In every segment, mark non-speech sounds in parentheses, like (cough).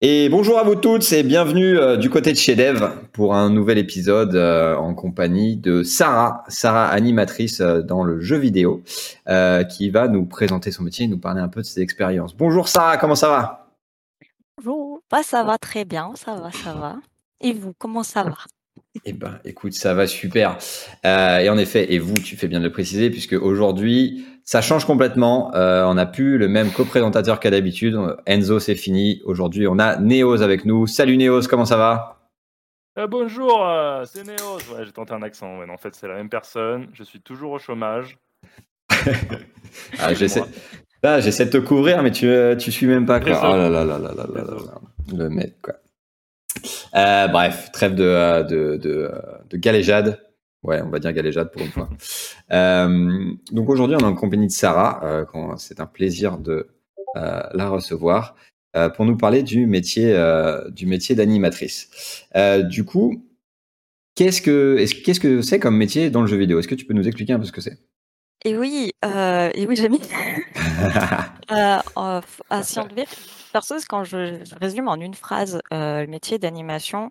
Et bonjour à vous toutes et bienvenue euh, du côté de chez Dev pour un nouvel épisode euh, en compagnie de Sarah, Sarah animatrice euh, dans le jeu vidéo, qui va nous présenter son métier et nous parler un peu de ses expériences. Bonjour Sarah, comment ça va? Bonjour, bah, ça va très bien, ça va, ça va. Et vous, comment ça va? Eh ben, écoute, ça va super. Euh, et en effet, et vous, tu fais bien de le préciser, puisque aujourd'hui, ça change complètement. Euh, on n'a plus le même co-présentateur qu'à d'habitude. Enzo, c'est fini. Aujourd'hui, on a Néos avec nous. Salut Néos, comment ça va? Euh, Bonjour, c'est Néos. Ouais, j'ai tenté un accent. Ouais, en fait, c'est la même personne. Je suis toujours au chômage. (laughs) ah, j'essaie. Ah, j'essaie de te couvrir, mais tu, tu suis même pas. Quoi. Oh là là là là là là là. Le mec, quoi. Euh, bref, trêve de, euh, de, de, de, galéjade. Ouais, on va dire galéjade pour une fois. (laughs) Euh, donc aujourd'hui, on est en compagnie de Sarah. Euh, c'est un plaisir de euh, la recevoir euh, pour nous parler du métier, du métier d'animatrice. du coup, qu'est-ce que qu'est-ce que c'est comme métier dans le jeu vidéo? Est-ce que tu peux nous expliquer un peu ce que c'est? Et oui, et oui, j'ai mis. (laughs) euh, si on devait perso, quand je, résume en une phrase euh, le métier d'animation,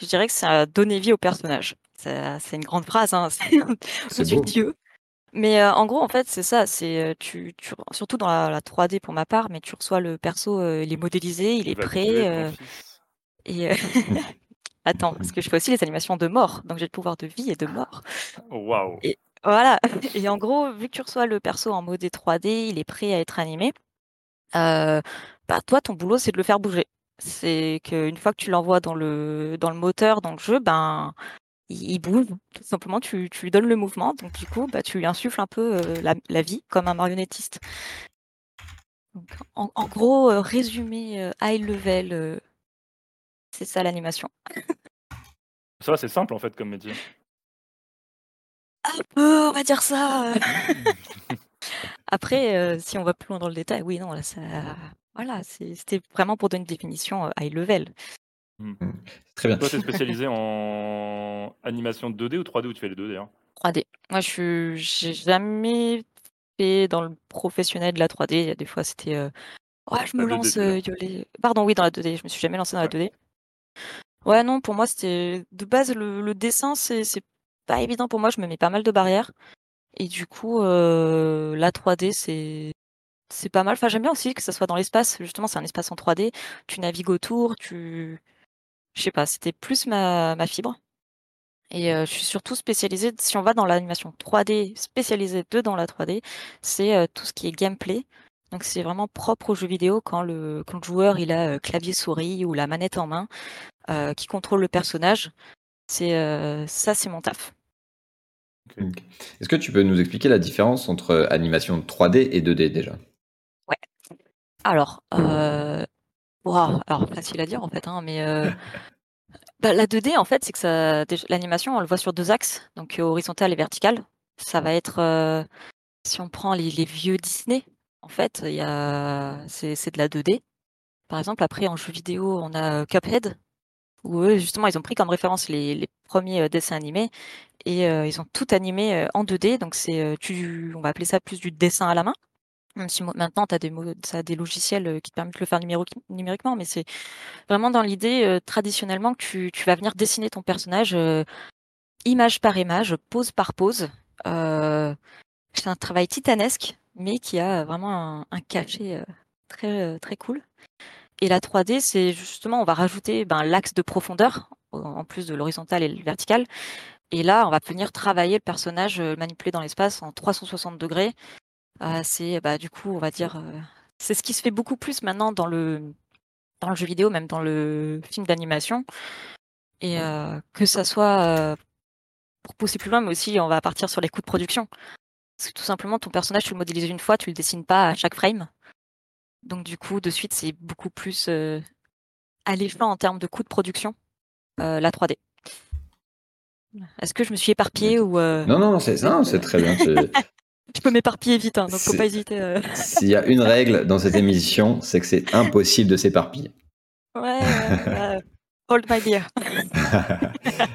je dirais que c'est donner vie au personnage. C'est une grande phrase, hein, c'est (laughs) (laughs) Dieu. Mais euh, en gros, en fait, c'est ça. C'est euh, tu, tu, surtout dans la, 3D pour ma part, mais tu reçois le perso, il est modélisé, il est prêt. et (laughs) attends, parce que je fais aussi les animations de mort, donc j'ai le pouvoir de vie et de mort. Waouh. Et voilà. Et en gros, vu que tu reçois le perso en mode 3D, il est prêt à être animé. Euh, bah, toi, ton boulot, c'est de le faire bouger. C'est qu'une fois que tu l'envoies dans le, dans le moteur, dans le jeu, ben, il, bouge. Tout simplement, tu, tu, lui donnes le mouvement. Donc, du coup, bah, tu lui insuffles un peu euh, la, la, vie comme un marionnettiste. Donc, en, en, gros, euh, résumé euh, high level, c'est ça l'animation. Ça c'est simple en fait comme métier. Un peu, on va dire ça. (laughs) (laughs) Après, si on va plus loin dans le détail, oui, non, là, ça, voilà, c'était vraiment pour donner une définition high level. Mmh. Mmh. Très bien. Toi, tu es (laughs) spécialisé en animation 2D ou 3D ou tu fais les deux d'ailleurs 3D. Moi, je j'ai jamais fait dans le professionnel de la 3D. Il y a des fois, c'était ouais, je me lance. Pardon, oui, dans la 2D. Je me suis jamais lancé dans la 2D. Ouais, non, pour moi, c'était de base le, dessin, c'est pas évident pour moi. Je me mets pas mal de barrières. Et du coup, la 3D, c'est c'est pas mal. Enfin, j'aime bien aussi que ça soit dans l'espace. Justement, c'est un espace en 3D. Tu navigues autour, tu. Je sais pas, c'était plus ma, ma fibre. Et euh, je suis surtout spécialisée, si on va dans l'animation 3D, spécialisée dedans la 3D, c'est euh, tout ce qui est gameplay. Donc c'est vraiment propre au jeu vidéo quand le, quand le joueur il a euh, clavier souris ou la manette en main qui contrôle le personnage. C'est ça, c'est mon taf. Est-ce que tu peux nous expliquer la différence entre animation 3D et 2D déjà? Alors, euh, alors facile à dire en fait, hein, mais euh, bah, la 2D en fait, c'est que ça, l'animation, on le voit sur deux axes, donc euh, horizontal et vertical. Ça va être, euh, si on prend les, vieux Disney, en fait, il y a, c'est, de la 2D. Par exemple, après en jeu vidéo, on a Cuphead, où eux, justement, ils ont pris comme référence les, premiers dessins animés et ils ont tout animé en 2D. Donc c'est, on va appeler ça plus du dessin à la main. Même si maintenant, tu as des, des logiciels qui te permettent de le faire numériquement, mais c'est vraiment dans l'idée, traditionnellement, que tu, vas venir dessiner ton personnage image par image, pose par pose. Euh, c'est un travail titanesque, mais qui a vraiment un, cachet très, très cool. Et la 3D, c'est justement, on va rajouter ben, l'axe de profondeur, en plus de l'horizontal et le vertical. Et là, on va venir travailler le personnage manipulé dans l'espace en 360 degrés ah, c'est bah, du coup, on va dire, euh, c'est ce qui se fait beaucoup plus maintenant dans le, dans le jeu vidéo, même dans le film d'animation. Et euh, que ça soit euh, pour pousser plus loin, mais aussi on va partir sur les coûts de production. Parce que tout simplement, ton personnage, tu le modélises une fois, tu le dessines pas à chaque frame. Donc du coup, de suite, c'est beaucoup plus alléchant en termes de coûts de production, la 3D. Est-ce que je me suis éparpillée ou Non, non, c'est très bien. Tu (laughs) peux m'éparpiller vite, hein, donc faut pas hésiter. Euh. S'il y a une règle dans cette émission, c'est que c'est impossible de s'éparpiller. Ouais, hold my beer. (laughs)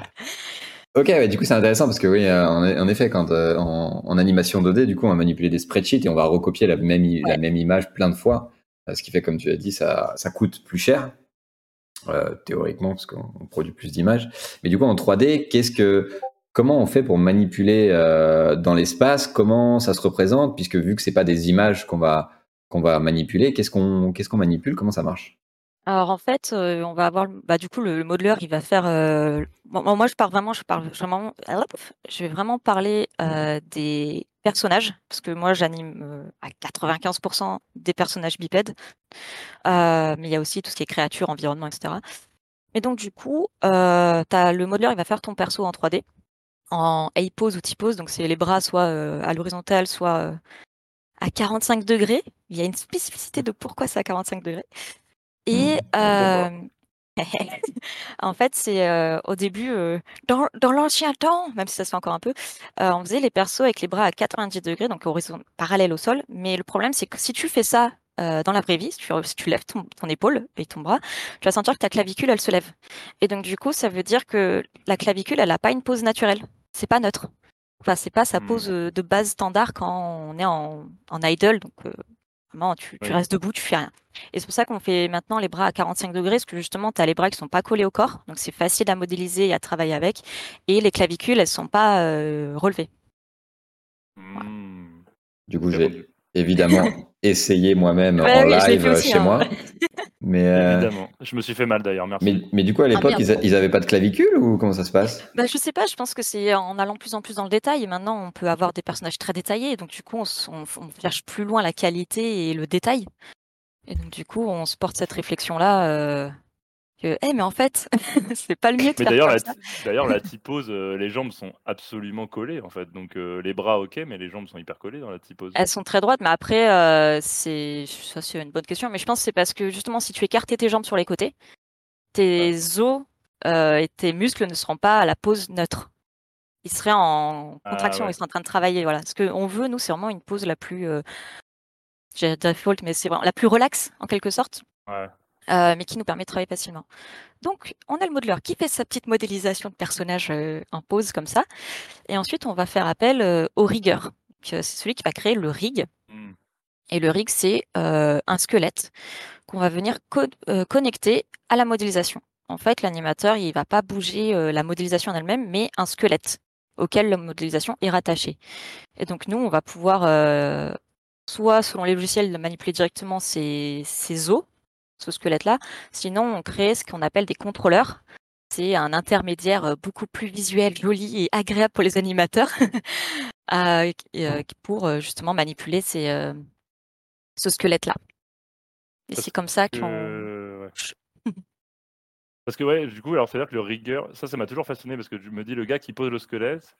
ok, du coup c'est intéressant parce que oui, euh, en, effet, quand euh, en, animation 2D, du coup on va manipuler des spreadsheets et on va recopier la même, la même image plein de fois, ce qui fait, comme tu as dit, ça, ça coûte plus cher. théoriquement, parce qu'on produit plus d'images. Mais du coup, en 3D, qu'est-ce que, comment on fait pour manipuler dans l'espace? Comment ça se représente? Puisque vu que c'est pas des images qu'on va qu'on va manipuler, qu'est-ce qu'on qu'est-ce qu'on manipule? Comment ça marche? Alors en fait, on va avoir bah, du coup le, modeler, il va faire. moi, je parle vraiment, je parle vraiment, je vais vraiment parler des personnages parce que moi, j'anime à 95% des personnages bipèdes, mais il y a aussi tout ce qui est créature, environnement, etc. Et donc du coup, as le modeler, il va faire ton perso en 3D, en A-pose ou T-pose, donc c'est les bras soit à l'horizontale, soit à 45 degrés. Il y a une spécificité de pourquoi c'est à 45 degrés. Et euh, (laughs) en fait, c'est euh, au début, euh, dans, dans l'ancien temps, même si ça se fait encore un peu, on faisait les persos avec les bras à 90 degrés, donc horizon parallèle au sol. Mais le problème, c'est que si tu fais ça dans la vraie vie, si tu, si tu lèves ton, ton, épaule et ton bras, tu vas sentir que ta clavicule, elle se lève. Et donc, du coup, ça veut dire que la clavicule, elle n'a pas une pose naturelle. C'est pas neutre. Enfin, c'est pas sa pose mmh. de base standard quand on est en, en idle, donc vraiment, tu, tu restes debout, tu fais rien. Et c'est pour ça qu'on fait maintenant les bras à 45 degrés, parce que justement, tu as les bras qui sont pas collés au corps, donc c'est facile à modéliser et à travailler avec. Et les clavicules, elles sont pas euh, relevées. Mmh. Du coup, j'ai évidemment (laughs) essayé moi-même en live chez hein. moi. (laughs) Mais euh, Évidemment. Je me suis fait mal d'ailleurs, merci. Mais, mais, du coup, à ah, l'époque, ils, n'avaient pas de clavicule ou comment ça se passe? Bah, Je sais pas, je pense que c'est en allant plus en plus dans le détail. Et maintenant, on peut avoir des personnages très détaillés. Donc, du coup, on, cherche plus loin la qualité et le détail. Et donc, du coup, on se porte cette réflexion-là. Euh, que, eh, mais en fait, (laughs) c'est pas le mieux de mais d'ailleurs, la, d'ailleurs, (laughs) la typose, euh, les jambes sont absolument collées, en fait. Donc, euh, les bras, ok, mais les jambes sont hyper collées dans la typose. Elles sont très droites, mais après, euh, c'est ça, c'est une bonne question. Mais je pense que c'est parce que, justement, si tu écartais tes jambes sur les côtés, tes os et tes muscles ne seront pas à la pose neutre. Ils seraient en ah, contraction, ils seraient en train de travailler. Voilà. Ce qu'on veut, nous, c'est vraiment une pose la plus. J'ai default, mais c'est vraiment la plus relaxe, en quelque sorte. Ouais. Euh, mais qui nous permet de travailler facilement. Donc, on a le modeler qui fait sa petite modélisation de personnage euh, en pose comme ça. Et ensuite, on va faire appel euh, au rigueur. C'est celui qui va créer le rig. Hmm. Et le rig, c'est un squelette qu'on va venir connecter à la modélisation. En fait, l'animateur, il va pas bouger la modélisation en elle-même, mais un squelette auquel la modélisation est rattachée. Et donc, nous, on va pouvoir, soit selon les logiciels, manipuler directement ces, ces os ce squelette-là. Sinon, on crée ce qu'on appelle des contrôleurs. C'est un intermédiaire euh, beaucoup plus visuel, joli et agréable pour les animateurs (laughs) euh, euh, pour justement manipuler ces, ce squelette-là. Et c'est comme ça qu'on... (laughs) Parce que ouais, du coup, alors c'est-à-dire que le rigueur, ça, ça m'a toujours fasciné parce que je me dis, le gars qui pose le squelette,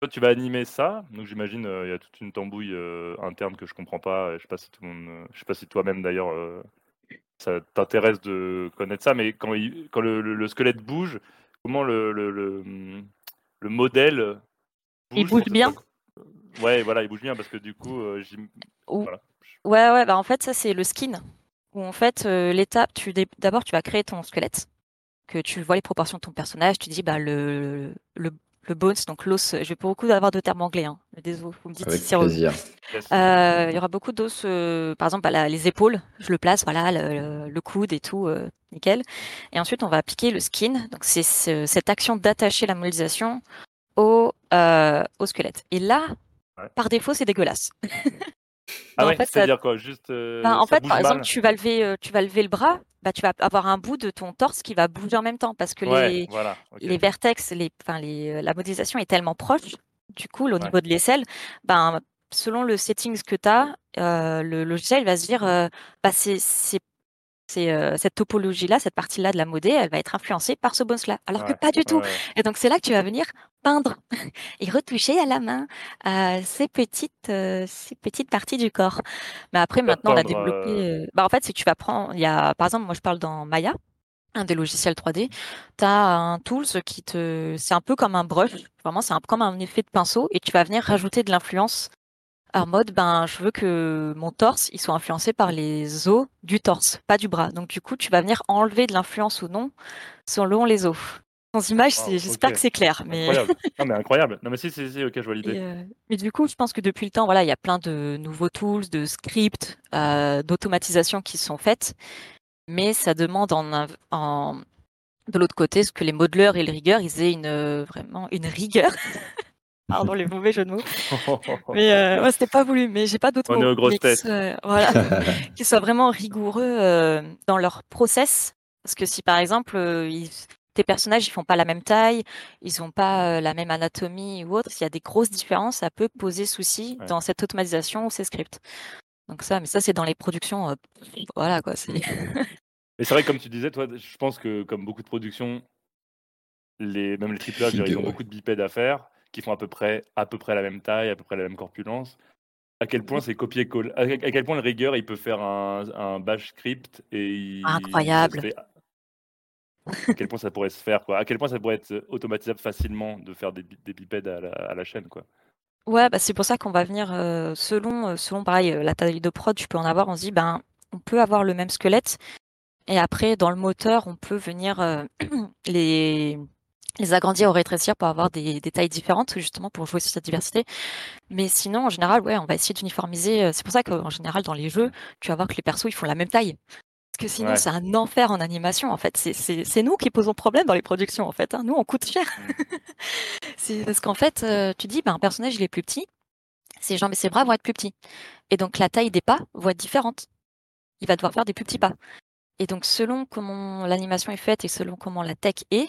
toi, tu vas animer ça, donc j'imagine il y a toute une tambouille interne que je comprends pas. Je sais pas si tout le monde, je sais pas si toi-même d'ailleurs ça t'intéresse de connaître ça, mais quand, quand le, squelette bouge, comment le, le, modèle bouge Il bouge bien? Ouais, voilà, il bouge bien parce que du coup, euh, Ouais, ouais, bah en fait, ça c'est le skin. Où en fait, euh, l'étape, tu d'abord tu vas créer ton squelette, que tu vois les proportions de ton personnage, tu dis bah le, le, le bones, donc l'os. Je vais beaucoup avoir de termes anglais. Hein. Désolé, vous me dites Avec plaisir. Euh, il y aura beaucoup d'os, euh, par exemple, bah, les épaules, je le place, voilà, le, coude et tout, euh, nickel. Et ensuite, on va appliquer le skin. Donc, c'est cette action d'attacher la modélisation au, au squelette. Et là, par défaut, c'est dégueulasse. Ah ouais, c'est-à-dire quoi Juste. Euh, en fait, par exemple, tu vas lever, euh, tu vas lever le bras, bah, tu vas avoir un bout de ton torse qui va bouger en même temps parce que les, les vertex, les, enfin, les, euh, la modélisation est tellement proche. Du coup, au niveau de l'aisselle, ben, selon le settings que tu as, le logiciel va se dire bah, c'est c'est cette topologie-là, cette partie-là de la modée, elle va être influencée par ce boss-là. Alors que pas du tout. Et donc c'est là que tu vas venir peindre (laughs) et retoucher à la main ces petites ces petites parties du corps. Mais après maintenant on a développé. Bah en fait si tu vas prendre, il y a par exemple moi je parle dans Maya, un des logiciels 3D, tu as un tool qui te, c'est un peu comme un brush, vraiment c'est un, comme un effet de pinceau et tu vas venir rajouter de l'influence en mode, ben, je veux que mon torse, il soit influencé par les os du torse, pas du bras. Donc, du coup, tu vas venir enlever de l'influence ou non selon les os. Sans image, j'espère que c'est clair. Mais... Incroyable. (laughs) non, mais incroyable. Non, mais si, si, si, ok, je vois l'idée. Euh, mais du coup, je pense que depuis le temps, voilà, il y a plein de nouveaux tools, de scripts, euh, d'automatisation qui sont faites. mais ça demande en, en de l'autre côté ce que les modeleurs et les rigueurs ils aient une vraiment une rigueur. (laughs) Pardon les mauvais jeux de mots. (laughs) Mais euh, c'était pas voulu, mais j'ai pas d'autres mots. On est aux grosses têtes. voilà, qu'ils soient vraiment rigoureux euh, dans leur process. Parce que si par exemple ils, tes personnages ils font pas la même taille, ils ont pas la même anatomie ou autre, s'il y a des grosses différences, ça peut poser souci dans cette automatisation ou ces scripts. Donc ça, mais ça c'est dans les productions, voilà quoi. C'est (laughs) Mais c'est vrai, comme tu disais, toi, je pense que comme beaucoup de productions, les, même les triple A, ils ont beaucoup de bipèdes à faire, qui font à peu près à peu près la même taille, à peu près la même corpulence. À quel point c'est copier-coller à, quel point le rigueur il peut faire un, un bash script et il, incroyable. À quel point ça pourrait se faire quoi À quel point ça pourrait être automatisable facilement de faire des, des bipèdes à la, chaîne quoi Ouais, bah c'est pour ça qu'on va venir euh, selon euh, selon pareil euh, la taille de prod, tu peux en avoir. On se dit ben on peut avoir le même squelette, et après, dans le moteur, on peut venir euh, (clears throat) les, agrandir ou rétrécir pour avoir des, tailles différentes, justement pour jouer sur cette diversité. Mais sinon, en général, ouais, on va essayer d'uniformiser. Euh, c'est pour ça qu'en général, dans les jeux, tu vas voir que les persos, ils font la même taille. Parce que sinon, c'est un enfer en animation, en fait. C'est nous qui posons problème dans les productions, en fait. Hein. Nous, on coûte cher. (laughs) c'est parce qu'en fait, euh, tu dis, ben, un personnage, il est plus petit. Ses jambes et ses bras vont être plus petits. Et donc, la taille des pas va être différente. Il va devoir faire des plus petits pas. Et donc, selon comment l'animation est faite et selon comment la tech est,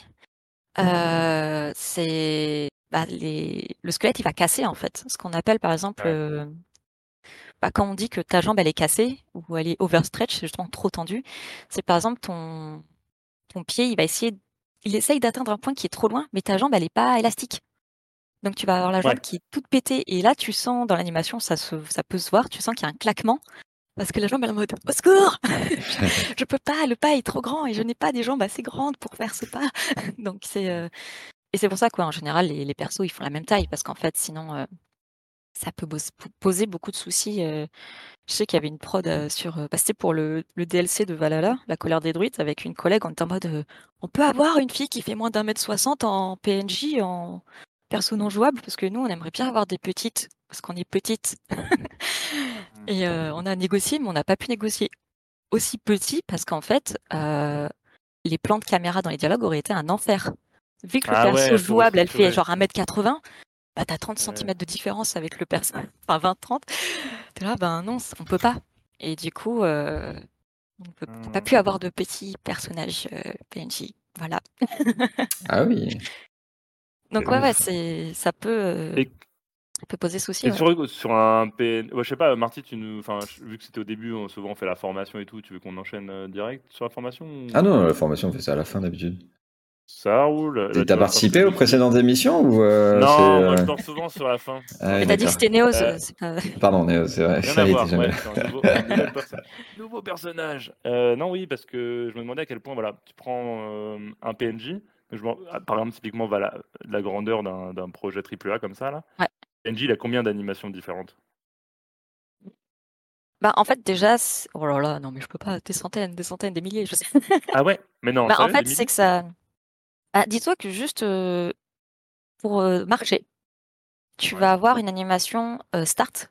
euh, c'est bah, les... le squelette il va casser en fait. Ce qu'on appelle par exemple, euh, bah, quand on dit que ta jambe elle est cassée ou elle est overstretch, c'est justement trop tendue, c'est par exemple ton ton pied il va essayer, il essaye d'atteindre un point qui est trop loin, mais ta jambe elle est pas élastique. Donc tu vas avoir la jambe qui est toute pétée et là tu sens dans l'animation ça se, ça peut se voir, tu sens qu'il y a un claquement parce que la jambe elle est en mode au secours (laughs) je peux pas le pas est trop grand et je n'ai pas des jambes assez grandes pour faire ce pas (laughs) donc c'est euh, et c'est pour ça quoi en général les, les, persos ils font la même taille parce qu'en fait sinon euh, ça peut poser beaucoup de soucis je sais qu'il y avait une prod sur bah, c'était pour le, le, DLC de Valhalla la colère des druides avec une collègue on était en mode on peut avoir une fille qui fait moins d'un mètre soixante en PNJ en perso non jouable parce que nous on aimerait bien avoir des petites parce qu'on est petites. (laughs) Et euh, on a négocié, mais on n'a pas pu négocier aussi petit parce qu'en fait, euh, les plans de caméra dans les dialogues auraient été un enfer. Vu que le ah perso jouable, elle fait genre 1m80, bah t'as 30 cm de différence avec le perso, enfin 20-30. T'es là, ben non, on peut pas. Et du coup, euh, on n'a pas pu avoir mmh. de petits personnages euh, PNJ. Voilà. ah oui. (laughs) Donc ouais, ouais c'est, ça peut. Ça peut poser souci. sur, sur, un PN. je sais pas, Marty, tu nous... enfin, vu que c'était au début, on, souvent on fait la formation et tout, tu veux qu'on enchaîne euh, direct sur la formation Ah non, la formation, on fait ça à la fin d'habitude. Ça roule. T'as participé aux précédentes émissions ou euh, Non, moi je dors souvent sur la fin. Ah, t'as dit que c'était Néo, euh, Pardon, Néo, c'est vrai. Rien à voir, ouais, un nouveau, nouveau personnage. non, oui, parce que je me demandais à quel point, voilà, tu prends un PNJ, je, par exemple, typiquement, voilà, la grandeur d'un projet AAA comme ça, là. Ouais. NG, il a combien d'animations différentes? Bah, en fait, déjà, oh là là, non, mais je peux pas, des centaines, des centaines, des milliers, je sais. Ah ouais? Mais non, bah, en fait, c'est que ça. Ah, dis-toi que juste euh, pour euh, marcher, tu vas avoir une animation euh, start.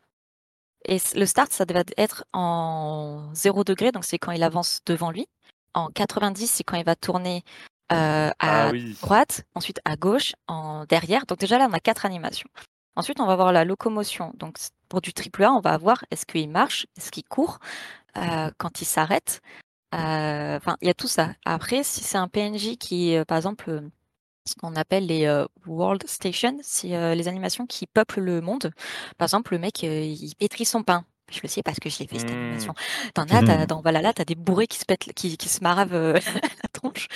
Et le start, ça devait être en 0 degré, donc c'est quand il avance devant lui. En 90, c'est quand il va tourner à ah droite, ensuite à gauche, en derrière. Donc déjà là, on a quatre animations. Ensuite, on va voir la locomotion. Donc, pour du triple A, on va voir est-ce qu'il marche, est-ce qu'il court, euh, quand il s'arrête. Euh, enfin, il y a tout ça. Après, si c'est un PNJ qui, euh, par exemple, ce qu'on appelle les World Stations, c'est les animations qui peuplent le monde. Par exemple, le mec, il pétrit son pain. Je le sais parce que j'ai fait cette animation. Mmh. T'en as, as, dans Valhalla, t'as des bourrés qui se pètent, qui, qui se maravent (laughs) la tronche.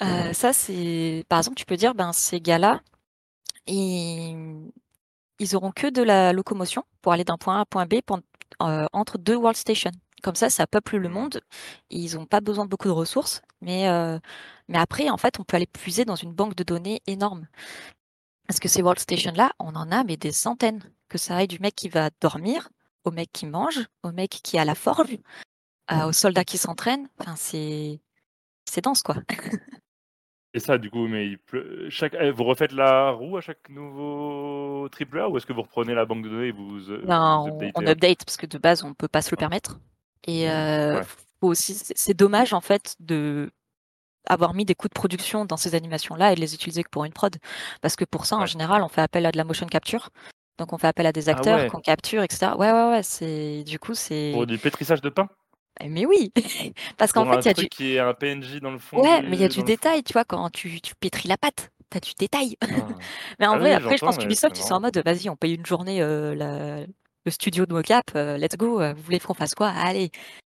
ça, c'est, par exemple, tu peux dire, ben, ces gars-là, ils, ils auront que de la locomotion pour aller d'un point A à un point B euh, entre deux world stations. Comme ça, ça peuple le monde. Ils n'ont pas besoin de beaucoup de ressources, mais, euh, mais après, en fait, on peut aller puiser dans une banque de données énorme. Parce que ces world stations-là, on en a mais des centaines. Que ça aille du mec qui va dormir, au mec qui mange, au mec qui a la forge, euh, au soldat qui s'entraîne. Enfin, c'est c'est dense, quoi. Et ça, du coup, mais il chaque... Eh, vous refaites la roue à chaque nouveau triple A ou est-ce que vous reprenez la banque de données et vous, non, on, update parce que de base, on ne peut pas se le permettre. Et euh, aussi, c'est dommage en fait de avoir mis des coûts de production dans ces animations-là et de les utiliser que pour une prod. Parce que pour ça, en général, on fait appel à de la motion capture. Donc on fait appel à des ah acteurs qu'on capture, etc. Ouais, ouais, ouais. C'est du coup c'est. Pour du pétrissage de pain? Eh, mais oui, (laughs) parce qu'en fait, il y a du. qui est un PNJ dans le fond. Ouais, mais il y a du détail, tu vois, quand tu, tu pétris la pâte, t'as du détail. Ah. (laughs) mais en ah vrai, après, je pense qu'Ubisoft, ils sont en mode, vas-y, on paye une journée euh, le studio de mocap, euh, let's go. Euh, vous voulez qu'on fasse quoi? Allez,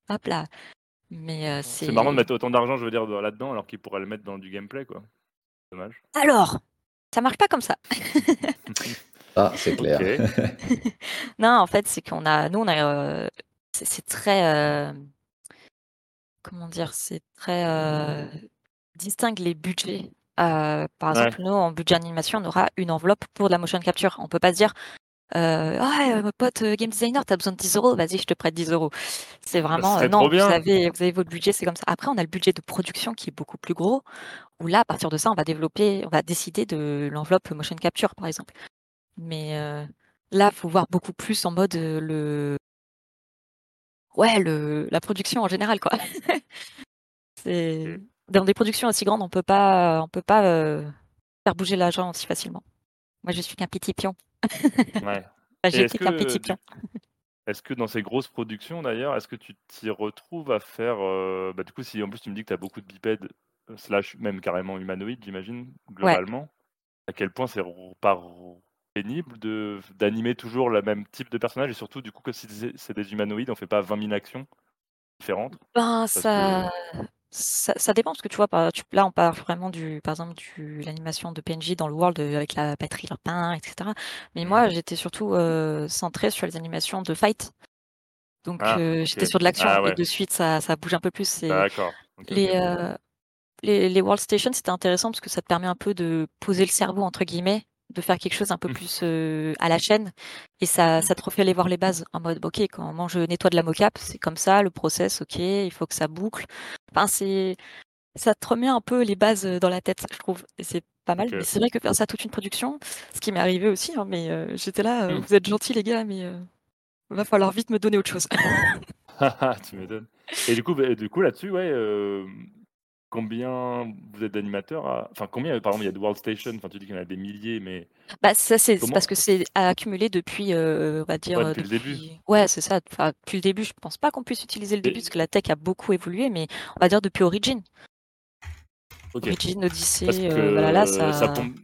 hop là. Mais c'est. C'est marrant de mettre autant d'argent, je veux dire, là-dedans, alors qu'ils pourraient le mettre dans du gameplay, quoi. Dommage. Alors, ça marche pas comme ça. (laughs) ah, c'est clair. (laughs) non, en fait, c'est qu'on a, nous, on a, c'est très, comment dire, c'est très distingue les budgets. par exemple, nous, en budget animation, on aura une enveloppe pour de la motion capture. On peut pas se dire, euh, ah, mon pote euh, game designer, tu as besoin de 10 euros, vas-y, je te prête 10 euros. C'est vraiment, non, vous avez, vous avez votre budget, c'est comme ça. Après, on a le budget de production qui est beaucoup plus gros, où là, à partir de ça, on va développer, on va décider de l'enveloppe motion capture, par exemple. Mais euh, là, il faut voir beaucoup plus en mode le, ouais, le, la production en général, quoi. (laughs) c'est dans des productions aussi grandes, on peut pas, on peut pas faire bouger l'argent aussi facilement. Moi, je suis qu'un petit pion. Ouais. (laughs) est-ce que, est-ce que dans ces grosses productions d'ailleurs, est-ce que tu t'y retrouves à faire, euh, bah, du coup, si en plus tu me dis que tu as beaucoup de bipèdes, euh, slash même carrément humanoïdes, j'imagine, globalement, à quel point c'est pas pénible de d'animer toujours le même type de personnage? Et surtout du coup que si c'est des humanoïdes, on fait pas 20 000 actions différentes? Ben, ça ça, dépend parce que tu vois, là on parle vraiment du, par exemple, de l'animation de PNJ dans le world euh, avec la batterie, le pain, etc. Mais moi, mmh. j'étais surtout euh, centrée sur les animations de fight. Donc ah, euh, j'étais sur de l'action ah, et de suite ça, ça bouge un peu plus. D'accord. les, les, les world stations, c'était intéressant parce que ça te permet un peu de poser le cerveau entre guillemets de faire quelque chose un peu mmh. plus à la chaîne. Et ça, mmh. ça te refait aller voir les bases en mode ok quand je nettoie de la mocap c'est comme ça le process ok il faut que ça boucle. Enfin c'est ça te remet un peu les bases dans la tête je trouve. Et c'est pas mal. Mais c'est vrai que faire ça toute une production ce qui m'est arrivé aussi hein, mais j'étais là mmh. vous êtes gentils les gars mais va falloir vite me donner autre chose. (laughs) Tu m'étonnes. Et du coup bah, du coup là-dessus ouais Combien vous êtes d'animateurs Enfin, combien, par exemple, il y a de World Station Enfin, tu dis qu'il y en a des milliers, mais. Bah, ça, c'est parce que c'est accumulé depuis, euh, on va dire. Ouais, depuis, le début. Ouais, c'est ça. Enfin, depuis le début, je pense pas qu'on puisse utiliser le début parce que la tech a beaucoup évolué, mais on va dire depuis Origin. Origin, Odyssey, euh, voilà, là, ça. Ça pompe,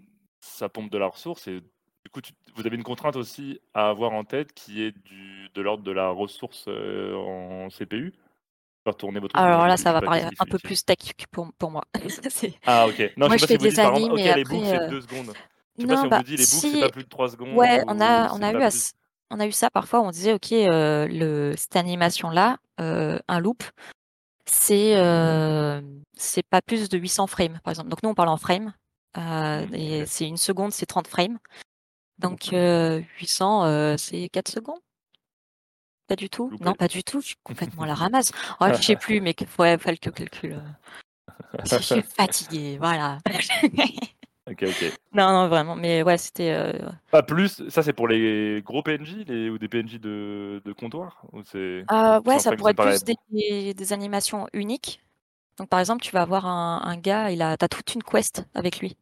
ça pompe de la ressource et du coup, vous avez une contrainte aussi à avoir en tête qui est du, de l'ordre de la ressource euh, en CPU tourner votre Alors là, ça va paraître un peu plus tech pour, pour moi. (laughs) ah, ok. Non, moi, je, fais des animes, mais après... les boucles, c'est 2 secondes. Je sais non, pas si on bah, vous dit les boucles, c'est pas plus de 3 secondes. Ouais, on a, on a eu on a eu ça parfois, on disait, OK, euh, le, cette animation-là, euh, un loop, c'est euh, c'est pas plus de 800 frames, par exemple. Donc nous, on parle en frames, euh, mmh, et c'est une seconde, c'est 30 frames. Donc 800, euh, c'est 4 secondes pas du tout Non, pas du tout. Je suis complètement à la (laughs) ramasse. Oh, je sais plus, mais il ouais, fallait que calcul. Euh. (laughs) Je suis fatiguée, voilà. (laughs) ok, ok. Non, non, vraiment. Mais ouais, c'était. Euh, pas plus. Ça, c'est pour les gros PNJ les... ou des PNJ de, de comptoir ou euh, Ouais, ça pourrait être plus des... des, animations uniques. Donc, par exemple, tu vas avoir un, un gars, il a, as toute une quest avec lui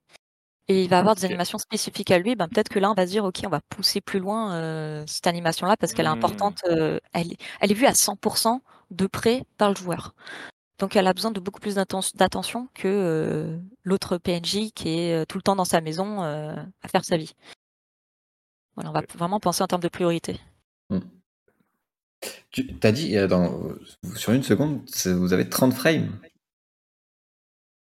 et il va avoir des animations spécifiques à lui, ben peut-être que là on va se dire ok on va pousser plus loin euh, cette animation là parce qu'elle est mmh. importante, euh, elle, elle, est vue à 100% de près par le joueur. Donc elle a besoin de beaucoup plus d'attention que euh, l'autre PNJ qui est tout le temps dans sa maison à faire sa vie. Voilà, on va vraiment penser en termes de priorité. Mmh. Tu as dit dans, sur une seconde, vous avez 30 frames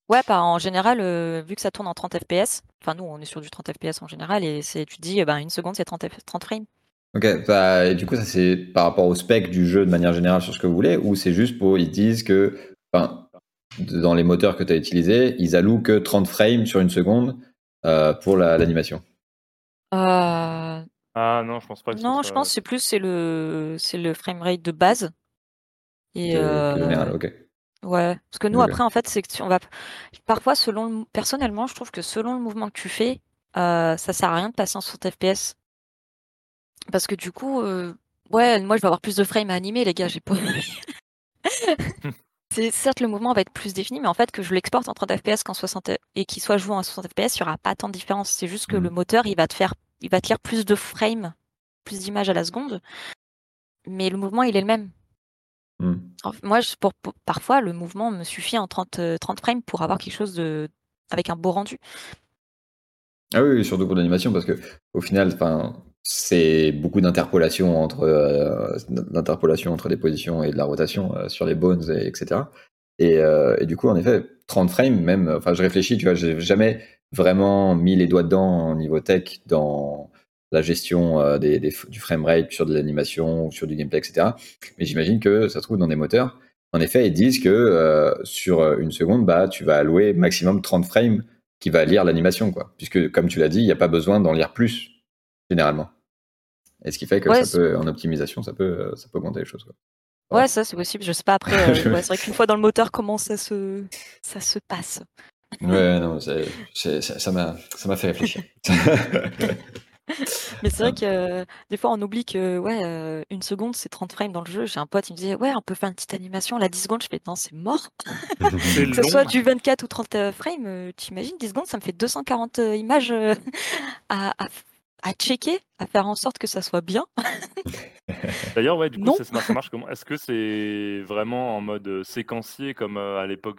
Ouais, bah, en général, euh, vu que ça tourne en 30 FPS, enfin nous on est sur du 30 FPS en général, et c'est tu dis ben une seconde c'est 30, 30 frames. Ok, bah, et du coup ça c'est par rapport au spec du jeu de manière générale sur ce que vous voulez, ou c'est juste pour ils disent que enfin, dans les moteurs que tu as utilisés, ils allouent que 30 frames sur une seconde euh, pour l'animation? Euh, ah non, je pense pas. non, je pense que c'est plus c'est le c'est le framerate de base. Et général, ok. Ouais, parce que nous après en fait c'est que on va parfois selon personnellement je trouve que selon le mouvement que tu fais, euh, ça sert à rien de passer en 60 FPS. Parce que du coup, euh, ouais, moi je vais avoir plus de frames à animer les gars, j'ai pas (laughs) C'est certes le mouvement va être plus défini, mais en fait que je l'exporte en 30 fps qu'en 60 et qu'il soit joué en 60 fps, il n'y aura pas tant de différence. C'est juste que le Mhm. moteur, il va te faire, il va te lire plus de frames, plus d'images à la seconde, mais le mouvement, il est le même. Hmm. Moi, je- pour, pour- parfois, le mouvement me suffit en 30, euh, 30 frames pour avoir quelque chose de avec un beau rendu. Ah oui, surtout pour l'animation, parce que au final, c'est beaucoup d'interpolation entre euh, d'interpolation entre les positions et de la rotation euh, sur les bones, et, etc. Et, euh, et du coup, en effet, 30 frames, même, enfin, je réfléchis, tu vois, j'ai jamais vraiment mis les doigts dedans au niveau tech dans la gestion euh, des, des- du framerate sur de l'animation, sur du gameplay, etc. Mais j'imagine que ça se trouve dans des moteurs. En effet, ils disent que euh, sur une seconde, bah, tu vas allouer maximum 30 frames qui va lire l'animation, quoi. Puisque, comme tu l'as dit, il n'y a pas besoin d'en lire plus, généralement. Et ce qui fait que Ouais, ça peut, en optimisation, ça peut, euh, ça peut augmenter les choses. Quoi. Ouais, ça c'est possible. Je sais pas après. (laughs) euh, ouais, c'est vrai qu'une fois dans le moteur, comment ça se, ça se passe. Ouais, non, ça ça m'a ça m'a fait réfléchir. (laughs) Mais c'est vrai que euh, des fois, on oublie que ouais, euh, une seconde, c'est 30 frames dans le jeu. J'ai un pote, il me disait, ouais, on peut faire une petite animation. Là, 10 secondes, je fais, non, c'est mort. (laughs) Que ce soit du 24 ou 30 euh, frames, euh, t'imagines, 10 secondes, ça me fait 240 euh, images (laughs) à, à, à checker, à faire en sorte que ça soit bien. (laughs) D'ailleurs, ouais, du coup, ça, marche- ça marche comment? Est-ce que c'est vraiment en mode séquencier comme à l'époque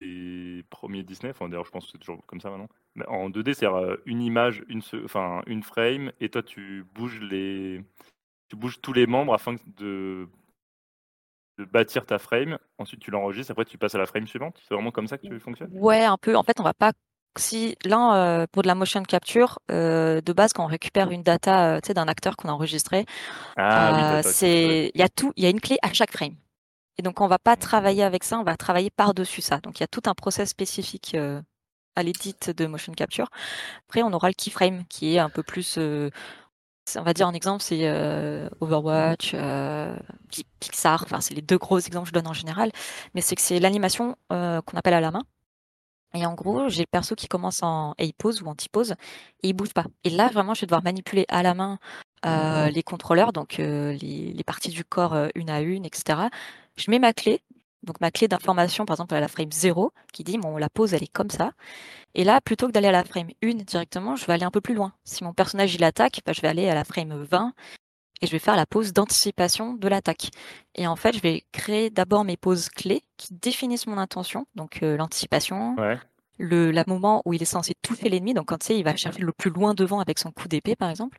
des premiers Disney? Enfin, d'ailleurs, je pense que c'est toujours comme ça maintenant. Mais en 2D, c'est euh, une image, une, enfin, une frame, et toi, tu bouges les, tu bouges tous les membres afin de, de bâtir ta frame. Ensuite, tu l'enregistres. Après, tu passes à la frame suivante. C'est vraiment comme ça que tu fonctionnes? Ouais, un peu. En fait, on va pas. Si là, euh, pour de la motion capture, euh, de base, quand on récupère une data, euh, d'un acteur qu'on a enregistré, Ah oui, c'est, il y a tout, il y a une clé à chaque frame. Et donc on va pas travailler avec ça, on va travailler par-dessus ça. Donc il y a tout un process spécifique à l'édit de motion capture. Après on aura le keyframe qui est un peu plus, euh, on va dire un exemple, c'est euh, Overwatch, euh, Pi- Pixar. Enfin c'est les deux gros exemples que je donne en général. Mais c'est que c'est l'animation qu'on appelle à la main. Et en gros, j'ai le perso qui commence en A-pose ou en T-pose et il bouge pas. Et là, vraiment, je vais devoir manipuler à la main les contrôleurs, donc les, les parties du corps une à une, etc. Je mets ma clé, donc ma clé d'information, par exemple à la frame 0, qui dit bon, la pose, elle est comme ça. Et là, plutôt que d'aller à la frame 1 directement, je vais aller un peu plus loin. Si mon personnage il attaque, bah, je vais aller à la frame 20 et je vais faire la pose d'anticipation de l'attaque. Et en fait, je vais créer d'abord mes poses clés qui définissent mon intention, donc euh, l'anticipation, Ouais. le la moment où il est censé toucher l'ennemi, donc quand tu sais, il va chercher le plus loin devant avec son coup d'épée, par exemple.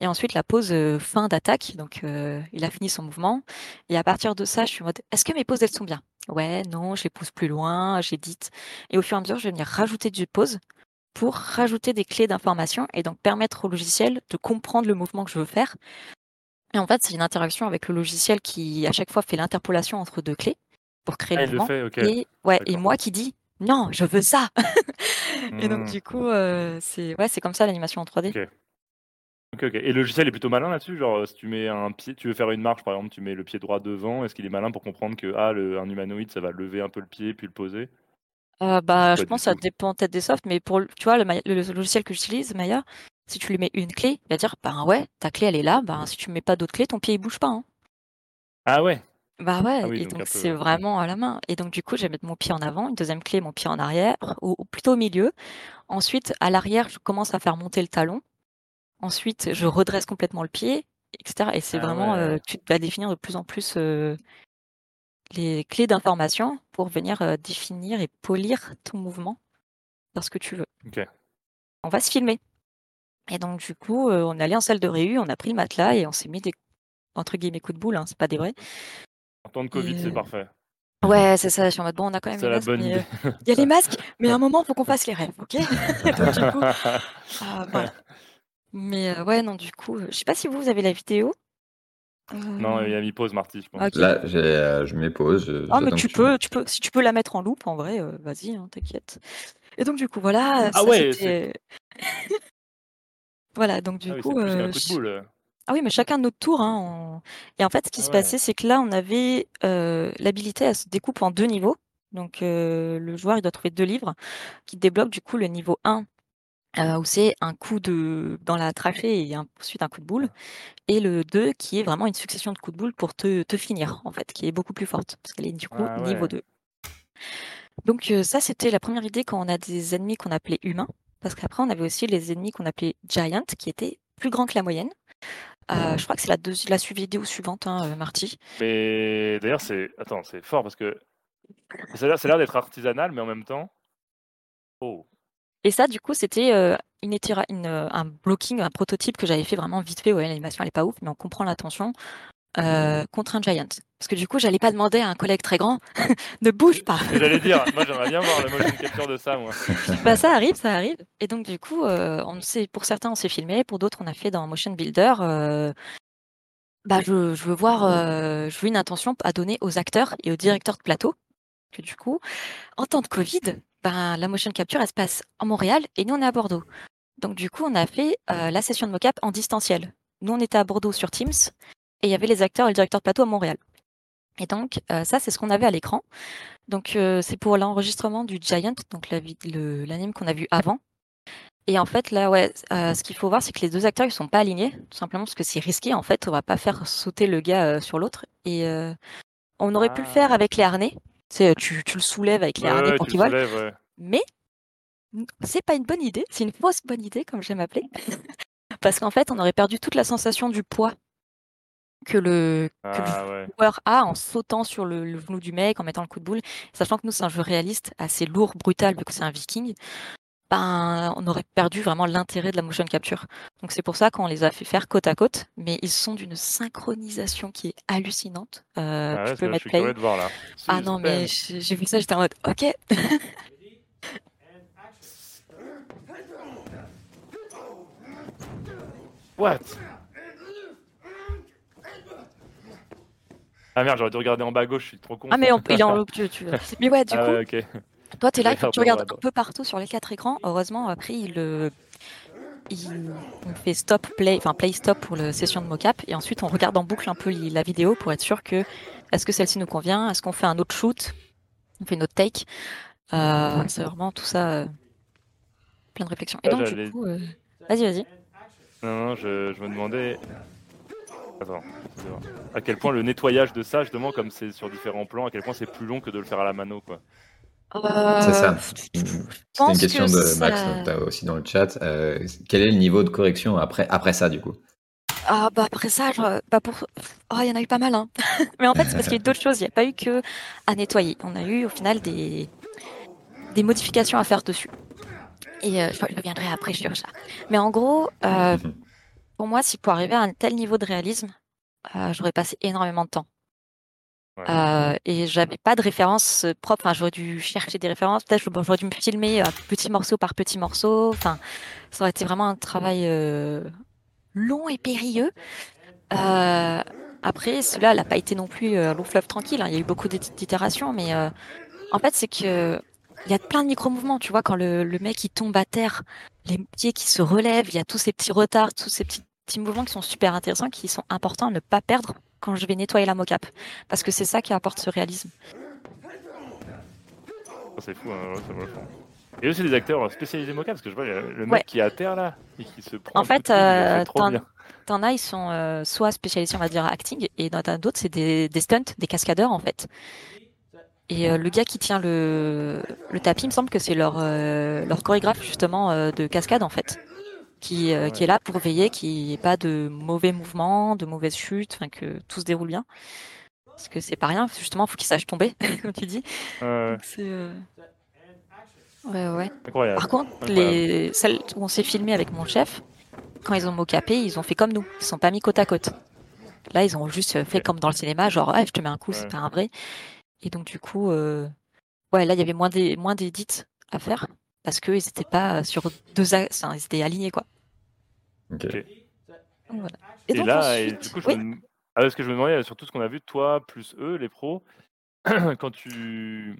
Et ensuite, la pause euh, fin d'attaque, donc euh, il a fini son mouvement. Et à partir de ça, je suis en mode, est-ce que mes pauses, elles sont bien? Ouais, non, je les pousse plus loin, j'édite. Et au fur et à mesure, je vais venir rajouter du pause pour rajouter des clés d'information et donc permettre au logiciel de comprendre le mouvement que je veux faire. Et en fait, c'est une interaction avec le logiciel qui, à chaque fois, fait l'interpolation entre deux clés pour créer Ah, le mouvement. fait. Et, ouais, et moi qui dis, non, je veux ça (laughs) Et donc, Hmm. du coup, euh, c'est ouais, c'est comme ça l'animation en 3D. Ok. Ok, ok. Et le logiciel est plutôt malin là-dessus Genre, si tu mets un pied, tu veux faire une marche par exemple, tu mets le pied droit devant, est-ce qu'il est malin pour comprendre que ah, le, un humanoïde, ça va lever un peu le pied puis le poser? Euh, bah, je pense que ça dépend peut-être des softs, mais pour tu vois, le, logiciel que j'utilise, Maya, si tu lui mets une clé, il va dire, ben ouais, ta clé elle est là, ben si tu mets pas d'autres clés, ton pied il bouge pas. hein. Ah ouais? Bah ouais, Ah oui, et donc peu, c'est vraiment à la main. Et donc du coup, je vais mettre mon pied en avant, une deuxième clé, mon pied en arrière, ou, ou plutôt au milieu. Ensuite, à l'arrière, je commence à faire monter le talon. Ensuite, je redresse complètement le pied, etc. Et c'est Ah vraiment, euh, tu vas définir de plus en plus euh, les clés d'information pour venir euh, définir et polir ton mouvement vers ce que tu veux. Ok. On va se filmer. Et donc du coup, on est allé en salle de réu, on a pris le matelas et on s'est mis des entre guillemets coups de boule, hein, c'est pas des vrais. En temps de Covid, Et, c'est parfait. Ouais, c'est ça. Je suis en mode bon, on a quand même C'est la masques, bonne idée. il y a les masques, mais à un moment, il faut qu'on fasse les rêves, ok? (laughs) (laughs) Donc du coup, ah, voilà. Mais euh, ouais, non, du coup, euh, je sais pas si vous, vous avez la vidéo. non, il Euh, a mis pause, Marty, je pense. Là, euh, je mets pause. je- Ah, mais tu peux, tu peux, si tu peux la mettre en loop, en vrai, euh, vas-y, hein, t'inquiète. Et donc du coup, voilà, Ah ça ouais. (laughs) Voilà, donc du Ah oui, coup, plus qu'un euh, coup de ch- boule. euh. ah oui, mais chacun notre tour. Hein, on- Et en fait, ce qui Ah se ouais. passait, c'est que là, on avait euh, l'habilité à se découper en deux niveaux. Donc, euh, le joueur, il doit trouver deux livres qui débloquent du coup le niveau 1 où c'est un coup de dans la trachée et ensuite un coup de boule et le 2 qui est vraiment une succession de coups de boule pour te te finir, en fait, qui est beaucoup plus forte parce qu'elle est du coup Ah niveau ouais. 2. Donc ça, c'était la première idée quand on a des ennemis qu'on appelait humains, parce qu'après on avait aussi les ennemis qu'on appelait giant qui étaient plus grands que la moyenne. je crois que c'est la deuxi la su vidéo suivante, hein, Marty. Mais d'ailleurs, c'est attends, c'est fort parce que ça a l'air ça a l'air d'être artisanal, mais en même temps oh! Et ça, du coup, c'était, une une, heu, un blocking, un prototype que j'avais fait vraiment vite fait. Ouais, l'animation elle est pas ouf, mais on comprend l'intention, heu, contre un giant. Parce que du coup, j'allais pas demander à un collègue très grand: (laughs) «Ne bouge pas!» J'allais dire, moi j'aimerais bien voir le motion capture de ça, moi. (laughs) Bah, ça arrive, ça arrive et donc du coup, heu, on s'est pour certains, on s'est filmé, pour d'autres, on a fait dans Motion Builder, heu bah, je je veux voir, heu, je veux une intention à donner aux acteurs et aux directeurs de plateau. Que du coup, en temps de covid, ben, la motion capture, elle se passe en Montréal et nous, on est à Bordeaux. Donc du coup, on a fait, heu, la session de mocap en distanciel. Nous, on était à Bordeaux sur Teams et il y avait les acteurs et le directeur de plateau à Montréal. Et donc, heu, ça, c'est ce qu'on avait à l'écran. Donc, heu, c'est pour l'enregistrement du giant, donc l'anime qu'on a vu avant. Et en fait, là, ouais, ce qu'il faut voir, c'est que les 2 acteurs, ils sont pas alignés, tout simplement parce que c'est risqué, en fait. On va pas faire sauter le gars, sur l'autre et on aurait pu le faire Ah! avec les harnais. Tu le soulèves avec les Ouais, harnais pour qu'il vole. ouais. Mais c'est pas une bonne idée, c'est une fausse bonne idée, comme j'aime appeler. (laughs) Parce qu'en fait, on aurait perdu toute la sensation du poids que le que le Ah ouais. joueur a en sautant sur le le genou du mec, en mettant le coup de boule. Sachant que nous, c'est un jeu réaliste, assez lourd, brutal, vu que c'est un viking. Ben, on aurait perdu vraiment l'intérêt de la motion capture. Donc c'est pour ça qu'on les a fait faire côte à côte, mais ils sont d'une synchronisation qui est hallucinante. Heu, Ah tu ouais, peux mettre play. curieux de voir là. Ah non, mais j'ai vu ça, j'étais en mode: «OK». (laughs) What? Ah merde, j'aurais dû regarder en bas à gauche, je suis trop con. Ah mais on il est en (laughs) tu tu mais ouais, du Ah coup, ouais, OK. Toi, tu es là, tu regardes un peu partout sur les 4 écrans. Heureusement, après, il, heu, il on fait stop, play, enfin play stop pour la session de mocap et ensuite on regarde en boucle un peu la vidéo pour être sûr que est-ce que celle-ci nous convient? Est-ce qu'on fait un autre shoot? On fait une autre take? Heu, c'est vraiment tout ça, heu, plein de réflexions. Et Ah, donc du coup, vas-y, vas-y. Non, non, je je me demandais attends. À quel point le nettoyage de ça, justement, comme c'est sur différents plans, à quel point c'est plus long que de le faire à la mano, quoi. C'est ça. Je C'était une question que de Max, ça as aussi dans le chat. Heu, quel est le niveau de correction après après ça, du coup? Ah bah, après ça, je bah, pour oh, il y en a eu pas mal, hein. (laughs) Mais en fait, c'est parce qu'il y a eu d'autres choses. Il y a pas eu qu'à nettoyer. On a eu au final des des modifications à faire dessus. Et je reviendrai après sur ça. Mais en gros, (laughs) pour moi, si pour arriver à un tel niveau de réalisme, j'aurais passé énormément de temps. Heu et j'avais pas de références, heu, propres. Enfin, j'aurais dû chercher des références. Peut-être, j'aurais dû me filmer, heu, petit morceau par petit morceau. Enfin, ça aurait été vraiment un travail, long et périlleux. Après, celui-là, il a pas été non plus, long fleuve tranquille, hein. Il y a eu beaucoup d'it d'itérations, mais en fait, c'est qu'il y a plein de micro-mouvements. Tu vois, quand le mec, il tombe à terre, les pieds qui se relèvent, il y a tous ces petits retards, tous ces petits mouvements qui sont super intéressants, qui sont importants à ne pas perdre quand je vais nettoyer la mocap. Parce que c'est ça qui apporte ce réalisme. Oh, c'est fou, hein, ouais, ça le coup. Et aussi des acteurs spécialisés mocap, parce que je vois le mec Ouais. qui est à terre là, et qui se prend En fait, coude, il le fait heu, trop tu en bien. tu en as, ils sont, heu, soit spécialisés, on va dire, acting et as d'autres, c'est des des stunts, des cascadeurs, en fait. Et heu, le gars qui tient le le tapis, il me semble que c'est leur, chorégraphe justement, de cascade, en fait. Qui, Ah ouais. est là pour veiller qu'il y ait pas de mauvais mouvements, de mauvaises chutes, que tout se déroule bien. Parce que c'est pas rien, justement, faut qu'ils sachent tomber, (laughs) comme tu dis. Ouais, ouais. Donc ouais, ouais. Incroyable, Par contre, incroyable. les celles où on s'est filmé avec mon chef, quand ils ont mocapé, ils ont fait comme nous. Ils se sont pas mis côte à côte. Là, ils ont juste, fait comme dans le cinéma, genre: «Ouais, je te mets un coup», c'est pas un vrai. Et donc du coup, heu, ouais, là, il y avait moins d'é moins d'édits à faire parce qu'ils étaient pas sur 2 axes, enfin, ils étaient alignés, quoi. OK. OK. Donc voilà. Et Et donc là et du ensuite coup, je me oui? dem ah parce que je me demandais sur tout ce qu'on a vu, toi plus eux, les pros, (clears throat) quand tu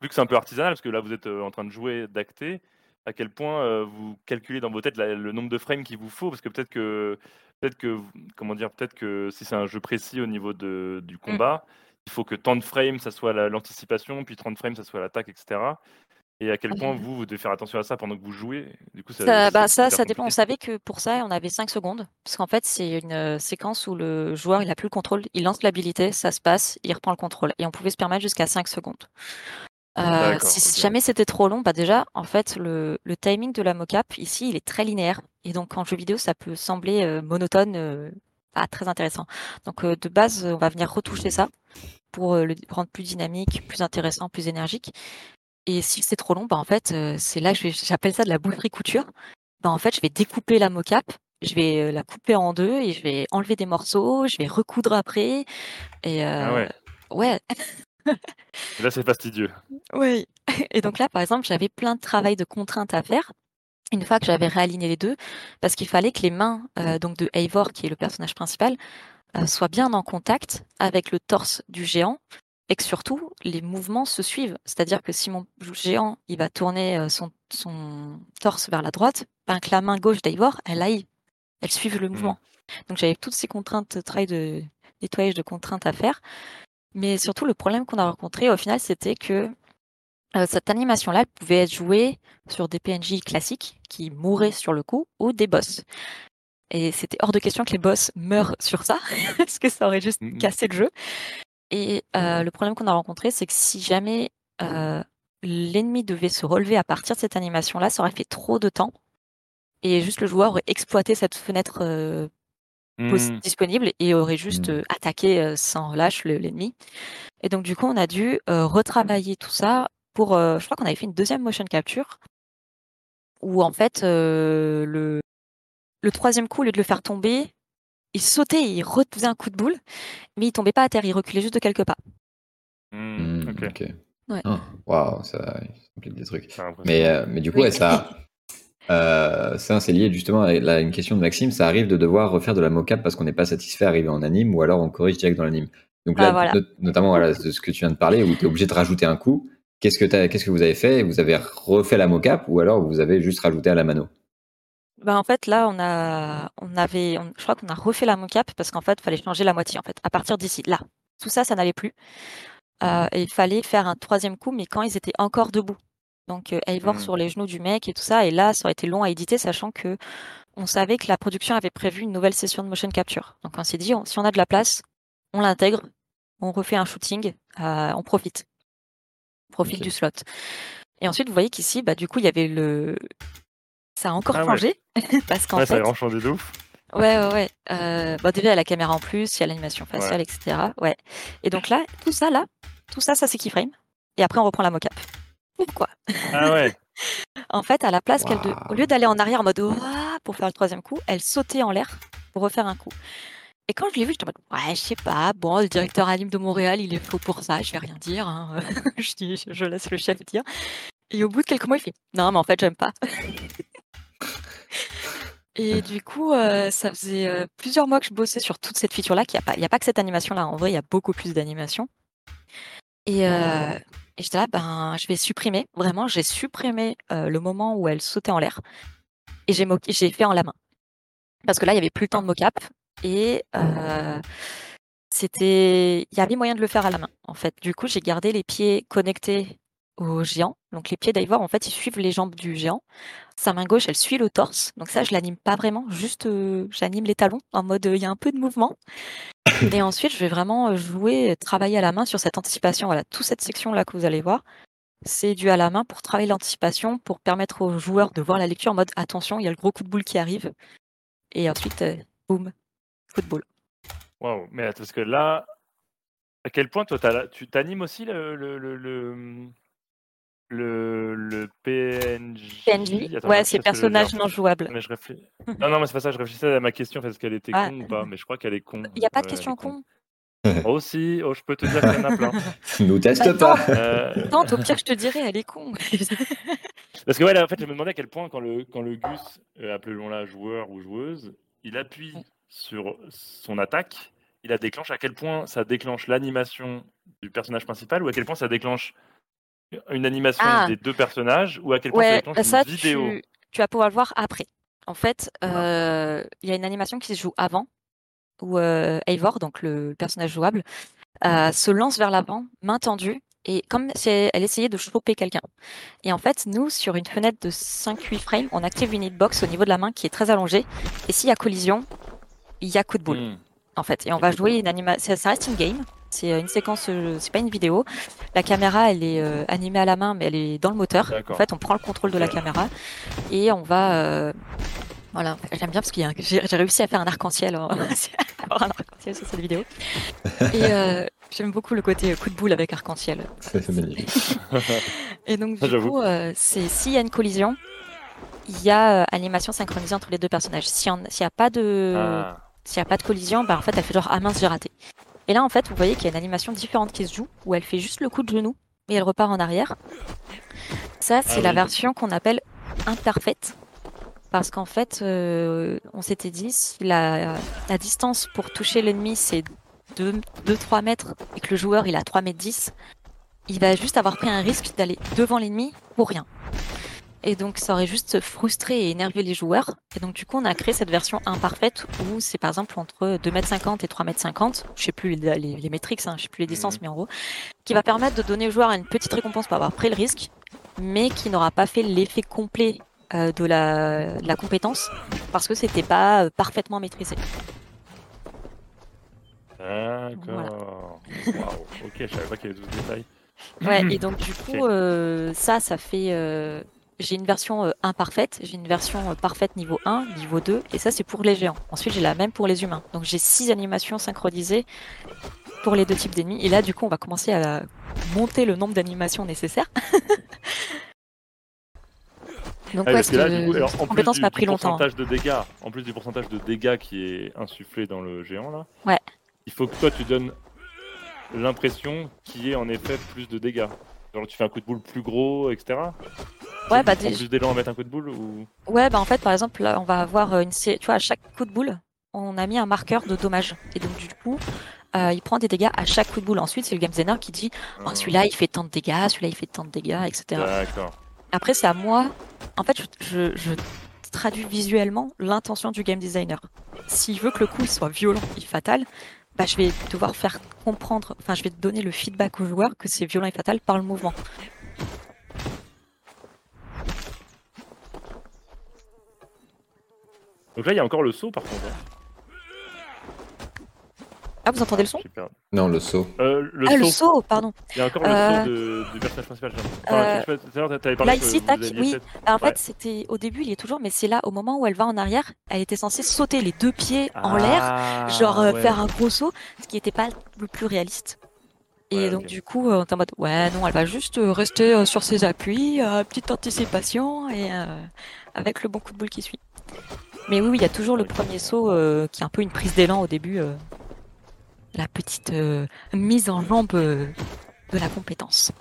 vu que c'est un peu artisanal, parce que là, vous êtes, heu, en train de jouer, d'acter, à quel point, heu, vous calculez dans vos têtes la le nombre de frames qu'il vous faut? Parce que peut-être que peut-être que comment dire? Peut-être que si c'est un jeu précis au niveau de du Mmh. combat, il faut que tant de frames, ça soit la l'anticipation, puis 30 frames, ça soit l'attaque et cetera. Et à quel point vous, vous devez faire attention à ça pendant que vous jouez? Du coup, ça, bah, ça, ça dépend. On savait que pour ça, on avait 5 secondes. Parce qu'en fait, c'est une euh, séquence où le joueur, il n'a plus le contrôle. Il lance l'habilité, ça se passe, il reprend le contrôle. Et on pouvait se permettre jusqu'à 5 secondes. Euh, si jamais c'était trop long, bah déjà, en fait, le, le, timing de la mocap, ici, il est très linéaire. Et donc, en jeu vidéo, ça peut sembler euh, monotone, pas très intéressant. Donc, de base, on va venir retoucher ça pour le rendre plus dynamique, plus intéressant, plus énergique. Et si c'est trop long, bah en fait, c'est là que j'appelle ça de la boucherie couture. Bah en fait, je vais découper la mocap, je vais la couper en deux et je vais enlever des morceaux, je vais recoudre après. Et ah ouais. ouais. là, c'est fastidieux. (laughs) Oui. Et donc là, par exemple, j'avais plein de travail de contraintes à faire. Une fois que j'avais réaligné les deux, parce qu'il fallait que les mains donc de Eivor, qui est le personnage principal, soient bien en contact avec le torse du géant et que surtout les mouvements se suivent. C'est-à-dire que si mon géant il va tourner euh, son, torse vers la droite, ben que la main gauche d'Eivor, elle aille, elle suive le mmh. mouvement. Donc j'avais toutes ces contraintes, de travail de nettoyage de contraintes à faire. Mais surtout le problème qu'on a rencontré au final, c'était que euh, cette animation-là pouvait être jouée sur des PNJ classiques qui mouraient sur le coup ou des boss. Et c'était hors de question que les boss meurent sur ça, (laughs) parce que ça aurait juste mmh cassé le jeu. Et euh, le problème qu'on a rencontré, c'est que si jamais euh, l'ennemi devait se relever à partir de cette animation-là, ça aurait fait trop de temps. Et juste le joueur aurait exploité cette fenêtre euh, mmh. disponible et aurait juste mmh. attaqué sans relâche l'ennemi. Et donc du coup, on a dû retravailler tout ça pour. je crois qu'on avait fait une deuxième motion capture où en fait le, le troisième coup, au lieu de le faire tomber, il sautait, il refaisait un coup de boule, mais il tombait pas à terre, il reculait juste de quelques pas. Mmh, ok. Ah, waouh, ça complique des trucs. Mais, euh, mais du coup, ça, (laughs) euh, ça c'est lié justement à une question de Maxime. Ça arrive de devoir refaire de la mocap parce qu'on n'est pas satisfait arrivé en anime ou alors on corrige direct dans l'anime. Donc là, bah, notamment voilà, de ce que tu viens de parler, où tu es obligé de rajouter un coup. Qu'est-ce que, qu'est-ce que vous avez fait? Vous avez refait la mocap ou alors vous avez juste rajouté à la mano? Bah, en fait, là, on a, on avait, je crois qu'on a refait la mocap parce qu'en fait, il fallait changer la moitié. En fait, à partir d'ici, là, tout ça, ça n'allait plus. Euh, et il fallait faire un troisième coup, mais quand ils étaient encore debout. Donc, euh, Eivor mmh. sur les genoux du mec et tout ça. Et là, ça aurait été long à éditer, sachant que on savait que la production avait prévu une nouvelle session de motion capture. Donc, on s'est dit, si on a de la place, on l'intègre, on refait un shooting, euh, on profite. On profite du slot. Et ensuite, vous voyez qu'ici, bah, du coup, il y avait le, ça a encore ah changé. (laughs) parce qu'en ouais, fait... ça a vraiment changé de ouf. Ouais, ouais, ouais. Euh, bon, déjà, il y a la caméra en plus, il y a l'animation faciale, etc. Ouais. Et donc là, tout ça, là, tout ça, ça c'est keyframe. Et après, on reprend la mocap. Pourquoi? Ah ouais. (laughs) en fait, à la place qu'elle, de... au lieu d'aller en arrière en mode pour faire le troisième coup, elle sautait en l'air pour refaire un coup. Et quand je l'ai vu, j'étais en mode ouais, je sais pas. Bon, le directeur anime de Montréal, il est faux pour ça. Je vais rien dire. Hein. (laughs) je, dis, je laisse le chef dire. Et au bout de quelques mois, il fait non, mais en fait, j'aime pas. Et du coup, euh, ça faisait euh, plusieurs mois que je bossais sur toute cette feature-là, qu'il n'y a, pas, a pas que cette animation-là. En vrai, il y a beaucoup plus d'animations. Et, euh, et j'étais là, ben, je vais supprimer. Vraiment, j'ai supprimé le moment où elle sautait en l'air. Et j'ai, j'ai fait en la main. Parce que là, il n'y avait plus le temps de mocap. Et c'était, il y avait moyen de le faire à la main, en fait. Du coup, j'ai gardé les pieds connectés au géant. Donc les pieds d'Ivor, en fait, ils suivent les jambes du géant. Sa main gauche, elle suit le torse. Donc ça, je l'anime pas vraiment, juste euh, j'anime les talons en mode il y a un peu de mouvement. Et ensuite, je vais vraiment euh, jouer, travailler à la main sur cette anticipation. Voilà, toute cette section là que vous allez voir, c'est dû à la main pour travailler l'anticipation, pour permettre aux joueurs de voir la lecture en mode attention, il y a le gros coup de boule qui arrive. Et ensuite, euh, boum, football. Waouh, mais parce que là, à quel point toi, tu t'animes aussi le PNJ. PNJ Ouais, c'est personnage non jouable. Mais je réfléchis... non, non, mais c'est pas ça, je réfléchissais à ma question, est-ce qu'elle était ah. con ou pas, mais je crois qu'elle est con. Il n'y a pas de question con. (laughs) Oh, si, oh, je peux te dire qu'il y en a plein. (laughs) Nous teste pas. Euh... Tente, au pire, je te dirais, elle est con. (laughs) Parce que, ouais, là, en fait, je me demandais à quel point, quand le, quand le Gus, euh, appelons-la joueur ou joueuse, il appuie sur son attaque, il a déclenche à quel point ça déclenche l'animation du personnage principal ou à quel point ça déclenche une animation ah. des deux personnages ou à quel point ça, ça une vidéo? tu, tu, vas pouvoir le voir après. En fait, euh, il y a une animation qui se joue avant où euh, Eivor, donc le personnage jouable, euh, se lance vers l'avant, main tendue, et comme si elle essayait de choper quelqu'un. Et en fait, nous, sur une fenêtre de 5-8 frames, on active une hitbox au niveau de la main qui est très allongée. Et s'il y a collision, il y a coup de boule. Hmm. En fait, et on va jouer une animation. Ça reste une game. C'est une séquence, euh, c'est pas une vidéo. La caméra, elle est euh, animée à la main, mais elle est dans le moteur. En fait, on prend le contrôle de la caméra et on va. euh, Voilà, j'aime bien parce que j'ai réussi à faire un arc-en-ciel, (laughs) un arc-en-ciel sur cette vidéo. Et euh, j'aime beaucoup le côté coup de boule avec arc-en-ciel. C'est magnifique. (laughs) Et donc, Ça, du coup, euh, c'est s'il y a une collision, il y a euh, animation synchronisée entre les deux personnages. S'il n'y a pas de, Ah. s'il a pas de collision, bah en fait, elle fait genre ah mince, j'ai raté. Et là, en fait, vous voyez qu'il y a une animation différente qui se joue où elle fait juste le coup de genou et elle repart en arrière. Ça, c'est Ah la version qu'on appelle imparfaite. Parce qu'en fait, euh, on s'était dit, si la, la distance pour toucher l'ennemi, c'est 2-3 mètres et que le joueur il a 3 mètres 10, il va juste avoir pris un risque d'aller devant l'ennemi pour rien. Et donc ça aurait juste frustré et énervé les joueurs. Et donc du coup on a créé cette version imparfaite où c'est par exemple entre 2m50 et 3m50, je sais plus les, les, les métriques, hein, je sais plus les distances, Mhm. mais en gros, qui va permettre de donner au joueur une petite récompense pour avoir pris le risque, mais qui n'aura pas fait l'effet complet euh, de, la, de la compétence parce que c'était pas euh, parfaitement maîtrisé. D'accord. Waouh. Ok, je savais pas qu'il y avait 12 détails. Ouais, et (clears throat) donc du coup, euh, ça, ça fait. J'ai une version euh, imparfaite, j'ai une version euh, parfaite niveau 1, niveau 2, et ça c'est pour les géants. Ensuite, j'ai la même pour les humains. Donc j'ai six animations synchronisées pour les deux types d'ennemis. Et là, du coup, on va commencer à monter le nombre d'animations nécessaires. (laughs) Donc Ah, ouais, parce que là, du coup, cette alors, en plus compétence du, m'a du pris longtemps. pourcentage de dégâts, en plus du pourcentage de dégâts qui est insufflé dans le géant là, Ouais. il faut que toi tu donnes l'impression qu'il y ait en effet plus de dégâts. Genre tu fais un coup de boule plus gros, etc. Ouais, bah, dé- plus d'élan à mettre un coup de boule ou? Ouais, bah en fait, par exemple, là, on va avoir une sé- tu vois, à chaque coup de boule, on a mis un marqueur de dommage. Et donc, du coup, euh, il prend des dégâts à chaque coup de boule. Ensuite, c'est le game designer qui dit, oh, Ah, celui-là, il fait tant de dégâts, celui-là, il fait tant de dégâts, etc. D'accord. Après, c'est à moi. En fait, je, je, je traduis visuellement l'intention du game designer. S'il veut que le coup il soit violent et fatal, bah, je vais devoir faire comprendre, enfin, je vais donner le feedback au joueur que c'est violent et fatal par le mouvement. Donc là il y a encore le saut par contre. hein. Ah, vous entendez le son? Non, le saut. Euh, le Ah, saut. le saut, pardon. Il y a encore le Euh, saut de- du personnage principal. euh, Enfin, tout à l'heure, t'avais parlé vous tac, oui. en Ouais. fait, c'était au début, il est toujours, mais c'est là, au moment où elle va en arrière, elle était censée sauter les deux pieds en l'air, Ah, genre euh, ouais. faire un gros saut, ce qui n'était pas le plus réaliste. Et Ouais, donc, du coup, euh, on était en mode, ouais, non, elle va juste euh, rester euh, sur ses appuis, euh, petite anticipation, et euh, avec le bon coup de boule qui suit. Mais oui, oui, il y a toujours le premier saut euh, qui est un peu une prise d'élan au début. La petite euh, mise en jambe euh, de la compétence.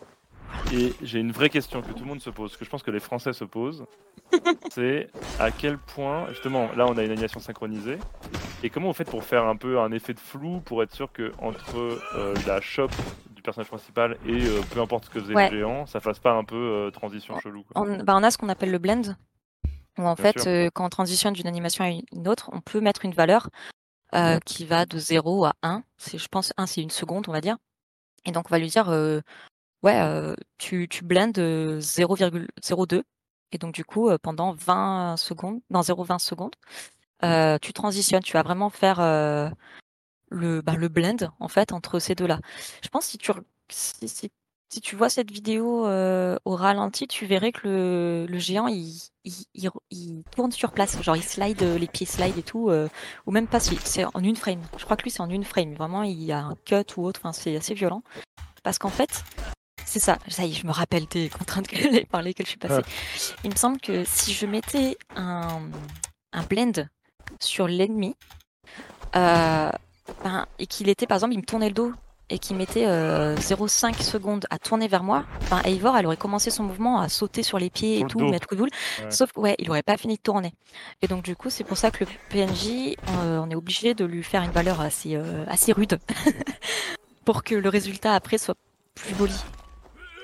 Et j'ai une vraie question que tout le monde se pose, que je pense que les Français se posent. (laughs) c'est à quel point, justement, là on a une animation synchronisée. Et comment vous faites pour faire un peu un effet de flou pour être sûr que entre euh, la chope du personnage principal et euh, peu importe ce que faisait Ouais. le géant, ça fasse pas un peu euh, transition chelou quoi. On, bah, on a ce qu'on appelle le blend, où en Bien fait, quand on transitionne d'une animation à une autre, on peut mettre une valeur euh, qui va de 0 à 1. C'est, je pense 1, c'est une seconde, on va dire. Et donc, on va lui dire, euh, ouais, euh, tu, tu blends euh, 0,02. Et donc, du coup, euh, pendant 20 secondes, dans 0,20 secondes, euh, tu transitionnes. Tu vas vraiment faire euh, le, bah, le blend, en fait, entre ces deux-là. Je pense que si tu, si, si- si tu vois cette vidéo euh, au ralenti, tu verrais que le, le géant, il, il, il, il tourne sur place. Genre, il slide, euh, les pieds slide et tout. euh, ou même pas, si- c'est en une frame. Je crois que lui, c'est en une frame. Vraiment, il y a un cut ou autre. Enfin, c'est assez violent. Parce qu'en fait, c'est ça. Ça y est, je me rappelle des contraintes que- (laughs) par lesquelles je suis passée. Il me semble que si je mettais un, un blend sur l'ennemi, euh, ben, et qu'il était, par exemple, il me tournait le dos et qu'il mettait euh, 0,5 secondes à tourner vers moi, ben, Eivor, elle aurait commencé son mouvement à sauter sur les pieds et tout, dos. mettre coup de boule. Ouais. Sauf ouais, il aurait pas fini de tourner. Et donc du coup, c'est pour ça que le PNJ, euh, on est obligé de lui faire une valeur assez euh, assez rude (laughs) pour que le résultat après soit plus joli.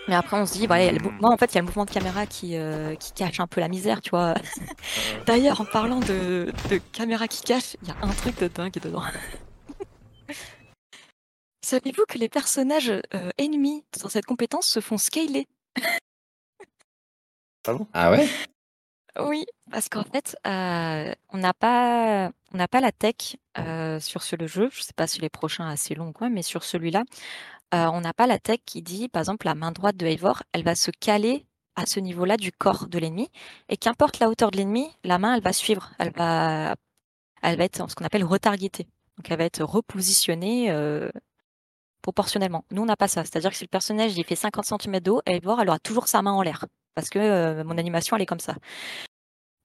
Mais après, on se dit, ouais, le mou- moi en fait, il y a le mouvement de caméra qui euh, qui cache un peu la misère, tu vois. Euh, (laughs) D'ailleurs, en parlant de, de caméra qui cache, il y a un truc de dingue dedans. Savez-vous que les personnages euh, ennemis dans cette compétence se font scaler? Ah bon? Ah ouais? Oui, parce qu'en fait, euh, on n'a pas, on n'a pas la tech euh, sur ce le jeu. Je sais pas si les prochains assez longs ou quoi, mais sur celui-là, euh, on n'a pas la tech qui dit, par exemple, la main droite de Eivor, elle va se caler à ce niveau-là du corps de l'ennemi, et qu'importe la hauteur de l'ennemi, la main, elle va suivre, elle va, elle va être ce qu'on appelle retargetée. Donc, elle va être repositionnée euh, proportionnellement. Nous, on n'a pas ça. C'est-à-dire que si le personnage il fait 50 cm de haut, Eivor, elle aura toujours sa main en l'air, parce que euh, mon animation, elle est comme ça.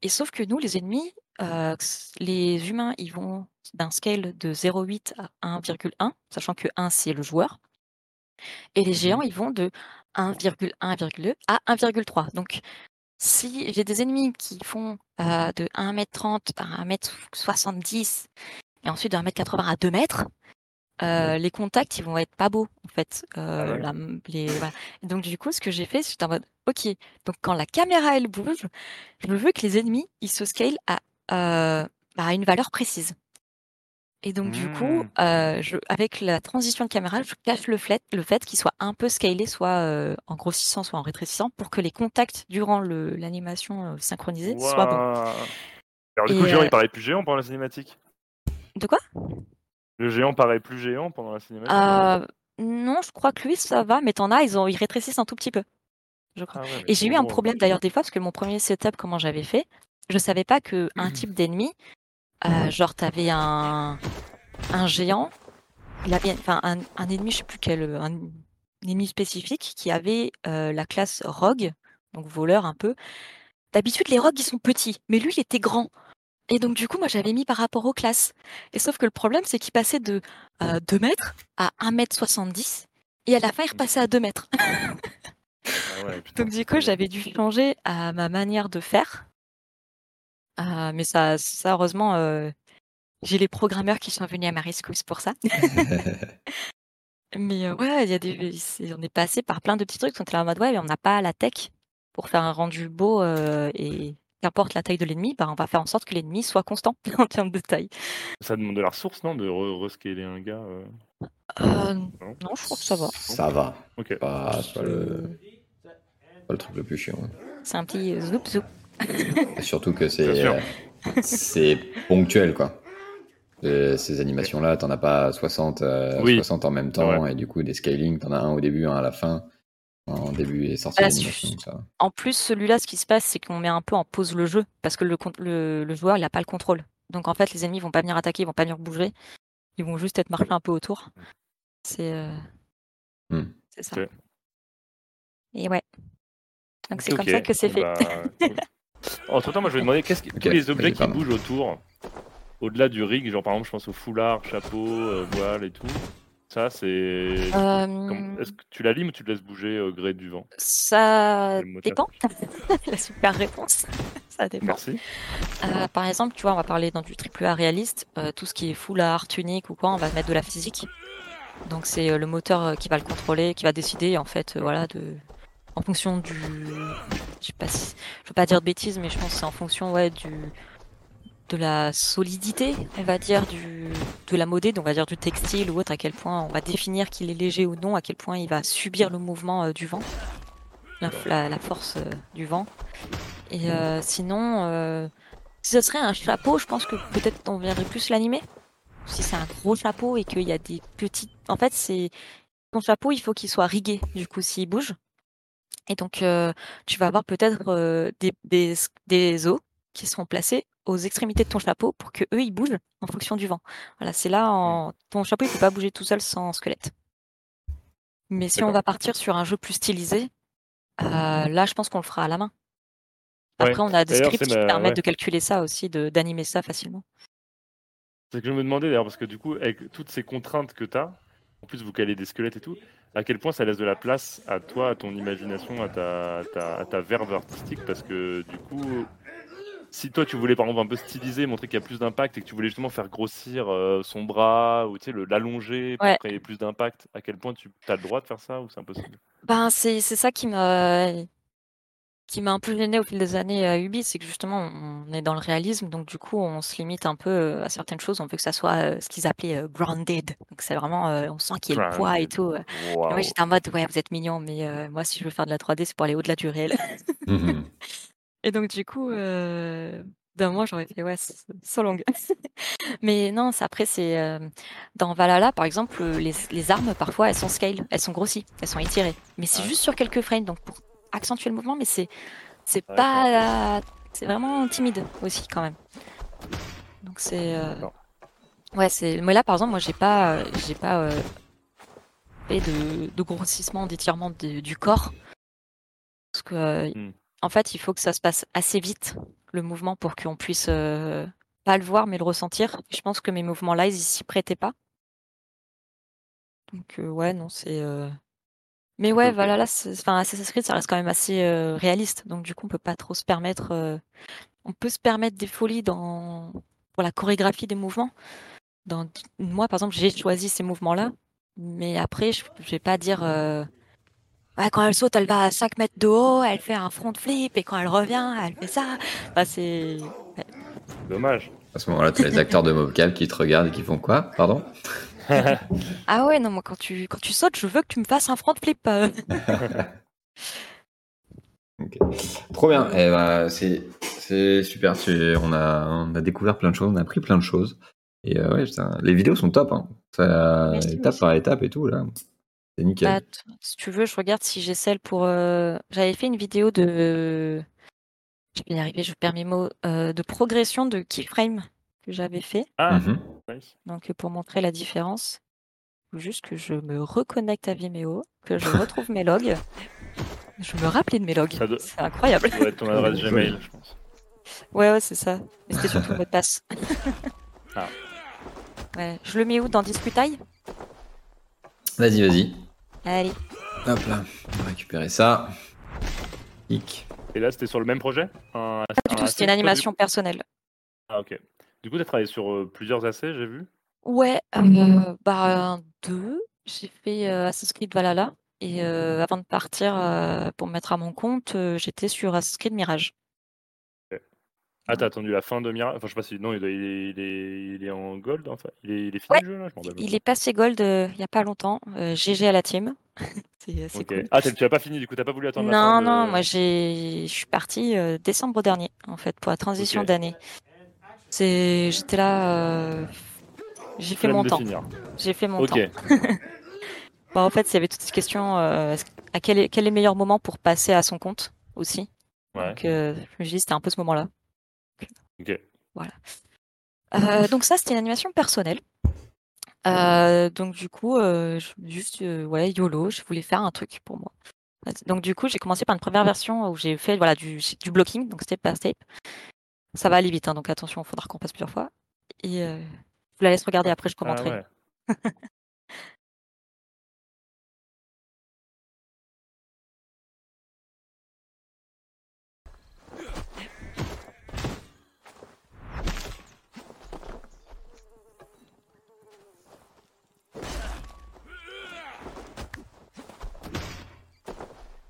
Et sauf que nous, les ennemis, euh, les humains, ils vont d'un scale de 0,8 à 1,1, sachant que 1, c'est le joueur. Et les géants, ils vont de 1,1,2 à 1,3. Donc, si j'ai des ennemis qui font euh, de 1m30 à 1m70 et ensuite de 1m80 à 2 mètres, euh, les contacts, ils vont être pas beaux, en fait. Euh, Ah ouais. la- les, voilà. Et Donc, du coup, ce que j'ai fait, c'est en mode, OK, donc quand la caméra, elle bouge, je veux que les ennemis, ils se scalent à, euh, à une valeur précise. Et donc, du coup, je, avec la transition de caméra, je cache le fait, le fait qu'il soit un peu scalé, soit en grossissant, soit en rétrécissant, pour que les contacts durant l'animation synchronisée soient bons. Alors du Et, coup, euh, il paraît plus géant pendant la cinématique? De quoi? Le géant paraît plus géant pendant la cinématique Euh, Non, je crois que lui, ça va, mais t'en as, ils, ont, ils rétrécissent un tout petit peu. Je crois. Ah ouais, Et j'ai eu un problème d'ailleurs des fois, parce que mon premier setup, comment j'avais fait, je savais pas que un (clears throat) type d'ennemi, euh, genre t'avais un, un géant, il avait, enfin un, un ennemi, je sais plus quel, un, ennemi spécifique qui avait euh, la classe rogue, donc voleur un peu. D'habitude, les rogues, ils sont petits, mais lui, il était grand. Et donc, du coup, moi, j'avais mis par rapport aux classes. Et sauf que le problème, c'est qu'il passait de euh, 2 mètres à 1 mètre 70, et à la fin, il repassait à 2 mètres. (laughs) Ah ouais, Donc du coup, j'avais dû changer à ma manière de faire. Euh, mais ça, ça heureusement, euh, j'ai les programmeurs qui sont venus à ma rescousse pour ça. (laughs) (laughs) mais euh, ouais, il y a des, on est passé par plein de petits trucs. On était là en mode ouais, mais on n'a pas la tech pour faire un rendu beau et qu'importe la taille de l'ennemi, bah, on va faire en sorte que l'ennemi soit constant (laughs) en termes de taille. Ça demande de la ressource, non De re- rescaler un gars euh, Euh, Non non, je crois que ça va. Ça va. Ok. Pas, c'est pas, le, pas le truc le plus chiant. C'est un petit zoup zoup. (laughs) Et surtout que c'est euh, ponctuel, quoi. Euh, ces animations-là, t'en as pas 60, euh, Oui. 60 en même temps, Ouais. et du coup, des scaling, t'en as un au début, un à la fin, en début et sortie plus, celui-là, ce qui se passe, c'est qu'on met un peu en pause le jeu parce que le, con- le, le joueur, il n'a pas le contrôle. Donc en fait, les ennemis vont pas venir attaquer, ils vont pas venir bouger. Ils vont juste être marchés un peu autour. C'est euh, Hmm. c'est ça. Et ouais. Donc c'est comme ça que c'est fait. bah. (laughs) Entre temps, moi je vais demander qu'est-ce que Ok, tous les objets qui bougent autour, au-delà du rig, genre par exemple, je pense au foulard, chapeau, euh, voile et tout. Ça, c'est. Euh, Est-ce que tu l'alimes ou tu le laisses bouger au gré du vent? Ça dépend. (laughs) La super réponse. (laughs) ça dépend. Merci. Euh, par exemple, tu vois, on va parler dans du triple A réaliste. euh, tout ce qui est foulard, tunique ou quoi, on va mettre de la physique. Donc c'est euh, le moteur euh, qui va le contrôler, qui va décider en fait, euh, voilà, de, en fonction du, je sais pas, si- je veux pas dire de bêtises, mais je pense que c'est en fonction, ouais, du, de la solidité, on va dire, du, de la modée, donc on va dire du textile ou autre, à quel point on va définir qu'il est léger ou non, à quel point il va subir le mouvement euh, du vent, la, force euh, du vent. Et euh, sinon, si ce serait un chapeau, je pense que peut-être on verrait plus l'animer. Si c'est un gros chapeau et qu'il y a des petits. En fait, c'est. Ton chapeau, il faut qu'il soit rigué, du coup, s'il bouge. Et donc, tu vas avoir peut-être des, des, des os qui seront placés aux extrémités de ton chapeau pour que eux ils bougent en fonction du vent. Voilà, c'est là en ton chapeau il peut pas bouger tout seul sans squelette. Mais si on va partir sur un jeu plus stylisé, euh, là je pense qu'on le fera à la main. Ouais. Après on a des scripts qui ma- permettent ouais. de calculer ça aussi, d'animer ça facilement. C'est ce que je me demandais d'ailleurs, parce que du coup, avec toutes ces contraintes que tu as, en plus vous calez des squelettes et tout, à quel point ça laisse de la place à toi, à ton imagination, à ta, à ta, à ta verve artistique, parce que du coup, si toi tu voulais par exemple un peu styliser, montrer qu'il y a plus d'impact et que tu voulais justement faire grossir euh, son bras ou tu sais, le- l'allonger pour Ouais. créer plus d'impact, à quel point tu as le droit de faire ça ou c'est impossible? Ben c'est c'est ça qui m'a qui m'a un peu gêné au fil des années à Ubi, c'est que justement, on est dans le réalisme, donc du coup, on se limite un peu à certaines choses. On veut que ça soit ce qu'ils appelaient grounded. Donc c'est vraiment, on sent qu'il y a le poids et tout. moi, j'étais en mode, ouais, vous êtes mignon, mais moi, si je veux faire de la 3D, c'est pour aller au-delà du réel. Mmh (laughs) et donc, du coup, d'un moment, j'aurais fait, ouais, so long. (laughs) mais non, après, c'est dans Valhalla, par exemple, les, les, armes, parfois, elles sont scale, elles sont grossies, elles sont étirées. Mais c'est juste sur quelques frames. Donc, pour accentuer le mouvement, mais c'est c'est pas c'est vraiment timide aussi quand même. Donc c'est euh, ouais c'est mais là par exemple moi j'ai pas j'ai pas euh, fait de, de grossissement d'étirement du corps parce que hmm. En fait il faut que ça se passe assez vite le mouvement pour qu'on puisse euh, pas le voir mais le ressentir. Je pense que mes mouvements là ils s'y prêtaient pas. Donc ouais non c'est mais ouais, voilà, là, enfin, Assassin's Creed, ça reste quand même assez réaliste. Donc, du coup, on peut pas trop se permettre. on peut se permettre des folies dans pour la chorégraphie des mouvements. Dans... Moi, par exemple, j'ai choisi ces mouvements-là, mais après, je, je vais pas dire. Quand elle saute, elle va à 5 mètres de haut, elle fait un front flip, et quand elle revient, elle fait ça. Enfin, c'est. Dommage. À ce moment-là, tu as les acteurs de mobcap qui te regardent et qui font quoi? Pardon? (laughs) Ah ouais, non, moi quand tu, quand tu sautes, je veux que tu me fasses un front flip. (laughs) Euh. Trop bien. Eh ben, c'est, super. On a, on a découvert plein de choses, on a appris plein de choses. Et euh, ouais, les vidéos sont top. Hein. Ça, étape par étape et tout, là. C'est nickel. Bah, si tu veux, je regarde si j'ai celle pour. Euh, j'avais fait une vidéo de. Je vais y arriver, je perds mes mots. de progression de keyframe que j'avais fait. Ah, mhm. Donc pour montrer la différence, il faut juste que je me reconnecte à Vimeo, que je retrouve mes logs. Je me rappelais de mes logs. C'est incroyable. Ça doit être ton (laughs) adresse Gmail, je pense. Ouais, ouais, c'est ça. Mais c'était surtout le mot de passe. ah. (laughs) Ouais. Je le mets où? Dans Disputaille Vas-y, vas-y. Allez. Hop là, on va récupérer ça. Hic. Et là, c'était sur le même projet? Pas du tout, c'était une animation personnelle. Ah, ok. Du coup, tu as travaillé sur plusieurs essais, j'ai vu? Ouais, euh, bah, deux. J'ai fait Assassin's Creed Valhalla et avant de partir pour me mettre à mon compte, j'étais sur Assassin's Creed Mirage. Ah, t'as attendu la fin de Mirage Enfin, je sais pas si. Non, il, est, il est, en gold, enfin. Il est, il est fini le jeu, là Il est passé gold il y a pas longtemps. GG à la team. (laughs) c'est cool. Ah, tu l'as pas fini, du coup, t'as pas voulu attendre la fin Non, non, moi je suis parti décembre dernier, en fait, pour la transition d'année. C'est, j'étais là, euh, j'ai fait mon temps. J'ai fait mon temps. (laughs) En fait, il y avait toute cette question euh, à quel est, quel est le meilleur moment pour passer à son compte aussi? Donc, euh, je me suis dit, c'était un peu ce moment-là. Ok. Voilà. donc ça, c'était une animation personnelle. donc du coup, juste ouais, YOLO, je voulais faire un truc pour moi. Donc du coup, j'ai commencé par une première version où j'ai fait voilà du, du blocking, donc step par step. Ça va aller vite, hein, donc attention, il faudra qu'on passe plusieurs fois. Et euh, je vous la laisse regarder après, je ah commenterai. (laughs)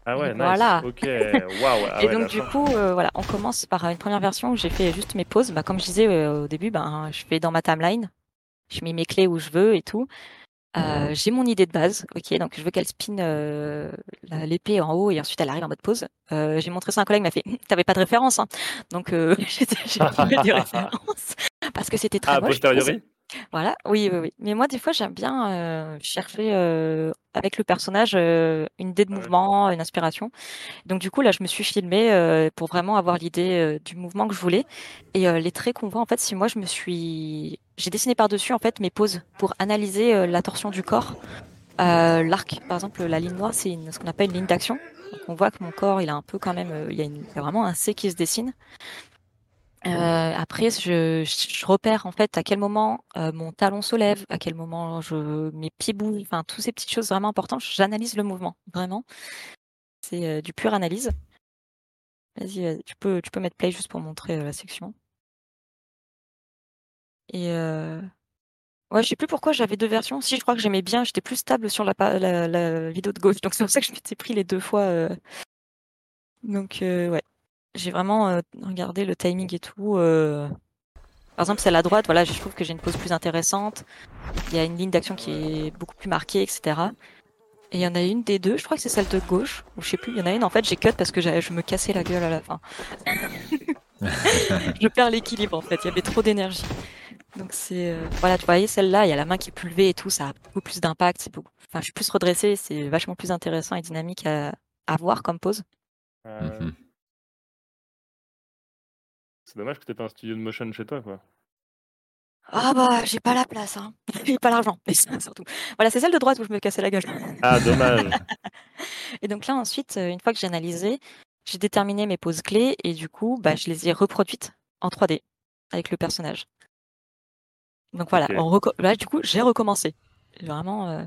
Ah ouais, Voilà. Ok, waouh. Ah et donc du coup, euh, voilà, on commence par une première version où j'ai fait juste mes pauses. Bah, comme je disais euh, au début, ben, je fais dans ma timeline, je mets mes clés où je veux et tout. Euh, j'ai mon idée de base, ok, donc je veux qu'elle spin l'épée en haut et ensuite elle arrive en mode pause. j'ai montré ça à un collègue, il m'a fait, t'avais pas de référence, hein. donc (laughs) j'ai trouvé des références parce que c'était très ah, moche. Voilà, oui, oui, oui. Mais moi, des fois, j'aime bien euh, chercher euh, avec le personnage euh, une idée de mouvement, une inspiration. Donc, du coup, là, je me suis filmée pour vraiment avoir l'idée du mouvement que je voulais. Et les traits qu'on voit, en fait, si moi, je me suis. J'ai dessiné par-dessus, en fait, mes poses pour analyser la torsion du corps. L'arc, par exemple, la ligne noire, c'est ce qu'on appelle une ligne d'action. on voit que mon corps, il a un peu quand même. il, y a il y a vraiment un C qui se dessine. Euh, après, je, je, repère en fait à quel moment euh, mon talon se lève, à quel moment je, mes pieds bougent, enfin toutes ces petites choses vraiment importantes. J'analyse le mouvement, vraiment. C'est euh, du pure analyse. Vas-y, tu peux, tu peux mettre play juste pour montrer la section. Et ouais, je sais plus pourquoi j'avais deux versions. Si, je crois que j'aimais bien, j'étais plus stable sur la, la, la, vidéo de gauche, donc c'est pour ça que je m'étais pris les deux fois Donc, ouais. J'ai vraiment regardé le timing et tout. Par exemple, celle à droite, voilà, je trouve que j'ai une pose plus intéressante. Il y a une ligne d'action qui est beaucoup plus marquée, etc. Et il y en a une des deux, je crois que c'est celle de gauche, ou je sais plus, il y en a une, en fait, j'ai cut parce que je me cassais la gueule à la fin. (laughs) je perds l'équilibre, en fait, il y avait trop d'énergie. Donc c'est, euh, voilà, tu voyez, celle-là, il y a la main qui est plus levée et tout, ça a beaucoup plus d'impact, c'est beaucoup, enfin, je suis plus redressée, c'est vachement plus intéressant et dynamique à, à voir comme pose. Euh, mhm. C'est dommage que t'aies pas un studio de motion chez toi, quoi. Ah bah, j'ai pas la place, hein. (laughs) J'ai pas l'argent, surtout. Voilà, c'est celle de droite où je me cassais la gueule. Ah, dommage. (laughs) et donc là, ensuite, euh, une fois que j'ai analysé, j'ai déterminé mes poses clés et du coup, bah, je les ai reproduites en 3D avec le personnage. Donc voilà, là, du coup, j'ai recommencé. Vraiment. Euh...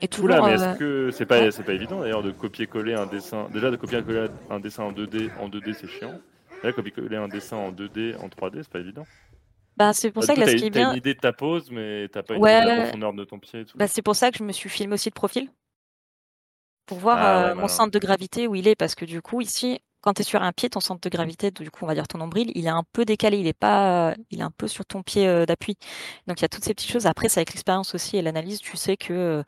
Et tout là, mais est-ce euh, que c'est pas, c'est pas évident d'ailleurs de copier-coller un dessin Déjà, de copier-coller un dessin en 2D, en 2D c'est chiant. Là, copier-coller un dessin en 2D, en 3D, c'est pas évident. Bah, c'est pour ça que là, ce qui est bien. T'as une idée de ta pose, mais t'as pas une idée de la profondeur de ton pied. Bah, c'est pour ça que je me suis filmé aussi de profil. Pour voir ah euh, mon centre de gravité où il est. Parce que du coup, ici, quand tu es sur un pied, ton centre de gravité, du coup, on va dire ton nombril, il est un peu décalé. Il est pas, il est un peu sur ton pied euh, d'appui. Donc, il y a toutes ces petites choses. Après, c'est avec l'expérience aussi et l'analyse, tu sais que euh,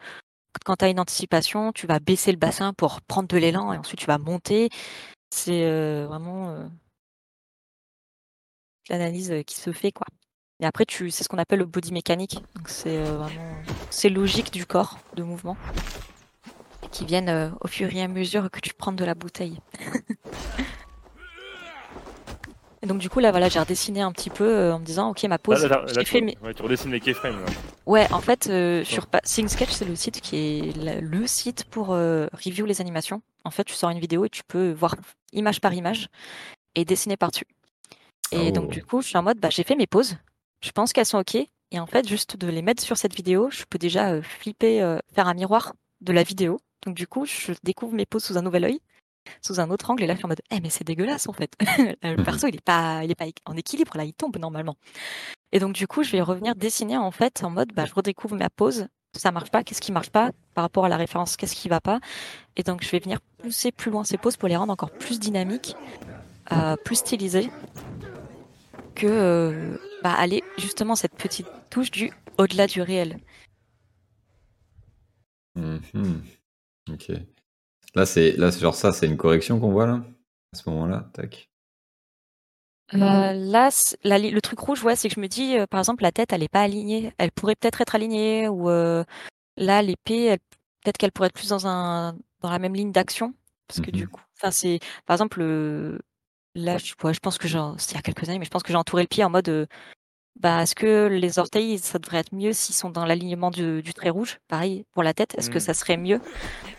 quand tu as une anticipation, tu vas baisser le bassin pour prendre de l'élan et ensuite tu vas monter. C'est vraiment l'analyse qui se fait, quoi. Et après, tu, c'est ce qu'on appelle le body mécanique. Donc c'est euh, vraiment, c'est logique du corps de mouvement qui viennent euh, au fur et à mesure que tu prends de la bouteille. et donc du coup là, voilà, j'ai redessiné un petit peu euh, en me disant, ok, ma pose. fait mes... ouais, tu redessines les keyframes. Ouais, en fait, sur Sing Sketch, c'est le site qui est le site pour review les animations. En fait, tu sors une vidéo et tu peux voir image par image et dessiner par-dessus. Et donc, oh. du coup, je suis en mode, bah, j'ai fait mes pauses je pense qu'elles sont OK. Et en fait, juste de les mettre sur cette vidéo, je peux déjà euh, flipper, euh, faire un miroir de la vidéo. Donc du coup, je découvre mes poses sous un nouvel œil, sous un autre angle. Et là, je suis en mode, eh mais c'est dégueulasse en fait. (laughs) le mhm. perso, il est pas, il est pas en équilibre là, il tombe normalement. Et donc du coup, je vais revenir dessiner en fait en mode, bah, je redécouvre ma pose. Ça marche pas. Qu'est-ce qui marche pas par rapport à la référence? Qu'est-ce qui va pas? Et donc, je vais venir pousser plus loin ces poses pour les rendre encore plus dynamiques, euh, plus stylisées que euh, bah, aller justement cette petite touche du au-delà du réel. Mhm. Ok. Là, c'est là, genre ça, c'est une correction qu'on voit là? À ce moment-là, tac. Euh, là, le truc rouge, ouais, c'est que je me dis, euh, par exemple, la tête, elle est pas alignée. Elle pourrait peut-être être alignée, ou là, l'épée, peut-être qu'elle pourrait être plus dans un dans la même ligne d'action, parce que du mhm. coup, enfin, c'est, par exemple, Là, je, je pense que genre, il y a quelques années, mais je pense que j'ai entouré le pied en mode, euh, bah, est-ce que les orteils, ça devrait être mieux s'ils sont dans l'alignement du, trait rouge? Pareil pour la tête, est-ce que mmh. ça serait mieux?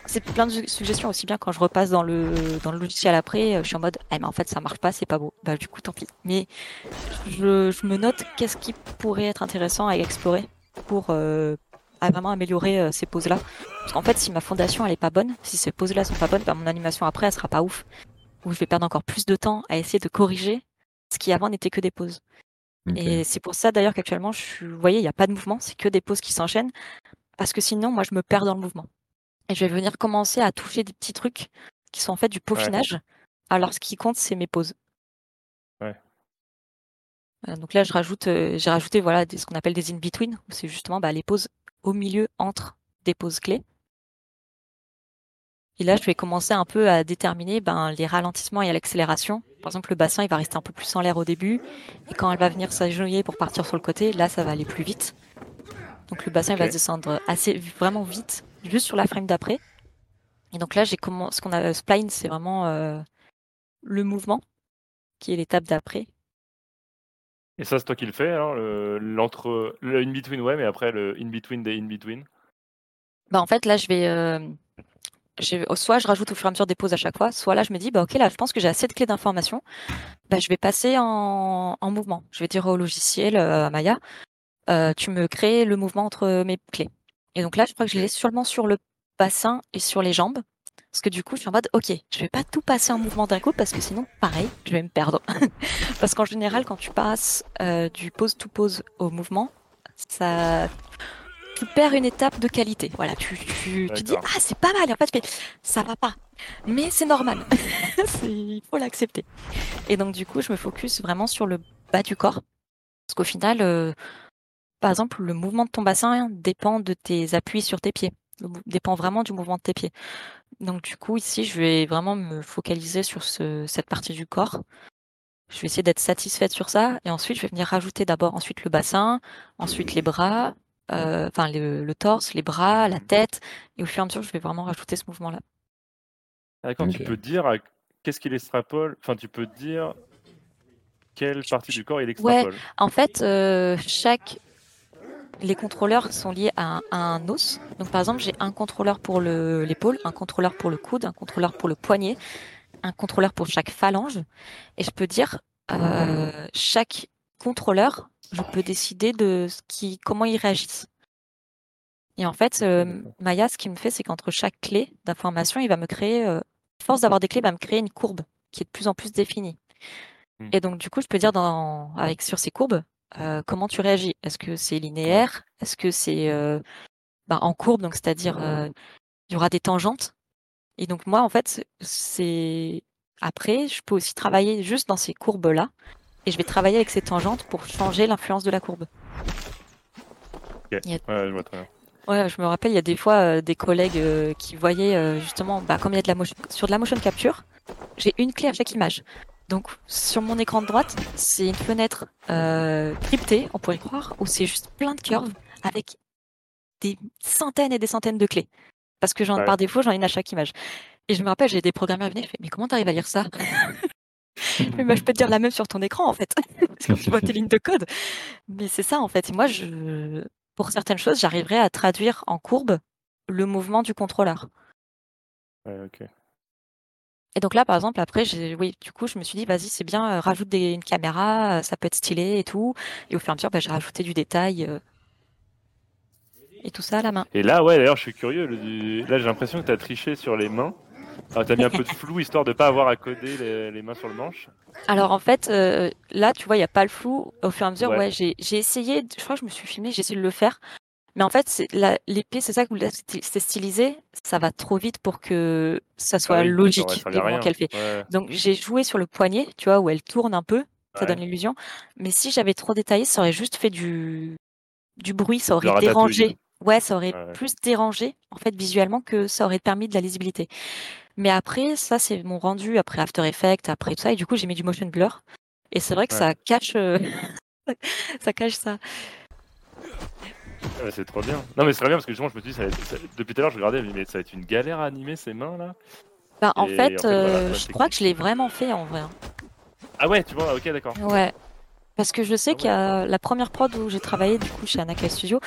C'est plein de suggestions aussi bien quand je repasse dans le dans le logiciel après, euh, je suis en mode, eh, mais en fait ça marche pas, c'est pas beau. Bah du coup tant pis. Mais je, je me note qu'est-ce qui pourrait être intéressant à explorer pour euh, à vraiment améliorer ces poses là. Parce qu'en fait, si ma fondation elle est pas bonne, si ces poses là sont pas bonnes, bah, mon animation après elle sera pas ouf où je vais perdre encore plus de temps à essayer de corriger ce qui avant n'était que des pauses. Et c'est pour ça d'ailleurs qu'actuellement, je, vous voyez, il n'y a pas de mouvement, c'est que des pauses qui s'enchaînent, parce que sinon, moi, je me perds dans le mouvement. Et je vais venir commencer à toucher des petits trucs qui sont en fait du peaufinage. Alors, ce qui compte, c'est mes pauses. Ouais. donc là, je rajoute, euh, j'ai rajouté voilà ce qu'on appelle des in-between, c'est justement bah, les pauses au milieu entre des pauses clés. Et là, je vais commencer un peu à déterminer ben, les ralentissements et l'accélération. Par exemple, le bassin, il va rester un peu plus en l'air au début. Et quand elle va venir s'agenouiller pour partir sur le côté, là, ça va aller plus vite. Donc le bassin va descendre assez vraiment vite, juste sur la frame d'après. Et donc là, j'ai commencé, ce qu'on a spline, c'est vraiment euh, le mouvement qui est l'étape d'après. Et ça, c'est toi qui le fais, l'entre, le in between, ouais, mais après le in between des in between. Bah en fait, là, je vais euh, soit je rajoute au fur et à mesure des pauses à chaque fois, soit là je me dis bah ok là je pense que j'ai assez de clés d'information, bah, je vais passer en, mouvement. Je vais dire au logiciel euh, à Maya, euh, tu me crées le mouvement entre mes clés. Et donc là je crois que je les laisse seulement sur le bassin et sur les jambes. Parce que du coup, je suis en mode, ok, je vais pas tout passer en mouvement d'un coup parce que sinon, pareil, je vais me perdre. (laughs) parce qu'en général, quand tu passes euh, du pose to pose au mouvement, ça, tu perds une étape de qualité. Voilà, tu, tu, tu dis, ah, c'est pas mal. Et en fait, tu fais, ça va pas. Mais c'est normal. (laughs) Il faut l'accepter. Et donc, du coup, je me focus vraiment sur le bas du corps. Parce qu'au final, euh, par exemple, le mouvement de ton bassin dépend de tes appuis sur tes pieds. Dépend vraiment du mouvement de tes pieds. Donc, du coup, ici, je vais vraiment me focaliser sur ce, cette partie du corps. Je vais essayer d'être satisfaite sur ça. Et ensuite, je vais venir rajouter d'abord ensuite le bassin, ensuite les bras, enfin le, le torse, les bras, la tête. Et au fur et à mesure, je vais vraiment rajouter ce mouvement-là. D'accord, tu peux dire à- qu'est-ce qu'il extrapole Enfin, tu peux dire quelle partie du corps il Ouais, extrapole? en fait, euh, chaque les contrôleurs sont liés à un, à un os. Donc, par exemple, j'ai un contrôleur pour le- l'épaule, un contrôleur pour le coude, un contrôleur pour le poignet, un contrôleur pour chaque phalange. Et je peux dire, euh, chaque contrôleur, je peux décider de ce qui, comment ils réagissent. Et en fait, euh. Maya, ce qu'il me fait, c'est qu'entre chaque clé d'information, il va me créer, euh, force d'avoir des clés, il va me créer une courbe qui est de plus en plus définie. Hmm. Et donc, du coup, je peux dire dans, avec, sur ces courbes, euh, comment tu réagis. Est-ce que c'est linéaire? Est-ce que c'est bah, en courbe, donc c'est-à-dire il y aura des tangentes? Et donc moi, en fait, c'est après, je peux aussi travailler juste dans ces courbes-là, et je vais travailler avec ces tangentes pour changer l'influence de la courbe. Ok. Il y a- Ouais, je vois très bien. Ouais, je me rappelle, il y a des fois euh, des collègues euh, qui voyaient euh, justement, bah, comme il y a de la motion, sur de la motion capture, j'ai une clé à chaque image. Donc sur mon écran de droite, c'est une fenêtre euh, cryptée, on pourrait croire, où c'est juste plein de curves avec des centaines et des centaines de clés. Parce que j'en, Ouais. par défaut, j'en ai une à chaque image. Et je me rappelle, j'ai des programmeurs qui venaient, mais comment t'arrives à lire ça? (laughs) Mais bah, je peux te dire la même sur ton écran en fait, parce que tu vois tes lignes de code. Mais c'est ça en fait. Et moi, je, pour certaines choses, j'arriverai à traduire en courbe le mouvement du contrôleur. Ouais, ok. Et donc là, par exemple, après, j'ai, oui, du coup, je me suis dit, vas-y, c'est bien, euh, rajoute des, une caméra, euh, ça peut être stylé et tout. Et au fur et à mesure, bah, j'ai rajouté du détail euh, et tout ça à la main. Et là, ouais, d'ailleurs, je suis curieux. le- Là, j'ai l'impression que tu as triché sur les mains. Alors, tu as mis un peu de flou histoire de pas avoir à coder les, les mains sur le manche. Alors en fait, euh, là, tu vois, il n'y a pas le flou. Au fur et à mesure, Ouais. ouais, j'ai, j'ai essayé, je crois que je me suis filmé, j'ai essayé de le faire. Mais en fait, c'est, la, l'épée, c'est ça que là, c'est stylisé, ça va trop vite pour que ça soit Ah oui, aurait logique, mouvements rien. qu'elle fait. Ouais, Donc j'ai joué sur le poignet, tu vois, où elle tourne un peu, ça ouais. donne l'illusion. Mais si j'avais trop détaillé, ça aurait juste fait du, du bruit, ça aurait dérangé. Ouais, ça aurait plus dérangé, en fait, visuellement, que ça aurait permis de la lisibilité. Mais après, ça, c'est mon rendu après After Effects, après tout ça, et du coup, j'ai mis du motion blur. Et c'est vrai que Ouais. ça cache, euh, (laughs) ça cache ça. Ouais, c'est trop bien. Non, mais c'est très bien parce que justement, je me dis, ça va être- ça- depuis tout à l'heure, je regardais, mais ça va être une galère à animer ces mains là. Bah, en Et fait, en fait, voilà, euh, je crois que je l'ai vraiment fait en vrai. hein. Ah ouais, tu vois, ok, d'accord. Ouais. Parce que je sais Ah qu'il y a la première prod où j'ai travaillé, du coup, chez Anakai Studio,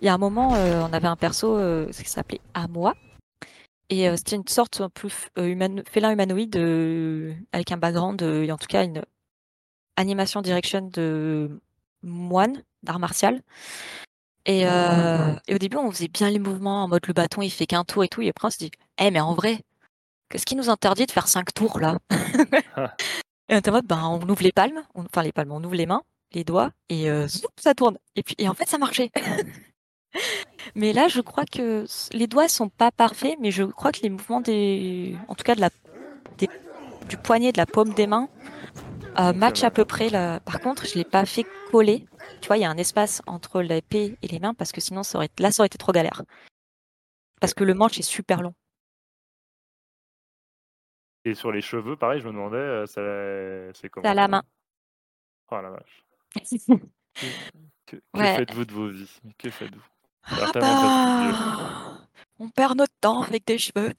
il y a un moment, euh, on avait un perso euh, qui s'appelait Amoa. Et euh, c'était une sorte un peu euh, félin humanoïde euh, avec un background, euh, et en tout cas une animation direction de moine, d'art martial. Et, euh, et au début, on faisait bien les mouvements en mode le bâton, il fait qu'un tour et tout. Et après, on se dit, eh, mais en vrai, qu'est-ce qui nous interdit de faire cinq tours là? (laughs) Et on était en mode, ben, on ouvre les palmes, on- enfin les palmes, on ouvre les mains, les doigts, et zoup, ça tourne. Et puis, et en fait, ça marchait. (laughs) mais là, je crois que les doigts sont pas parfaits, mais je crois que les mouvements des, en tout cas de la, des- du poignet, de la paume des mains, euh, matchent à peu près. Là. Par contre, je l'ai pas fait coller. Tu vois, il y a un espace entre l'épée et les mains parce que sinon, ça aurait, là, ça aurait été trop galère. Parce que le manche est super long. Et sur les cheveux, pareil, je me demandais, euh, ça- c'est comment C'est à la main. Oh la vache. (laughs) Que, que Ouais. faites-vous de vos vies? Que faites-vous? Ah bah, on perd notre temps avec des cheveux.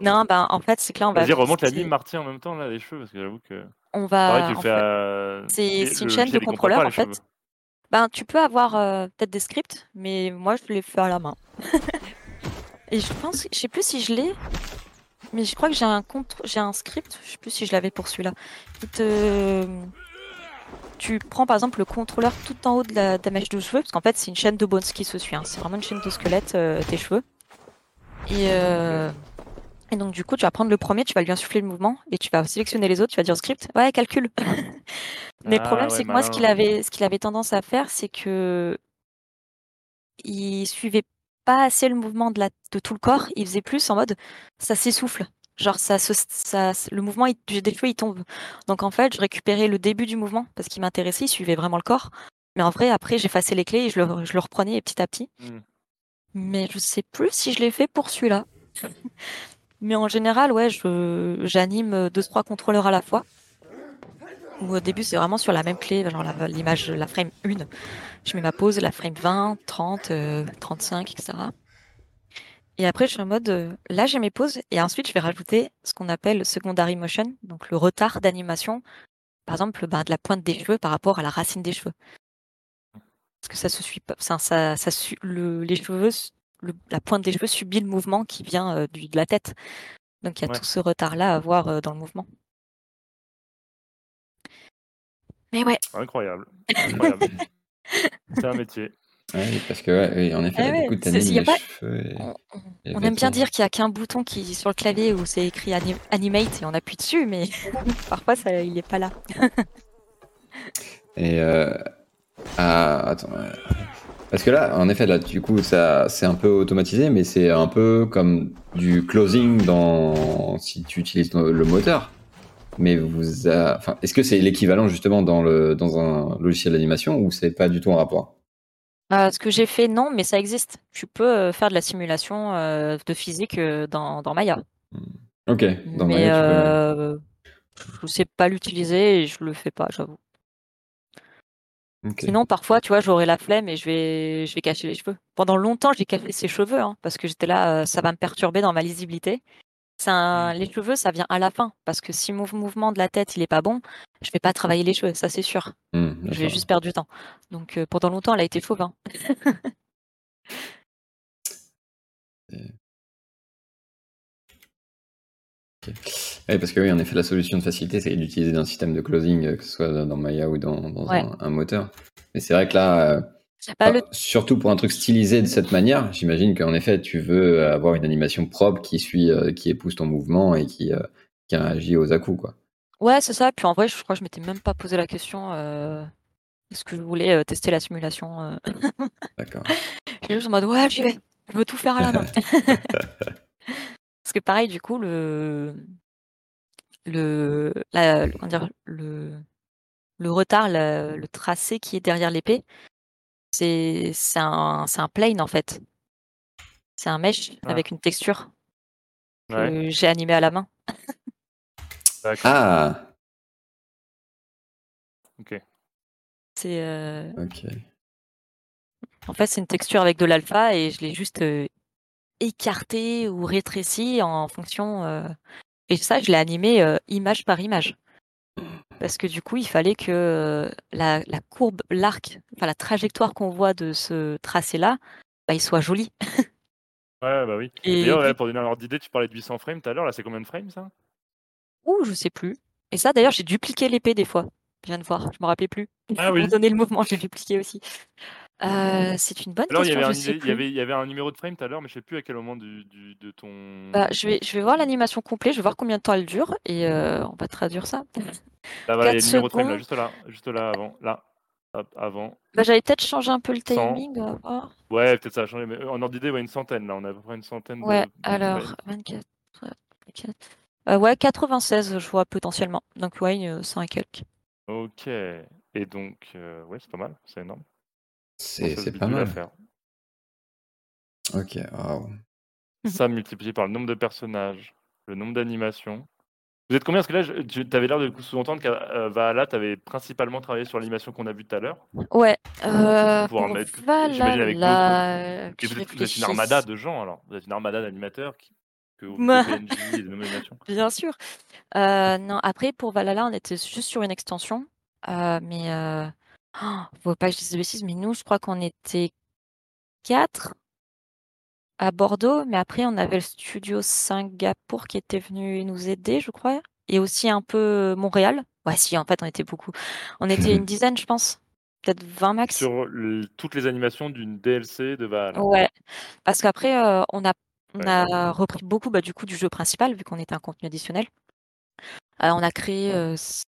Non, ben en fait, c'est que là, on va Vas-y, remonte la ligne Marty en même temps, là, les cheveux, parce que j'avoue que. On va. à. c'est- une chaîne de contrôleurs, en fait. Ben, tu peux avoir euh, peut-être des scripts, mais moi, je les fais à la main. (laughs) Et je pense, je sais plus si je l'ai, mais je crois que j'ai un contre, j'ai un script. Je sais plus si je l'avais pour celui-là. qui te- Tu prends par exemple le contrôleur tout en haut de la, de la mèche de cheveux, parce qu'en fait, c'est une chaîne de bones qui se suit. hein. C'est vraiment une chaîne de squelette, euh, tes cheveux. Et, euh, et donc, du coup, tu vas prendre le premier, tu vas lui insuffler le mouvement, et tu vas sélectionner les autres, tu vas dire script. Ouais, calcul. (laughs) Mais le Ah, problème, ouais, c'est que moi, ce qu'il avait, ce qu'il avait tendance à faire, c'est que il suivait pas assez le mouvement de, la, de tout le corps. Il faisait plus en mode ça s'essouffle. Genre, ça, ça, le mouvement des cheveux, il tombe. Donc, en fait, je récupérais le début du mouvement parce qu'il m'intéressait, il suivait vraiment le corps. Mais en vrai, après, j'effaçais les clés et je le, je le reprenais petit à petit. Mmh. Mais je sais plus si je l'ai fait pour celui-là. (laughs) Mais en général, ouais, j'anime deux, trois contrôleurs à la fois. au début, c'est vraiment sur la même clé, genre l'image, la, frame 1. Je mets ma pause, la frame 20, 30, 35, etc. Et après, je suis en mode, euh, là, j'ai mes pauses. Et ensuite, je vais rajouter ce qu'on appelle le secondary motion, donc le retard d'animation. Par exemple, bah, de la pointe des cheveux par rapport à la racine des cheveux. Parce que ça se suit pas. Ça, ça, ça le, les cheveux la pointe des cheveux subit le mouvement qui vient euh, du, de la tête. Donc il y a tout ce retard-là à voir euh, dans le mouvement. Mais ouais. Incroyable. (laughs) c'est un métier. Oui, parce que en effet, ah beaucoup de les cheveux On, aime bien dire qu'il n'y a qu'un bouton qui sur le clavier où c'est écrit animate et on appuie dessus, mais (laughs) parfois ça, il n'est pas là. et euh... ah, attends, parce que là, en effet, là, du coup, ça, c'est un peu automatisé, mais c'est un peu comme du closing dans si tu utilises le moteur. Mais vous, enfin, est-ce que c'est l'équivalent justement dans le dans un logiciel d'animation ou c'est pas du tout en rapport? Euh, Ce que j'ai fait, non, mais ça existe. Tu peux euh, faire de la simulation euh, de physique dans, dans Maya. Hmm. Ok. Dans mais Maya, tu peux... je sais pas l'utiliser et je le fais pas, j'avoue. Sinon, parfois, tu vois, j'aurai la flemme et je vais, je vais cacher les cheveux. Pendant longtemps, j'ai caché ses cheveux hein, parce que j'étais là, ça va me perturber dans ma lisibilité. Un... Les cheveux, ça vient à la fin parce que si mon mouvement de la tête il est pas bon, je vais pas travailler les cheveux, ça c'est sûr. Mmh, je vais juste perdre du temps. Donc euh, pendant longtemps, elle a été fauve. Hein. (laughs) Oui, parce que oui, en effet, la solution de facilité, c'est d'utiliser un système de closing, euh, que ce soit dans Maya ou dans, un, moteur. Mais c'est vrai que là, euh, bah, surtout pour un truc stylisé de cette manière, j'imagine qu'en effet, tu veux avoir une animation propre qui suit, euh, qui épouse ton mouvement et qui, qui réagit aux à-coups, quoi. Ouais, c'est ça. Puis en vrai, je crois que je m'étais même pas posé la question. Est-ce que je voulais tester la simulation (laughs) D'accord. J'étais juste en mode, ouais, j'y vais. Je veux tout faire à la main. (laughs) Parce que pareil, du coup, le, le, dire, le, le retard, le, tracé qui est derrière l'épée, c'est un, un plane en fait. C'est un mesh ah. avec une texture que j'ai animé à la main. ah Ok. C'est. Euh, ok. En fait, c'est une texture avec de l'alpha et je l'ai juste euh, écarté ou rétréci en fonction. Euh, et ça, je l'ai animé euh, image par image. Parce que du coup, il fallait que euh, la, courbe, l'arc, enfin la trajectoire qu'on voit de ce tracé-là, bah, il soit joli. (laughs) ouais, bah oui. Et d'ailleurs, pour donner un ordre d'idée, tu parlais de 800 frames tout à l'heure. Là, c'est combien de frames ça? Ouh, je sais plus. Et ça, d'ailleurs, j'ai dupliqué l'épée des fois. Je viens de voir, je me rappelais plus. Ah oui. (laughs) Pour donner le mouvement, j'ai dupliqué aussi. Euh, c'est une bonne Alors, il y, avait un, il, y avait, il y avait un numéro de frame tout à l'heure, mais je sais plus à quel moment du, du- de ton. Bah, je vais, je vais voir l'animation complète, je vais voir combien de temps elle dure et euh, on va traduire ça. Là, voilà, il y a le numéro de frame là, juste là, juste là avant, là, Hop, avant. Bah, j'avais peut-être changé un peu le timing. Ouais, peut-être ça a changé, mais en ordre d'idée, ouais, une centaine là, on a à peu près une centaine. de- Ouais, alors 24. Euh, ouais, 96, je vois potentiellement. Donc, ouais, 100 et quelques. Ok. Et donc, ouais, c'est pas mal, c'est énorme. C'est pas mal. Faire. Ok, (laughs) Ça multiplié par le nombre de personnages, le nombre d'animations. Vous êtes combien? Parce que là, tu avais l'air de sous-entendre qu'à euh, tu avais principalement travaillé sur l'animation qu'on a vue tout à l'heure. Ouais. Euh, pour mettre, Valhalla, avec vous, êtes, vous êtes, une armada de gens alors. Vous êtes une armada d'animateurs qui, que vous PNJ et de Bien sûr. Euh, non, après pour Valhalla, on était juste sur une extension, euh, mais euh, Oh, faut pas que je dise de bêtises, mais nous, je crois qu'on était quatre à Bordeaux, mais après, on avait le studio Singapour qui était venu nous aider, je crois, et aussi un peu Montréal. Ouais, si, en fait, on était beaucoup. On était une (laughs) dizaine, je pense. Peut-être 20 max. Sur toutes les animations d'une DLC de Val. Ouais, parce qu'après, euh, on a, on a repris beaucoup bah, du coup du jeu principal, vu qu'on était un contenu additionnel. Euh, on a créé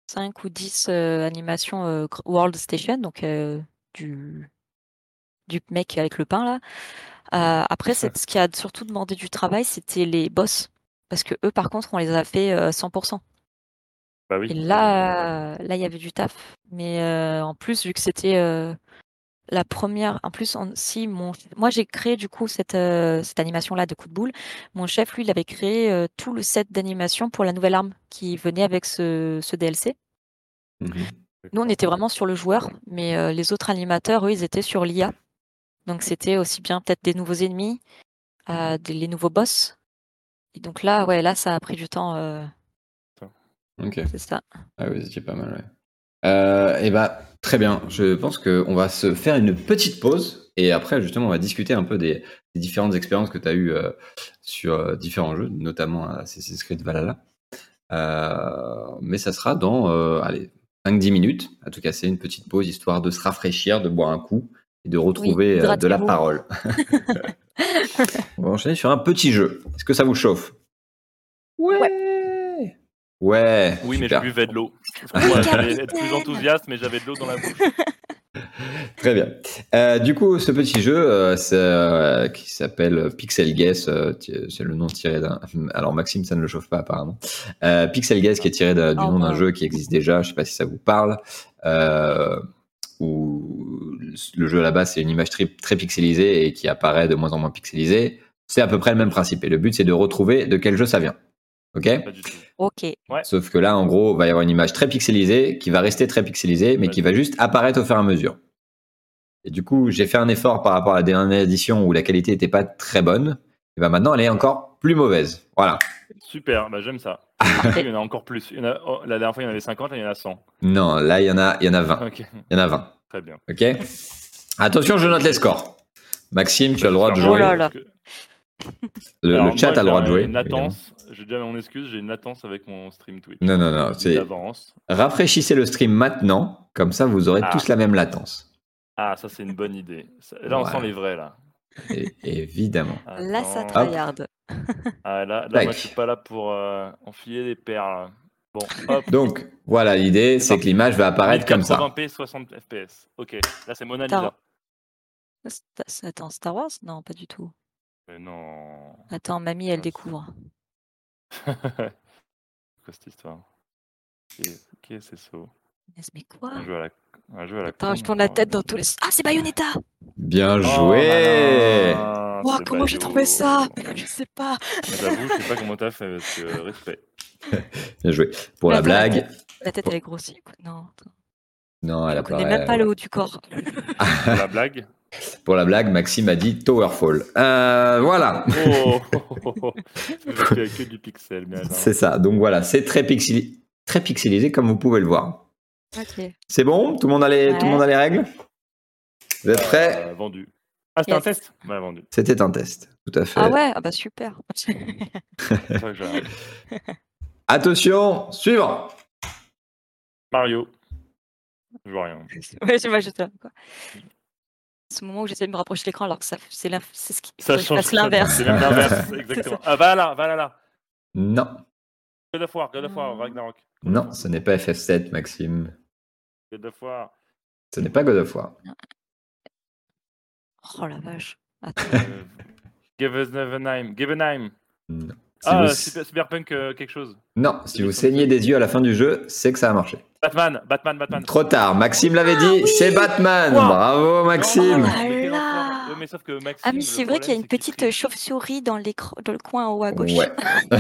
5 ou 10 animations World Station, donc du, du mec avec le pain là. Euh, après, c'est- ce qui a surtout demandé du travail, c'était les boss. Parce que eux, par contre, on les a fait euh, 100%. Bah oui. Et là, là, il y avait du taf. Mais euh, en plus, vu que c'était euh, la première, en plus, si mon, moi j'ai créé du coup cette, euh, cette animation-là de coup de boule. Mon chef, lui, il avait créé euh, tout le set d'animation pour la nouvelle arme qui venait avec ce, ce DLC. Mhm. Nous, on était vraiment sur le joueur, mais euh, les autres animateurs, eux, ils étaient sur l'IA. Donc c'était aussi bien peut-être des nouveaux ennemis, des, les nouveaux boss. Et donc là, ouais, là, ça a pris du temps. Ok. c'est ça. Ah oui, c'était pas mal, ouais. Et bah, très bien. Je pense qu'on va se faire une petite pause. Et après, justement, on va discuter un peu des, des différentes expériences que tu as eues euh, sur euh, différents jeux, notamment Assassin's Creed Valhalla. Euh, mais ça sera dans, euh, allez, 5-10 minutes. À tout casser, une petite pause, histoire de se rafraîchir, de boire un coup et de retrouver euh, de la parole. (laughs) on va enchaîner sur un petit jeu. Est-ce que ça vous chauffe? Ouais Ouais Oui, mais je buvais de l'eau. (laughs) J'allais être plus enthousiaste, mais j'avais de l'eau dans la bouche. (laughs) Très bien. Euh, du coup, ce petit jeu euh, euh, qui s'appelle Pixel Guess, euh, c'est le nom tiré d'un. (laughs) Alors Maxime, ça ne le chauffe pas apparemment. Euh, Pixel Guess qui est tiré du Oh, nom d'un jeu qui existe déjà. Je sais pas si ça vous parle. Euh, où le jeu à la base c'est une image très, très pixelisée et qui apparaît de moins en moins pixelisée. C'est à peu près le même principe. Et le but c'est de retrouver de quel jeu ça vient. Ok Pas du tout. Ok. Sauf que là, en gros, il va y avoir une image très pixelisée qui va rester très pixelisée, mais qui va juste apparaître au fur et à mesure. Et du coup, j'ai fait un effort par rapport à la dernière édition où la qualité n'était pas très bonne. Et ben maintenant, elle est encore plus mauvaise. Voilà. Super, bah j'aime ça. (laughs) Il y en a encore plus. Il y en a- oh, la dernière fois, il y en avait 50, là, il y en a 100. Non, là, il y en a, il y en a 20. Ok, Il y en a 20. très bien. Ok. Attention, je note les scores. Maxime, tu as le droit de Oh jouer. là là. Que- Le, Alors, le chat moi, a le droit de jouer. Une latence, j'ai déjà mon excuse, j'ai une latence avec mon stream Twitch. Non, non, non. Je c'est-. Rafraîchissez le stream maintenant. Comme ça, vous aurez Ah. tous la même latence. Ah, ça c'est une bonne idée. Là, on Voilà. sent les vrais là. Évidemment. Là, ça tryhard. Ah, là, là moi, je suis pas là pour euh, enfiler les perles. Bon, hop. Donc, voilà, l'idée, c'est que l'image va apparaître comme ça. 1080p, 60 fps. Ok, là c'est Mona. Lisa. Attends, Star Wars? Non, pas du tout. Mais non. Attends, mamie, elle découvre. (laughs) Quoi cette histoire? Ok, ok, c'est ça. Yes, Mais quoi? Un jeu à la, un jeu à la Attends, con, je tourne la tête dans tous les. Ah, c'est Bayonetta Bien Oh, joué. c'est comment j'ai trouvé ça? Je sais pas. J'avoue, je sais pas comment t'as fait, parce que respect. (laughs) Bien joué. Pour la blague, La tête, elle est grossie. Non, non, elle je a connais pas. même pas le haut du corps. Pour la blague? Pour la blague, Maxime a dit Towerfall. Euh, voilà, Oh, (laughs) que du pixel, c'est ça. Donc voilà, c'est très, pixeli- très pixelisé comme vous pouvez le voir. C'est bon? Tout le monde a les, Ouais. tout le monde a les règles? Vous êtes prêts? Euh, vendu. Ah, c'était un test? Ouais, vendu. C'était un test, tout à fait. Ah ouais, ah bah super. (laughs) (laughs) Attention, suivant. Mario. Je vois rien. ouais, je pas, quoi. Ce moment où j'essaie de me rapprocher de l'écran alors que ça, c'est c'est ce qui Ça change. l'inverse. C'est même l'inverse, (laughs) exactement. Ah, va là, va là, là. Non, God of War, God of War, Ragnarok. non, ce n'est pas FF7, Maxime. God of War. Ce n'est pas God of War. Oh la vache. Attends. (laughs) Euh, Give us Nevenheim. Givenheim. Non. Si Ah, vous- Cyber- Cyberpunk euh, quelque chose. Non, si vous saignez des yeux à la fin du jeu, c'est que ça a marché. Batman, Batman, Batman. Trop tard, Maxime l'avait dit, oui c'est Batman. Bravo, Maxime. Ah mais quel là enfoiré. Ouais, mais sauf que Maxime, Ah mais le c'est vrai qu'il y a une petite chauve-souris dans, le coin en haut à gauche. Ouais. (laughs)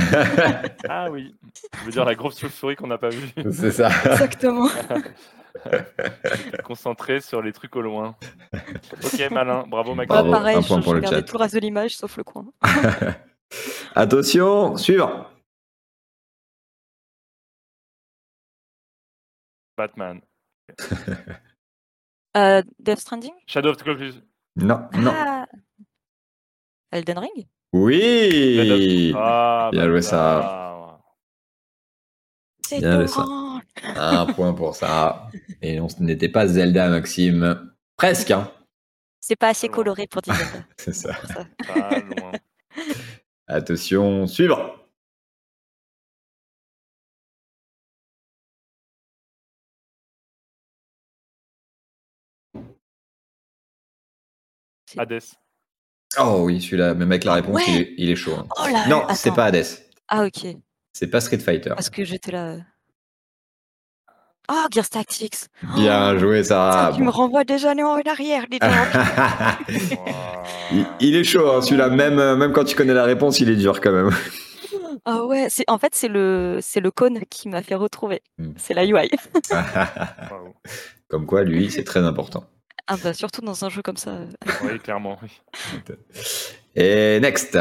Ah oui. Je veux dire la grosse chauve-souris qu'on n'a pas vue. (laughs) c'est ça. Exactement. (laughs) Concentré sur les trucs au loin. Ok, malin. Bravo, Maxime. Bravo, Moi, pareil, un je, je regardais tout le reste de l'image sauf le coin. Attention, suivant. Batman. (laughs) Euh, Death Stranding? Shadow of the Colossus. Non, non. Ah Elden Ring? Oui. Ah, Bien joué, bâtard. C'est Bien joué, ça. orange. Un (laughs) point pour ça. Et on ce n'était pas Zelda, Maxime. Presque, hein. C'est pas assez coloré pour dire Zelda. (laughs) C'est ça. ça. Pas loin. Attention, suivant. Hades. Oh oui, celui-là, même avec la Ah réponse, ouais. il, est, il est chaud. hein. Oh là Non, c'est pas Hades. Ah, ok. C'est pas Street Fighter. Parce que j'étais là. Ah, Gears Tactics. Bien joué, Sarah. Tu me renvoies des années en arrière, dis donc. (laughs) il, il est chaud, hein, celui-là. Même, euh, même quand tu connais la réponse, il est dur quand même. Ah ouais, c'est en fait c'est le le cône qui m'a fait retrouver. Hmm. C'est la UI. (laughs) Comme quoi, lui, c'est très important. Ah bah surtout dans un jeu comme ça. euh. Oui, clairement. oui. (laughs) Et next.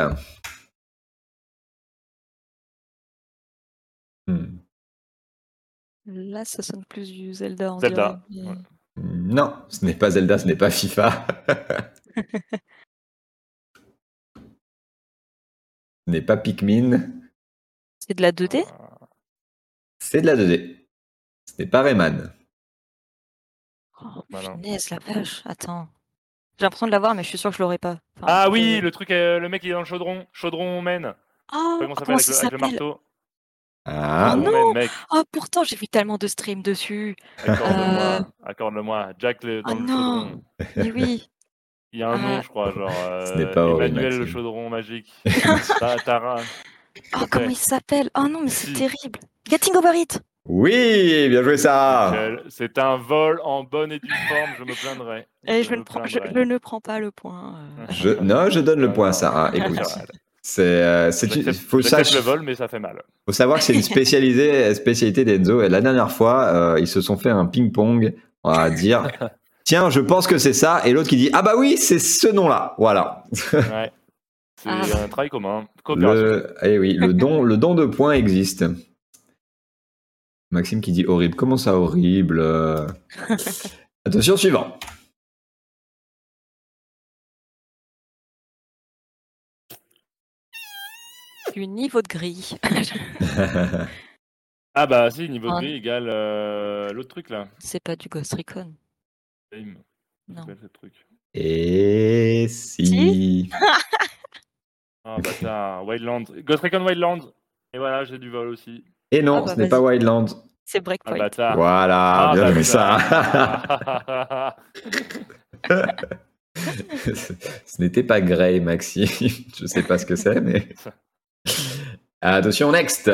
Hmm. Là, ça sonne plus du Zelda. On Zelda, dirait, mais- ouais. Non, ce n'est pas Zelda, ce n'est pas FIFA. (laughs) ce n'est pas Pikmin. C'est de la 2D. Ah, C'est de la 2D. Ce n'est pas Rayman. Oh, Malin. punaise, la vache. Attends. J'ai l'impression de l'avoir, mais je suis sûr que je l'aurais pas. Enfin, Ah euh, oui, le truc, euh, le mec il est dans le chaudron. Chaudron mène. Oh, Comment ça s'appelle avec, le- avec le marteau Ah, Oh non. Mène, mec. Oh, pourtant, j'ai vu tellement de streams dessus. Accorde-le-moi. Euh. Accorde-le-moi. Jack le- dans Oh le non. chaudron. Mais oui. Il y a un nom, Ah. je crois, genre. Ce n'est euh, pas Ori, Emmanuel le chaudron magique. (laughs) Ta- Tara. Oh, comment il s'appelle? Oh non, mais c'est Si. terrible. Getting over it. Oui, bien joué ça. Michel, C'est un vol en bonne et due forme, je me plaindrai. Et je, me ne prends, je, je ne prends pas le point. euh. Je, non, je donne le point à Sarah. (laughs) Écoute, c'est, euh, c'est une- faut, sach- le vol, mais ça fait mal. faut savoir que c'est une (laughs) spécialisée, spécialité d'Enzo. Et la dernière fois, euh, ils se sont fait un ping-pong à dire (laughs) Tiens, je pense que c'est ça. Et l'autre qui dit Ah bah oui, c'est ce nom-là. Voilà. Ouais. C'est Ah. un travail commun. Le, eh oui, le don, le don de points existe. Maxime qui dit horrible. Comment ça horrible euh? Attention, suivant. Du niveau de grille. (laughs) Ah bah si, niveau de gris égale euh, l'autre truc là. c'est pas du Ghost Recon. Non. Truc Et si. Ah bâtard, Wildlands. Ghost Recon Wildlands. Et voilà, j'ai du vol aussi. Et non, Ah bah, ce n'est pas. Wildland. C'est Ah Breakpoint. bâtard. Voilà, Ah, bien joué ça. (laughs) (laughs) ce n'était pas Grey, Maxime. Je sais pas ce que c'est, mais. Attention, next.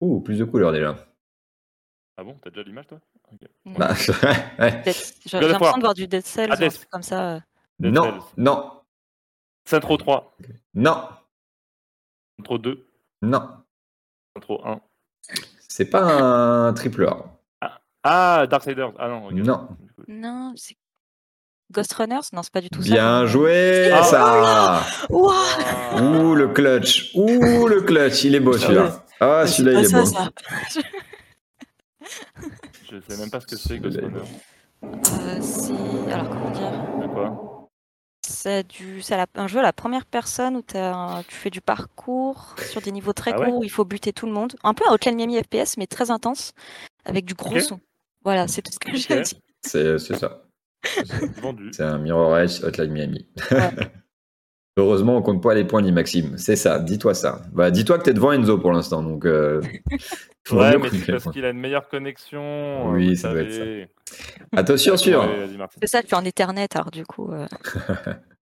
Ouh, plus de couleurs déjà. ah bon, t'as déjà l'image toi? Ok. Non. Bah, (laughs) ouais. J'ai l'impression de voir du Dead Cells, Hades. ou un truc comme ça. euh. Dead Non, Cells. non, Saints 3. non, Saints 2. non. Saints 1. C'est pas un triple A. Ah, Darksiders. Ah non. Non. Non, c'est Ghost Runners? Non, c'est pas du tout ça. Bien joué, Ah, ça. Ouah Ah. Ouh, le clutch. Ouh, le clutch. Il est beau celui-là. Ah, Mais celui-là, il est beau. ça. Je sais même pas ce que c'est Ghost Celui-là, il est Runner. Euh, c'est. Alors, comment dire? C'est quoi? C'est du... c'est la- un jeu à la première personne où un- tu fais du parcours sur des niveaux très Ah ouais courts où il faut buter tout le monde. Un peu un Hotline Miami FPS, mais très intense, avec du gros son. Voilà, c'est tout ce que j'ai à dire. C'est c'est ça. Vendu. (laughs) C'est un Mirror Edge Hotline Miami. Ouais. (laughs) Heureusement, on compte pas les points ni Maxime. C'est ça, dis-toi ça. Bah, dis-toi que t'es devant Enzo pour l'instant, donc. Euh... (laughs) faut Ouais, mais c'est parce points. qu'il a une meilleure connexion. Oui, euh, ça doit être ça. Attention, sûr. C'est ça, tu es en Ethernet, alors du coup. euh, (laughs)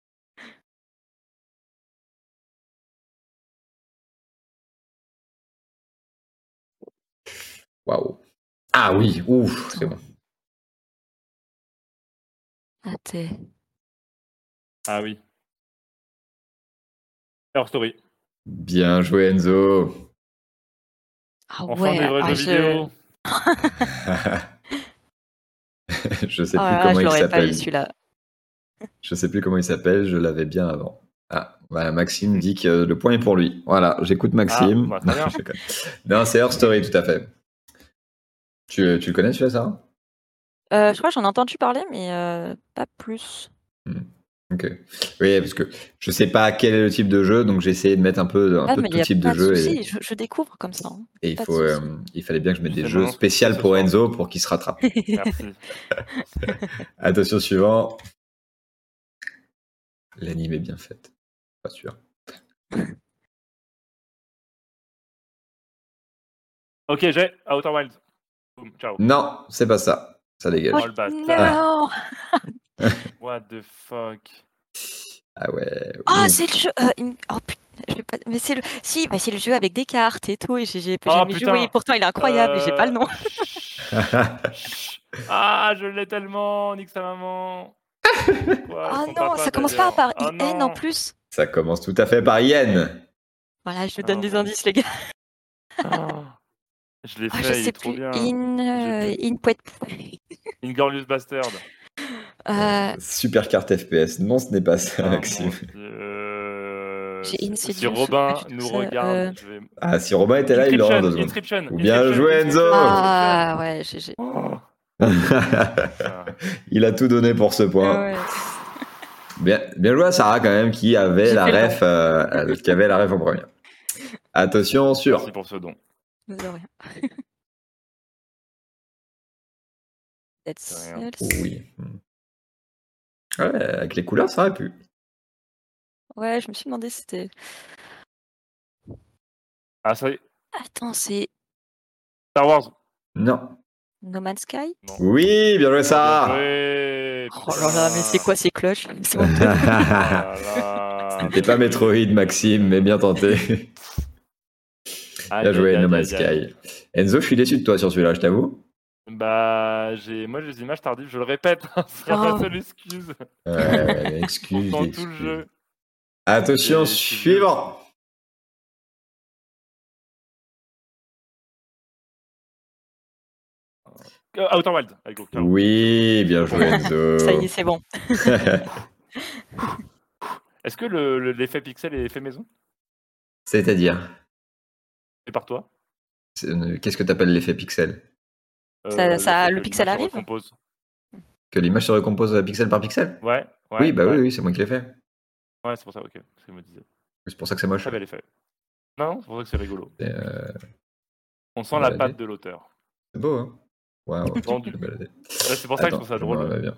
Waouh. Ah oui, ouf, c'est bon. ah, t'es- Ah oui. Her Story. Bien joué, Enzo. Ah Enfin ouais, des vrais ah, jeux je... vidéo. (laughs) je sais Oh plus comment je il s'appelle. celui-là. Je sais plus comment il s'appelle, je l'avais bien avant. Ah, voilà, Maxime dit que le point est pour lui. Voilà, j'écoute Maxime. Ah, bah, non, c'est Her Story, tout à fait. Tu, tu le connais celui-là, Sarah Euh, je crois que j'en ai entendu parler, mais euh, pas plus. Ok. Oui, parce que je sais pas quel est le type de jeu, donc j'ai essayé de mettre un peu, un Ah, peu mais de tout a type pas de jeu. Et, je, je découvre comme ça. hein. et il, faut, euh, il fallait bien que je mette des jeux spéciaux pour. Enzo pour qu'il se rattrape. Merci. (laughs) Attention, suivant. L'anime est bien faite. Pas sûr. (laughs) ok, j'ai Outer Wilds. Ciao. Non, c'est pas ça. Ça dégage. Oh, bâtard. Non (laughs) (laughs) What the fuck? Ah ouais. Ah, ouf. c'est le jeu. euh, Oh putain, je vais pas. Mais c'est le. Si, bah, c'est le jeu avec des cartes et tout. Et j'ai j'ai Oh, jamais putain. joué. Pourtant, il est incroyable. mais J'ai pas le nom. Ah, je l'ai tellement, nique sa maman. (laughs) Ah son non, ça commence pas par d'ailleurs. Oh IN en plus. Ça commence tout à fait par Yen. Voilà, je vous Ah, donne des bon. indices, les gars. Ah, Je l'ai Ah, fait, je il sais est trop plus. bien. In. euh, in Poet. Inglorious Bastard. Euh, Super carte FPS. Non, ce n'est pas ça, Ah, Maxime. Si- Robin nous ça, regarde, euh. je vais. Ah, si Robin était là, il l'aurait deux secondes. Ou bien joué. Enzo. Ah ouais, Oh, (laughs) il a tout donné pour ce point. Ah ouais. (laughs) Bien, bien joué à Sarah quand même qui avait la ref, euh, qui avait la ref en première. Attention sur. Merci pour ce don. (laughs) De rien. Cells. Oui. Hmm. Ouais, avec les couleurs, ça aurait pu. Ouais, je me suis demandé si c'était. Ah, ça y est. Attends, c'est Star Wars. Non. No Man's Sky? Oui, bien joué. Ouais, Oh là là, mais c'est quoi ces cloches? (laughs) C'est là. T'es pas Metroid, Maxime, mais bien tenté. Bien joué, No Man's. Sky. Enzo, je suis déçu de toi sur celui-là, je t'avoue. Bah, j'ai, moi j'ai des images tardives, je le répète, hein, (laughs) c'est ma Oh. seule (laughs) excuse. Ouais, ouais, excuse, Dans tout le jeu. Attention, Et- suivant. Euh, Outer Wild, allez, go, carrément. Oui, bien joué Enzo. (laughs) Ça y est, c'est bon. Est-ce que le- le- l'effet pixel est fait maison? C'est-à-dire, C'est par toi? Euh, qu'est-ce que t'appelles l'effet pixel? Ça- ça- fait le que pixel l'image se arrive recompose. Que l'image se recompose euh, pixel par pixel Ouais, ouais. Oui, bah ouais. oui, oui, c'est moi qui l'ai fait. Ouais, c'est pour ça, ok. C'est ce que je me disais. C'est pour ça que c'est moche. Très bel effet. Non, c'est pour ça que c'est rigolo. Euh, On sent On la patte de l'auteur. c'est beau, hein Waouh. (laughs) C'est pour ça que je trouve ça drôle.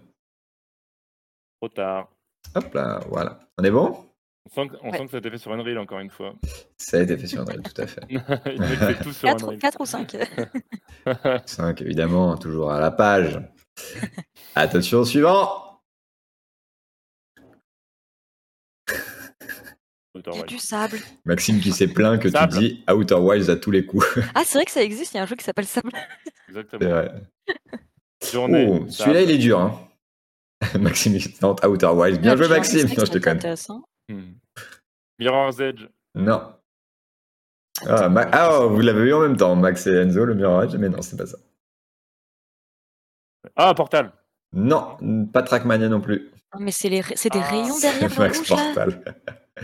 Trop tard. Hop là, voilà. On est bon? On sent, que, on Ouais. sent que ça a été fait sur Unreal encore une fois. Ça a été fait sur Unreal, tout à fait. (laughs) Il tout sur 4, Unreal. ou 5 5, (laughs) évidemment, toujours à la page. Attention, suivant Outer Il y a Wild. du sable. Maxime qui s'est plaint que Sable. tu dis Outer Wilds à tous les coups. Ah, c'est vrai que ça existe, il y a un jeu qui s'appelle Sable. Exactement. vrai. Journée. Oh, celui-là, il est dur. Hein. (laughs) Maxime il tente Outer Wilds. Bien joué, Maxime. Non, je te connais. intéressant. Hmm. Mirror's Edge. Non. Ah, Ma- ah, oh, vous l'avez eu en même temps, Max et Enzo, le Mirror Edge, mais non, c'est pas ça. Ah, Portal. Non, pas Trackmania non plus. Non, mais c'est les ra- c'est des Ah, rayons derrière (laughs) le Max rouge là. Portal.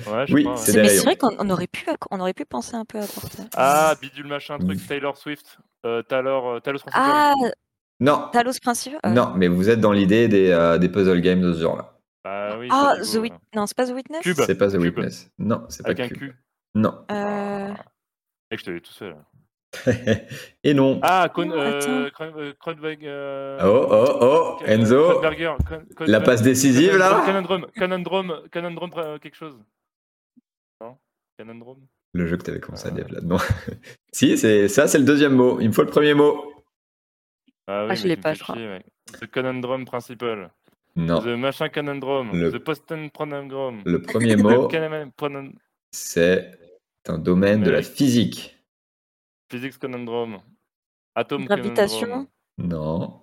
Ouais, je Oui, crois, ouais. c'est C'est- des Mais rayons. c'est vrai qu'on on aurait pu on aurait pu penser un peu à Portal. Ah, bidule machin, truc, Taylor Swift. Euh, Taylor, euh, Talos Principal. Ah, Non, Talos Principal. euh, non, mais vous êtes dans l'idée des, euh, des puzzle games de ce genre-là. Bah oui, Ah, The Witness. Non, c'est pas The Witness? Cube. C'est pas The Cube. Witness. Non, c'est Avec pas un Cube. cul. Non. Euh, Et je te l'ai tout seul. (laughs) Et non. Ah, Con, euh, euh, euh, Oh, oh, oh, euh, Enzo, la passe décisive là Conundrum, Conundrum, Conundrum, euh, quelque chose. Non? Conundrum? Le jeu que t'avais commencé à dire là-dedans. (laughs) si, c'est ça, c'est le deuxième mot. Il me faut le premier mot. Ah, oui, Ah, je l'ai pas, je crois. chier, ouais. The Conundrum Principal. Non. The machin Conundrum. Le- The Poston Conundrum. Le premier mot, (laughs) c'est un domaine de la physique. Physics Conundrum. Atom Gravitation. Conundrum. Non.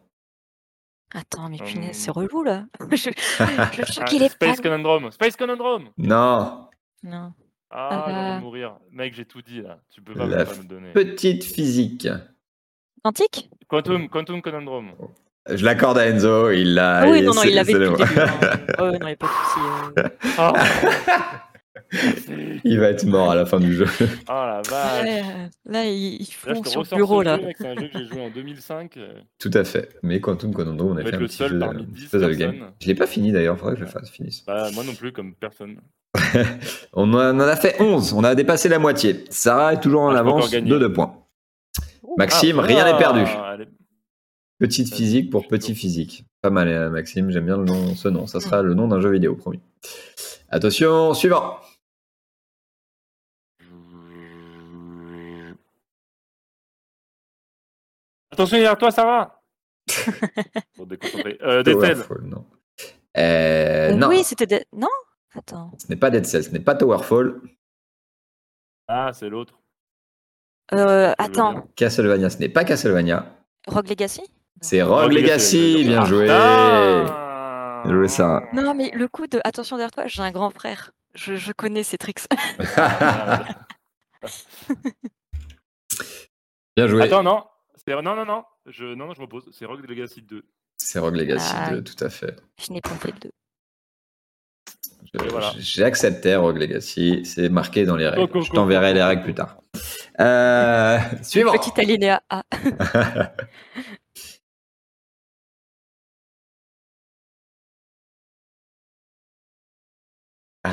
Attends, mais Hum. punaise, c'est relou là. (laughs) je, je (laughs) suis Ah, qu'il est Space pas. Conundrum. Space Conundrum. Non. Non. Ah, envie Euh. mourir. Mec, j'ai tout dit là. Tu peux pas, La me- pas me donner. Petite physique. Quantique? Quantum, Quantum Conundrum. Je l'accorde à Enzo, il l'a. Ah oui, il- non, non, il l'avait depuis le- début. hein. Ouais, non, il n'y a pas de souci. euh. Ah, (laughs) il va être mort à la fin du jeu. Ah, la vache. Ouais, euh, là, ils, Là, font te sur le bureau ce là. C'est un jeu que j'ai joué en 2005. euh, Tout à fait. Mais Quantum Conundrum, on a fait un le petit seul jeu, parmi un 10 puzzle game. Je l'ai pas fini d'ailleurs, faudrait que je le fasse, finisse. Bah, moi non plus, comme personne. (laughs) On en a fait 11, on a dépassé la moitié. Sarah est toujours en Ah, avance de 2 points. Maxime, Ah, rien n'est perdu. ah, allez. Petite physique pour petit physique. Pas mal, euh, Maxime, j'aime bien le nom, ce nom. Ça sera le nom d'un jeu vidéo, promis. Attention, suivant. Attention derrière toi, ça va Bon. Euh. Powerful, non. Euh, non, Oui, c'était. Dead- Non? Attends. ce n'est pas Dead Cells, ce n'est pas Towerfall. Ah, c'est l'autre. Euh, attends. Castlevania, ce n'est pas Castlevania. Rogue Legacy? C'est Rogue Legacy, bien ah. joué. Ah Bien joué, ça. Non, mais le coup de. Attention derrière toi, j'ai un grand frère. Je, je connais ces tricks. Ah, (laughs) bien joué. Attends, non. Non, non, non. Je... Non, non, je m'oppose. C'est Rogue Legacy 2. C'est Rogue Legacy Ah. 2, tout à fait. je n'ai pas fait Et voilà. J'ai accepté Rogue Legacy, c'est marqué dans les règles. Oh, Je t'enverrai les règles plus tard. Euh, suivant. Petit alinéa A. (laughs)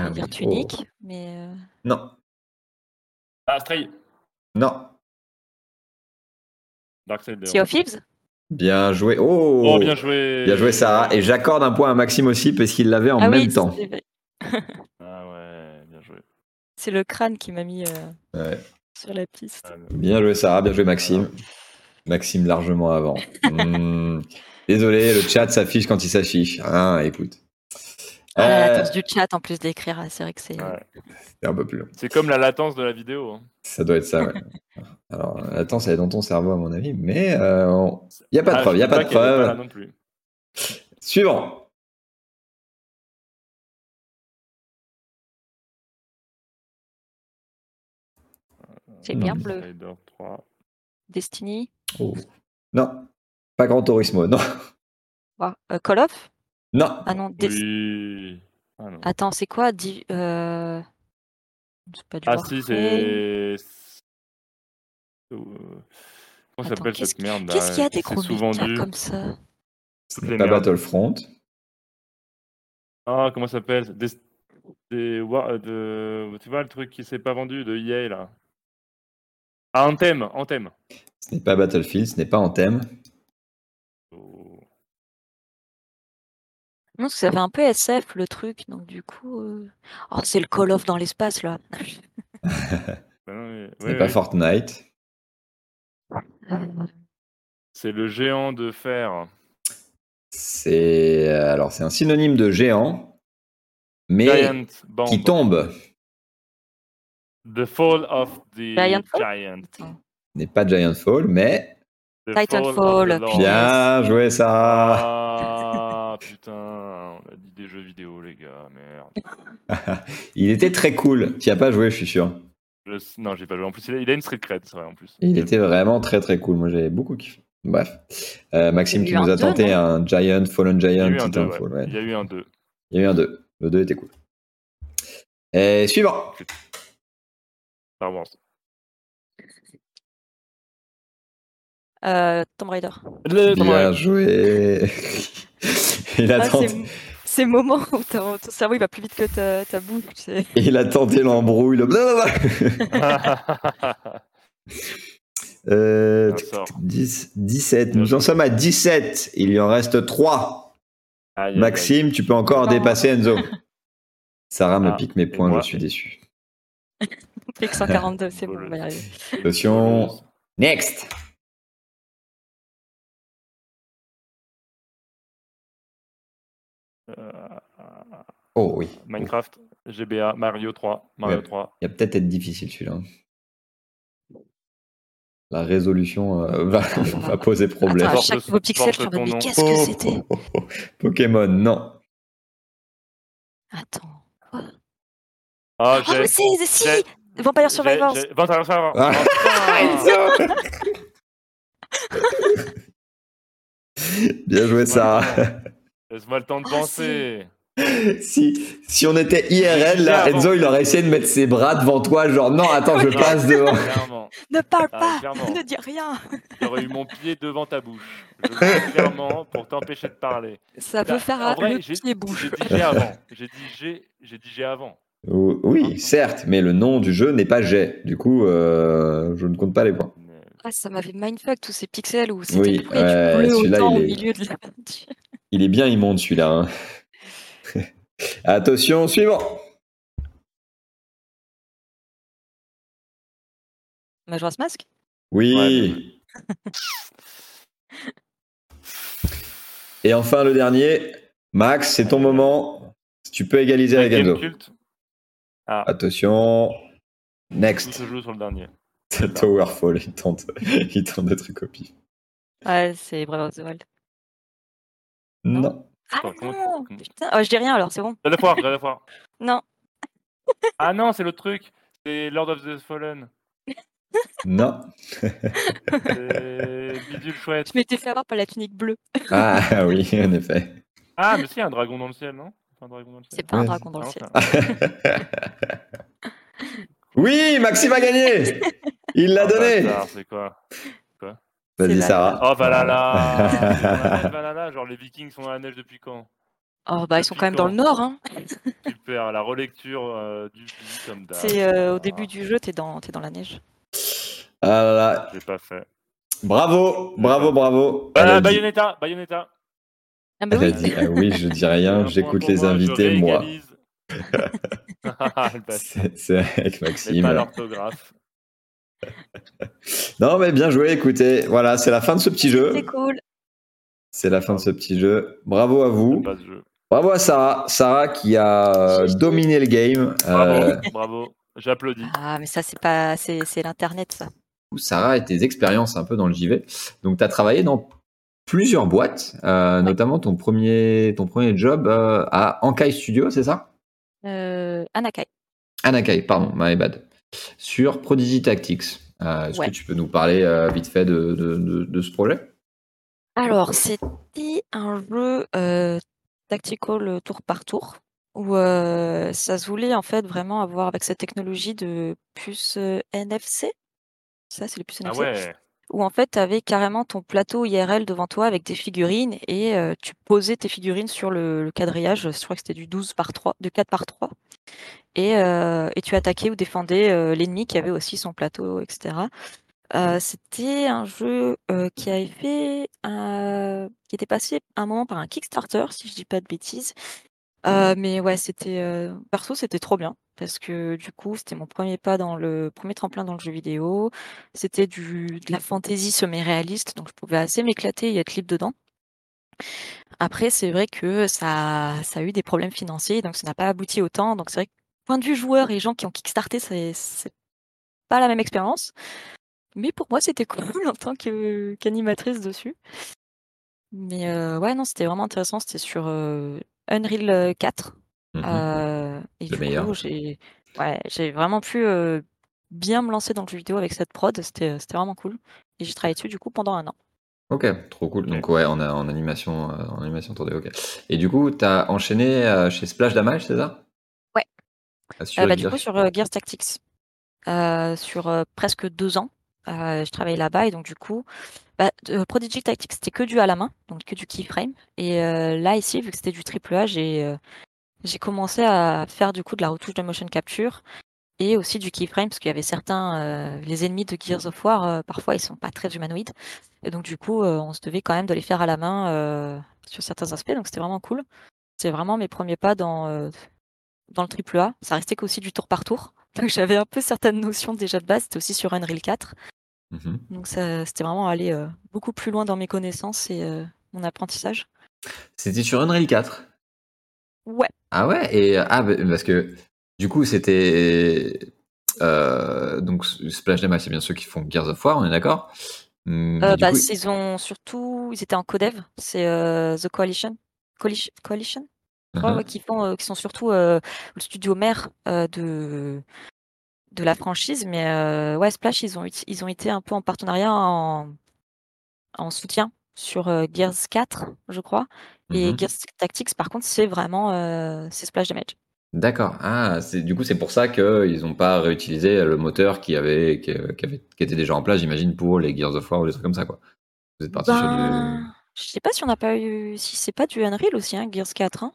Ah dire tunique, oh. mais. euh, Non, Ah, Stray. non. Darkseid. Sea of Thieves Bien joué. Oh, Oh, bien joué. Bien joué, Sarah. Et j'accorde un point à Maxime aussi parce qu'il l'avait en Ah même oui, temps. (laughs) Ah ouais, bien joué. C'est le crâne qui m'a mis euh, Ouais. sur la piste. Ah, Bien joué, Sarah. Bien joué, Maxime. Maxime largement avant. (laughs) Hmm. Désolé, le chat s'affiche quand il s'affiche. Ah, écoute. Ah, la Euh, latence du chat en plus d'écrire, ah, c'est vrai que c'est. Ouais. c'est un peu plus long. C'est comme la latence de la vidéo. hein. Ça doit être ça, ouais. (laughs) Alors, attends, ça est dans ton cerveau, à mon avis, mais il n'y a pas de Ah, preuve. Il n'y a pas de preuve. non plus. Suivant. C'est bien bleu. Spider 3. Destiny. Oh. Non, pas Grand Turismo. Non, Euh, Call of? Non. Ah non, Des- Oui. Ah, non. attends, c'est quoi? Di- euh, C'est pas du Ah si, c'est. Euh, Comment s'appelle qu'est-ce cette merde là? Qu'est-ce qu'il y a des C'est gros comme ça? Ce Toutes n'est les pas merdes. Battlefront. Ah, comment ça s'appelle? Des... des... wa- de... Tu vois le truc qui s'est pas vendu de EA là? Ah, Anthem, Anthem. Ce n'est pas Battlefield. Ce n'est pas Anthem. Oh. Non, parce que ça fait un peu SF le truc, donc du coup. euh, Oh, c'est le Call of dans l'espace là. (laughs) Bah non, mais- Ce ouais, n'est pas ouais. Fortnite. Euh, C'est le géant de fer. C'est euh, alors c'est un synonyme de géant, mais Giant Bomb. qui tombe. The Fall of the Giant Fall? Giant. Attends. Ce n'est pas Giant Fall, mais The Titanfall, Fall of the Lord. bien joué ça. Ah putain, on a dit des jeux vidéo les gars, merde. (laughs) Il était très cool. Tu n'y as pas joué, je suis sûr. Je- Non, j'ai pas joué. En plus, il a, il a une street cred, c'est vrai en plus. Il était vraiment très très cool. Moi, j'avais beaucoup kiffé. Bref. Euh, Maxime Il y qui nous a deux, tenté un Giant, Fallen Il y Giant, eu un 2, Titanfall. ouais. Il y a eu un 2. Il y a eu un 2. Le 2 était cool. Et suivant. Star Wars. Euh, Tomb Raider. Le Tomb Bien Raider. joué. (laughs) il, a Ah, tenté, ces moments où ton, ton cerveau il va plus vite que ta, ta bouche. tu sais. il a tenté l'embrouille. le blablabla. (laughs) Euh, Un sort. 10, 17. Bien Nous en sommes à 17. Il y en reste 3. Aïe, aïe, aïe. Maxime, tu peux encore Non. dépasser Enzo. (laughs) Sarah me Ah, pique mes points, je suis déçu. Plus que 142, c'est bon, on va y arriver. Attention. Next. Oh oui. Minecraft, GBA, Mario 3, Mario Ouais. 3. Il va peut-être être difficile celui-là. La résolution euh, (laughs) va, va poser problème. Attends, à chaque nouveau pixel, je ton mais qu'est-ce que c'était? Oh, oh, oh. Pokémon, non. Attends. Ah, Ah, j'ai. mais si j'ai- Vampire Survivors Vampire Survivors. Ah. Oh. (laughs) Bien joué, Sarah. (laughs) Laisse-moi le temps de Ah, penser. si, si on était IRL, là. Enzo, il aurait essayé de mettre ses bras devant toi, genre non, (laughs) attends, je passe devant. Clairement. Ne parle Ah, pas clairement. Ne dis rien J'aurais eu mon pied devant ta bouche. Je le dis clairement pour t'empêcher de parler. Ça peut Bah, faire un vrai, le j'ai pied bouche. j'ai dit G avant. J'ai dit G, j'ai dit G avant. Ou- Oui, certes, mais le nom du jeu n'est pas Jet. Du coup, euh, je ne compte pas les points. Ah, ça m'avait mindfuck tous ces pixels où c'était Oui, tout et ouais, bleu autant il au milieu de la Il est bien immonde celui-là. hein. (laughs) Attention, suivant. Majora's Mask? Oui. Ouais, Et enfin le dernier. Max, c'est ton moment. Tu peux égaliser avec Enzo. Ah, Attention. tout Next. se joue sur le dernier. (laughs) Towerfall, il tente, il tente au pif. Ouais, c'est Breath of the Wild. Non. Non. Ah Attends, non comment- Putain, oh, je dis rien alors, c'est bon. God of War, God of War. Non. (laughs) Ah non, c'est l'autre truc. C'est Lord of the Fallen. (laughs) Non. (laughs) C'est Bidule chouette. Je m'étais fait avoir par la tunique bleue. Ah oui, en effet. Ah, mais si, il y a un dragon dans le ciel, non? C'est un dragon dans le ciel. C'est pas un Ouais, dragon dans le Ah, ciel. Oui, Maxime a gagné Il l'a ah, donné C'est quoi? Vas-y, Sarah. Oh, (laughs) Valhalla Valhalla, genre les vikings sont dans la neige depuis quand? Oh bah ils sont quand même dans le nord. Hein. (laughs) Super, la relecture euh, du du comme d'hab. C'est euh, au début du jeu, t'es dans, t'es dans la neige. Ah là là. J'ai pas fait. Bravo, bravo, bravo. Elle a dit- Bayonetta Bayonetta Ah bah elle a oui. dit, ah oui, je dis Un rien, point j'écoute pour les moi, je invités, moi. réégalise. (laughs) Ah, le bâtard. C'est c'est avec Mais Maxime. pas l'orthographe. (laughs) Non, mais bien joué, écoutez. Voilà, c'est la fin de ce petit jeu. C'est cool. C'est la fin de ce petit jeu. Bravo à vous. Bravo à Sarah. Sarah qui a euh, dominé le game. Bravo, Euh, bravo. J'applaudis. Ah mais ça c'est pas, c'est, c'est l'internet ça. Sarah et tes expériences un peu dans le JV. Donc, tu as travaillé dans plusieurs boîtes, euh, notamment ton premier, ton premier job euh, à Ankai Studio, c'est ça? Euh, Anakai. Anakai, pardon, my bad. Sur Prodigy Tactics. Euh, Est-ce Ouais. que tu peux nous parler euh, vite fait de, de- de- de ce projet? Alors c'était un jeu euh, tactical tour par tour où euh, ça se voulait en fait vraiment avoir avec cette technologie de puce euh, NFC. Ça c'est les puces Ah NFC. ouais. Où en fait tu avais carrément ton plateau IRL devant toi avec des figurines et euh, tu posais tes figurines sur le, le quadrillage, je crois que c'était du 12 par 3, de 4 par 3. Et, euh, et tu attaquais ou défendais euh, l'ennemi qui avait aussi son plateau, etc. Euh, c'était un jeu euh, qui avait fait un- qui était passé un moment par un Kickstarter, si je dis pas de bêtises. Euh, mais ouais, c'était euh, perso, c'était trop bien parce que du coup, c'était mon premier pas dans le premier tremplin dans le jeu vidéo. C'était du de la fantasy semi-réaliste, donc je pouvais assez m'éclater et être libre dedans. Après, c'est vrai que ça, ça a eu des problèmes financiers, donc ça n'a pas abouti autant. Donc c'est vrai que point de vue joueur et gens qui ont kickstarté, c'est pas la même expérience. Mais pour moi, c'était (laughs) cool en tant qu'animatrice dessus. Mais euh, ouais, non, c'était vraiment intéressant. C'était sur euh, Unreal 4. Euh, et Le du meilleur. coup, j'ai ouais, j'ai vraiment pu bien me lancer dans le jeu vidéo avec cette prod. C'était c'était vraiment cool. Et j'ai travaillé dessus du coup pendant un an. Ok, trop cool. Donc ouais, on a en animation, euh, en animation 3D, ok. Et du coup, tu as enchaîné chez Splash Damage, c'est ça? Ouais. Ah, sur bah, du coup, sur Gears Tactics, sur presque deux ans, je travaillais là-bas et donc du coup, bah, Prodigy Tactics, c'était que du à la main, donc que du keyframe. Et là, ici, vu que c'était du triple A, j'ai j'ai commencé à faire du coup de la retouche de motion capture et aussi du keyframe parce qu'il y avait certains, euh, les ennemis de Gears of War, euh, parfois ils sont pas très humanoïdes. Et donc du coup, euh, on se devait quand même de les faire à la main sur certains aspects, donc c'était vraiment cool. C'est vraiment mes premiers pas dans, dans le triple A. Ça restait qu'aussi du tour par tour. (laughs) Donc j'avais un peu certaines notions déjà de base. C'était aussi sur Unreal 4. Mhm. Donc ça, c'était vraiment aller beaucoup plus loin dans mes connaissances et mon apprentissage. C'était sur Unreal 4 Ouais. Ah ouais et ah bah, parce que du coup c'était euh, donc Splash Damage c'est bien ceux qui font Gears of War on est d'accord? Mais Euh, bah, coup, ils ont surtout, ils étaient en codev. C'est euh, The Coalition. Coalition, Coalition? Je crois, uh-huh. ouais, qui font, euh, qui sont surtout euh, le studio mère euh, de de la franchise. Mais euh, ouais, Splash, ils ont ils ont été un peu en partenariat en en soutien sur euh, Gears 4, je crois. Et Mhm. Gears Tactics, par contre, c'est vraiment euh, c'est Splash Damage. D'accord. Ah, c'est du coup c'est pour ça qu'ils n'ont pas réutilisé le moteur qui avait, qui, qui avait qui était déjà en place, j'imagine, pour les Gears of War ou des trucs comme ça quoi. Vous êtes parti sur du. Ben, je sais pas si on n'a pas eu, si c'est pas du Unreal aussi, hein, Gears 4. Hein.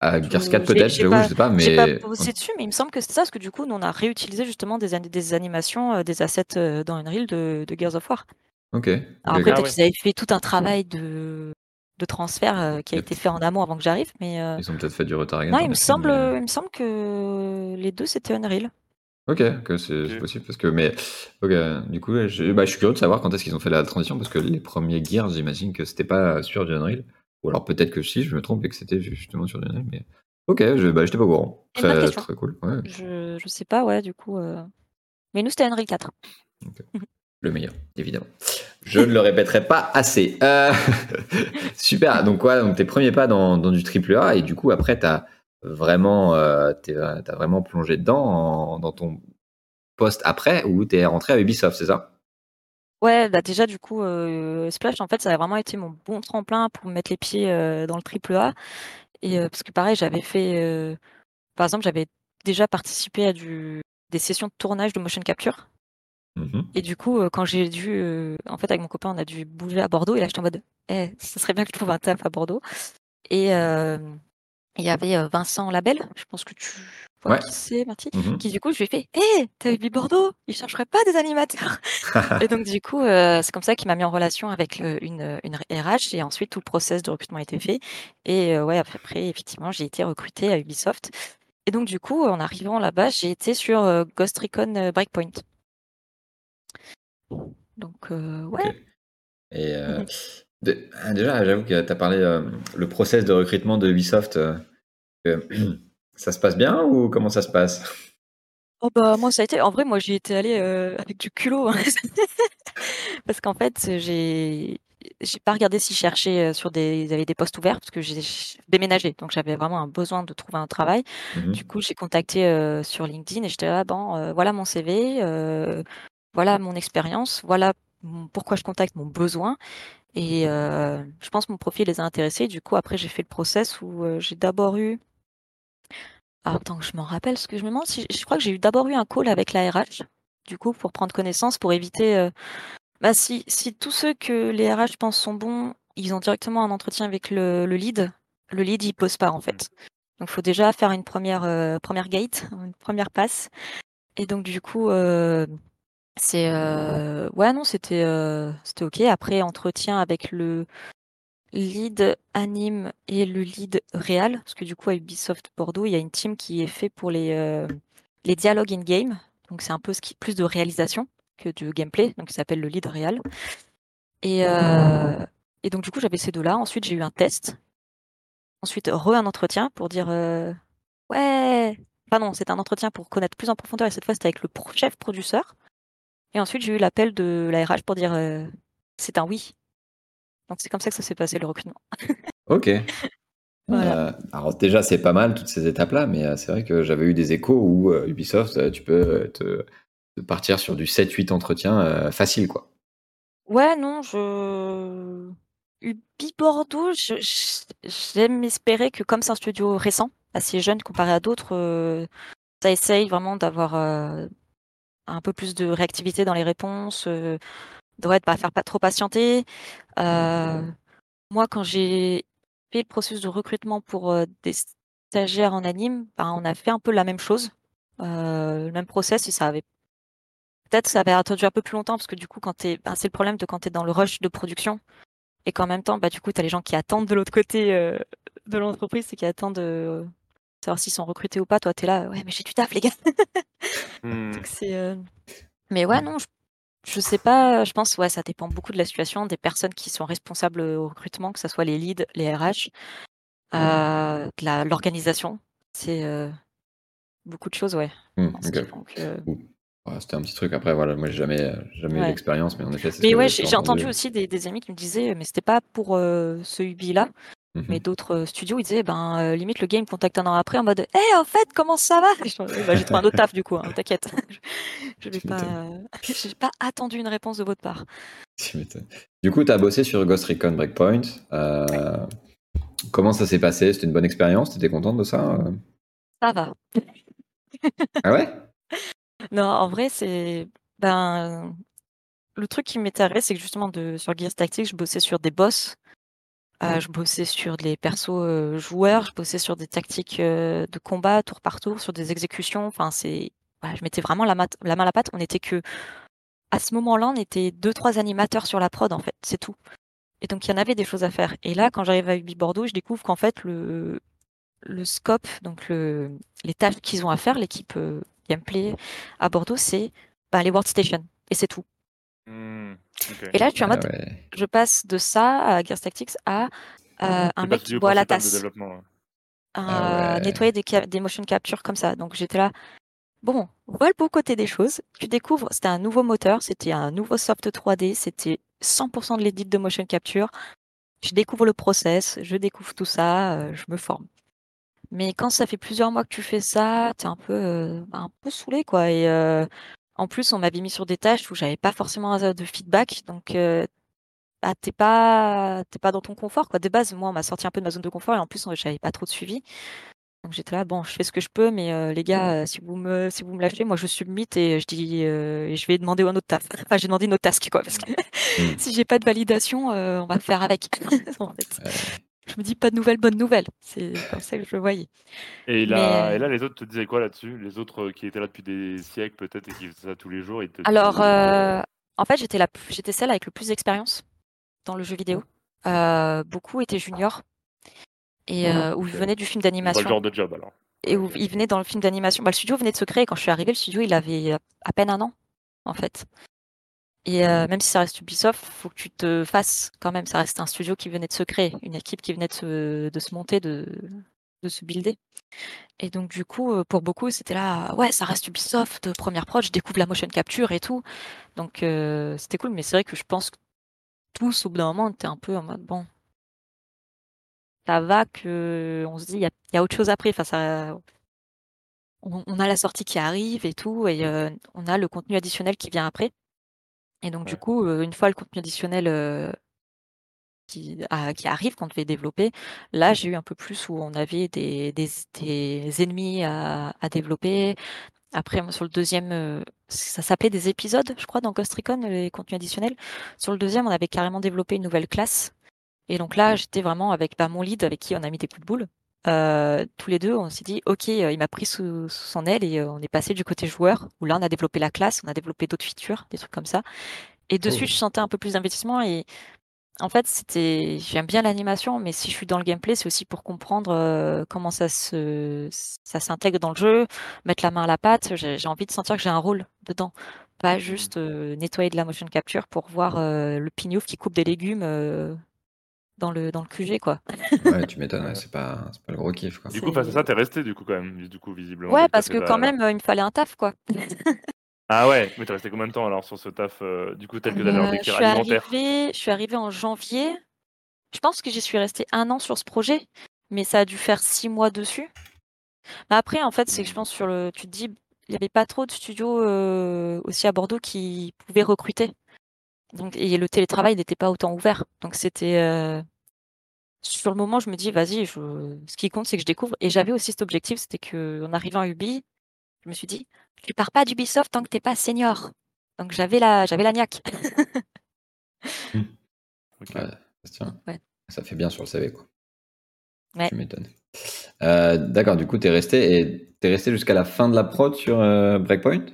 Ah, Gears je- 4 j'ai- peut-être, je sais pas, J'ai pas mais bossé dessus, mais il me semble que c'est ça, parce que du coup, nous, on a réutilisé justement des, des animations, euh, des assets euh, dans Unreal de, de Gears of War. ok. Alors après, Ah peut-être ouais. qu'ils avaient fait tout un travail de, de transfert euh, qui a été fait en amont avant que j'arrive, mais euh, Ils ont peut-être fait du retard. non, il me semble, il me semble que les deux c'était Unreal. Ok, que c'est possible parce que mais ok, du coup, je, bah, je suis curieux de savoir quand est-ce qu'ils ont fait la transition parce que les premiers Gears, j'imagine que c'était pas sur du Unreal. Ou alors peut-être que si, je me trompe et que c'était justement sur Lionel, mais ok, je bah, j'étais pas au courant. Très, très cool. Ouais. Je, je sais pas, ouais, du coup. euh, Mais nous, c'était Unreal 4. (laughs) Le meilleur, évidemment. Je ne le répéterai pas assez. Euh, (laughs) Super. Donc, quoi, donc tes premiers pas dans, du triple A, et du coup, après, tu as vraiment, euh, t'as vraiment plongé dedans dans ton poste après, où tu es rentré à Ubisoft, c'est ça? Ouais, bah déjà, du coup, euh, Splash, en fait, ça a vraiment été mon bon tremplin pour me mettre les pieds euh, dans le triple A. Et euh, parce que pareil, j'avais fait, euh, par exemple, j'avais déjà participé à des sessions de tournage de motion capture. Mhm. Et du coup, euh, quand j'ai dû, euh, en fait, avec mon copain, on a dû bouger à Bordeaux. Et là, j'étais en mode, eh, ça serait bien que je trouve un taf à Bordeaux. Et euh, il y avait Vincent Labelle, je pense que tu vois Ouais. qui c'est, Marty, Mhm. qui du coup, je lui ai fait, hé, t'as vu Bordeaux Ils chercheraient pas des animateurs (laughs) Et donc, du coup, euh, c'est comme ça qu'il m'a mis en relation avec une, une RH. Et ensuite, tout le process de recrutement a été fait. Et ouais, après, après, effectivement, j'ai été recrutée à Ubisoft. Et donc, du coup, en arrivant là-bas, j'ai été sur Ghost Recon Breakpoint. Donc, euh, ouais. Ok. Et euh, Mhm. de- ah, déjà, j'avoue que tu as parlé euh, le process de recrutement de Ubisoft. euh, que- (clears throat) ça se passe bien ou comment ça se passe? Oh bah moi ça a été en vrai moi j'y étais allée euh, avec du culot hein. (laughs) parce qu'en fait j'ai j'ai pas regardé s'ils cherchaient euh, sur des ils avaient des postes ouverts parce que j'ai déménagé donc j'avais vraiment un besoin de trouver un travail Mhm. du coup j'ai contacté euh, sur LinkedIn et j'étais là bon euh, voilà mon CV euh, voilà mon expérience voilà mon- pourquoi je contacte mon besoin et euh, je pense que mon profil les a intéressés du coup après j'ai fait le process où euh, j'ai d'abord eu alors, attends que je m'en rappelle, parce que je me demande si je crois que j'ai eu d'abord eu un call avec la RH, du coup, pour prendre connaissance, pour éviter. euh, bah, si, si tous ceux que les RH pensent sont bons, ils ont directement un entretien avec le, le lead, le lead, il pose pas, en fait. Donc, il faut déjà faire une première, euh, première gate, une première passe. Et donc, du coup, euh, c'est. euh, Ouais, non, c'était euh, c'était OK. Après, entretien avec le lead anime et le lead réal, parce que du coup à Ubisoft Bordeaux, il y a une team qui est fait pour les, euh, les dialogues in-game, donc c'est un peu plus de réalisation que de gameplay, donc il s'appelle le lead réal. Et, euh, et donc du coup j'avais ces deux-là, ensuite j'ai eu un test, ensuite re un entretien pour dire euh, ouais, enfin non, c'était un entretien pour connaître plus en profondeur et cette fois c'était avec le chef producteur. Et ensuite j'ai eu l'appel de la RH pour dire euh, c'est un oui. Donc c'est comme ça que ça s'est passé le recrutement. (laughs) Ok. Voilà. Euh, alors déjà, c'est pas mal toutes ces étapes-là, mais euh, c'est vrai que j'avais eu des échos où euh, Ubisoft, tu peux te, te partir sur du 7-8 entretiens facile, quoi. Ouais, non, je. Ubi Bordeaux, j'aime espérer que comme c'est un studio récent, assez jeune comparé à d'autres, ça essaye vraiment d'avoir un peu plus de réactivité dans les réponses, euh, pas faire pas trop patienter. Euh, moi, quand j'ai fait le processus de recrutement pour euh, des stagiaires en anime, ben, on a fait un peu la même chose, euh, le même process, et ça avait peut-être ça avait attendu un peu plus longtemps parce que du coup, quand t'es, ben, c'est le problème de quand tu dans le rush de production et qu'en même temps, bah, du coup, tu les gens qui attendent de l'autre côté de l'entreprise, c'est qui attendent de savoir s'ils sont recrutés ou pas. Toi, tu es là, ouais, mais j'ai du taf, les gars. (laughs) Hmm. Donc, euh, Mais ouais, non, je, je sais pas, je pense, ouais, ça dépend beaucoup de la situation, des personnes qui sont responsables au recrutement, que ce soit les leads, les RH, euh, de la- l'organisation. C'est euh, beaucoup de choses, ouais. Hmm, Ouais, C'était un petit truc. Après, voilà, moi, j'ai jamais, jamais eu l'expérience, mais en effet, c'est ce Mais ouais, j'ai entendu aussi des, des amis qui me disaient, mais c'était pas pour ce Ubi-là, Mhm. mais d'autres euh, studios, ils disaient, ben, euh, limite, le game contacte un an après en mode, hé, en fait, comment ça va? Bah, J'ai trouvé un autre taf, du coup, hein, t'inquiète. (laughs) je Tu pas, (laughs) j'ai pas attendu une réponse de votre part. Du coup, tu as bossé sur Ghost Recon Breakpoint. Euh, comment ça s'est passé? C'était une bonne expérience? Tu étais contente de ça euh? Ça va. Ah ouais? (laughs) Non, en vrai, c'est. Ben, le truc qui m'intéresse, c'est que justement, de, sur Gears Tactics, je bossais sur des boss. Euh, je bossais sur des persos euh, joueurs, je bossais sur des tactiques euh, de combat tour par tour, sur des exécutions. Enfin, c'est. voilà, je mettais vraiment la, mat- la main à la pâte. On était que. À ce moment-là, on était deux, trois animateurs sur la prod, en fait, c'est tout. Et donc, il y en avait des choses à faire. Et là, quand j'arrive à Ubi Bordeaux, je découvre qu'en fait, le, le scope, donc le, les tâches qu'ils ont à faire, l'équipe euh, gameplay à Bordeaux, c'est bah, les workstations. Et c'est tout. Hmm. Et là, je suis en Ah mode, ouais. je passe de ça à Gears Tactics à un C'est pas mec qui boit à la de tasse, développement. ouais. Ah ouais. nettoyer des, motion capture comme ça. Donc j'étais là. Bon, voilà le beau côté des choses. Tu découvres, c'était un nouveau moteur, c'était un nouveau soft 3D, c'était 100% de l'édit de motion capture. Je découvre le process, je découvre tout ça, euh, je me forme. Mais quand ça fait plusieurs mois que tu fais ça, t'es un peu, euh, un peu saoulé, quoi. Et euh, en plus, on m'avait mis sur des tâches où j'avais pas forcément euh, de feedback, donc euh, bah, t'es pas, t'es pas dans ton confort, quoi. De base, moi, on m'a sorti un peu de ma zone de confort et en plus, on- j'avais pas trop de suivi. Donc j'étais là, bon, je fais ce que je peux, mais euh, les gars, euh, si vous me, si vous me lâchez, moi, je submite et je dis, euh, et je vais demander un autre taf. (laughs) Enfin, j'ai demandé une autre task, quoi, parce que Mm. (laughs) si j'ai pas de validation, euh, on va faire avec. (laughs) en fait. Je me dis pas de nouvelles, bonnes nouvelles. C'est comme ça que je le voyais. Et là, Mais- et là, les autres te disaient quoi là-dessus? Les autres euh, qui étaient là depuis des siècles peut-être et qui faisaient ça tous les jours, ils te Alors, euh, en fait, j'étais la, plus- j'étais celle avec le plus d'expérience dans le jeu vidéo. Euh, beaucoup étaient juniors et euh, où ils venaient du film C'est pas le d'animation genre de job alors. et où ils venaient dans le film d'animation. Bah, le studio venait de se créer. Quand je suis arrivée, le studio, il avait euh, à peine un an, en fait. Et euh, même si ça reste Ubisoft, faut que tu te fasses quand même. Ça reste un studio qui venait de se créer, une équipe qui venait de se, de se monter, de, de se builder. Et donc, du coup, euh, pour beaucoup, c'était là, ouais, ça reste Ubisoft, première prod, je découvre la motion capture et tout. Donc, euh, c'était cool. Mais c'est vrai que je pense que tous, au bout d'un moment, on était un peu en mode, bon, ça va que on se dit, il y y a autre chose après. Enfin, ça, on, on a la sortie qui arrive et tout, et euh, on a le contenu additionnel qui vient après. Et donc, du coup, une fois le contenu additionnel euh, qui, arrive, qu'on devait développer, là, j'ai eu un peu plus où on avait des, des, des ennemis à, à développer. Après, sur le deuxième, ça s'appelait des épisodes, je crois, dans Ghost Recon, les contenus additionnels. Sur le deuxième, on avait carrément développé une nouvelle classe. Et donc là, j'étais vraiment avec bah, mon lead, avec qui on a mis des coups de boule. Euh, tous les deux, on s'est dit, OK, euh, il m'a pris sous, sous son aile et euh, on est passé du côté joueur, où là, on a développé la classe, on a développé d'autres features, des trucs comme ça. Et de Cool. suite, je sentais un peu plus d'investissement. Et en fait, c'était, j'aime bien l'animation, mais si je suis dans le gameplay, c'est aussi pour comprendre euh, comment ça se, ça s'intègre dans le jeu, mettre la main à la pâte. J'ai envie de sentir que j'ai un rôle dedans, pas juste euh, nettoyer de la motion capture pour voir euh, le pignouf qui coupe des légumes euh, dans le dans le QG, quoi. Ouais, tu m'étonnes, ouais, c'est pas, c'est pas le gros kiff. Quoi. Du coup, face à ça, t'es resté du coup quand même, du coup visiblement. Ouais, parce que quand même, euh, il me fallait un taf, quoi. (laughs) Ah ouais, mais t'es resté combien de temps alors sur ce taf euh, du coup tel que t'avais Euh, suis alimentaire? arrivée, je suis arrivée en janvier. Je pense que j'y suis restée un an sur ce projet, mais ça a dû faire six mois dessus. Mais après, en fait, c'est que je pense sur le, tu te dis, il n'y avait pas trop de studios euh, aussi à Bordeaux qui pouvaient recruter. Donc, et le télétravail n'était pas autant ouvert. Donc c'était euh, sur le moment, je me dis, vas-y, je... ce qui compte, c'est que je découvre. Et j'avais aussi cet objectif, c'était que en arrivant à Ubi, je me suis dit, tu pars pas d'Ubisoft tant que t'es pas senior. Donc j'avais la, j'avais la niaque. (laughs) Ouais, ça. Ouais. fait bien sur le CV. Quoi. Ouais. Tu m'étonnes. Euh, D'accord, du coup, t'es resté et t'es resté jusqu'à la fin de la prod sur euh, Breakpoint?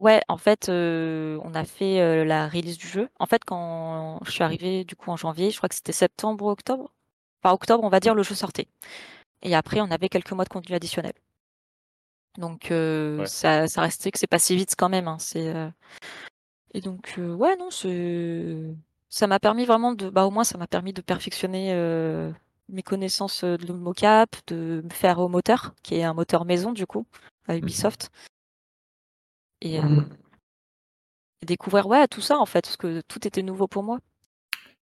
Ouais, en fait, euh, on a fait euh, la release du jeu. En fait, quand je suis arrivée du coup en janvier, je crois que c'était septembre ou octobre. Enfin, octobre, on va dire, le jeu sortait. Et après, on avait quelques mois de contenu additionnel. Donc, euh, Ouais. ça, ça restait que c'est pas si vite quand même. hein, c'est, euh, Et donc, euh, ouais, non, c'est... ça m'a permis vraiment de. Bah, au moins, ça m'a permis de perfectionner euh, mes connaissances de mocap, de me faire au moteur, qui est un moteur maison du coup, à Ubisoft. Et, euh, et découvrir, ouais, tout ça en fait, parce que tout était nouveau pour moi.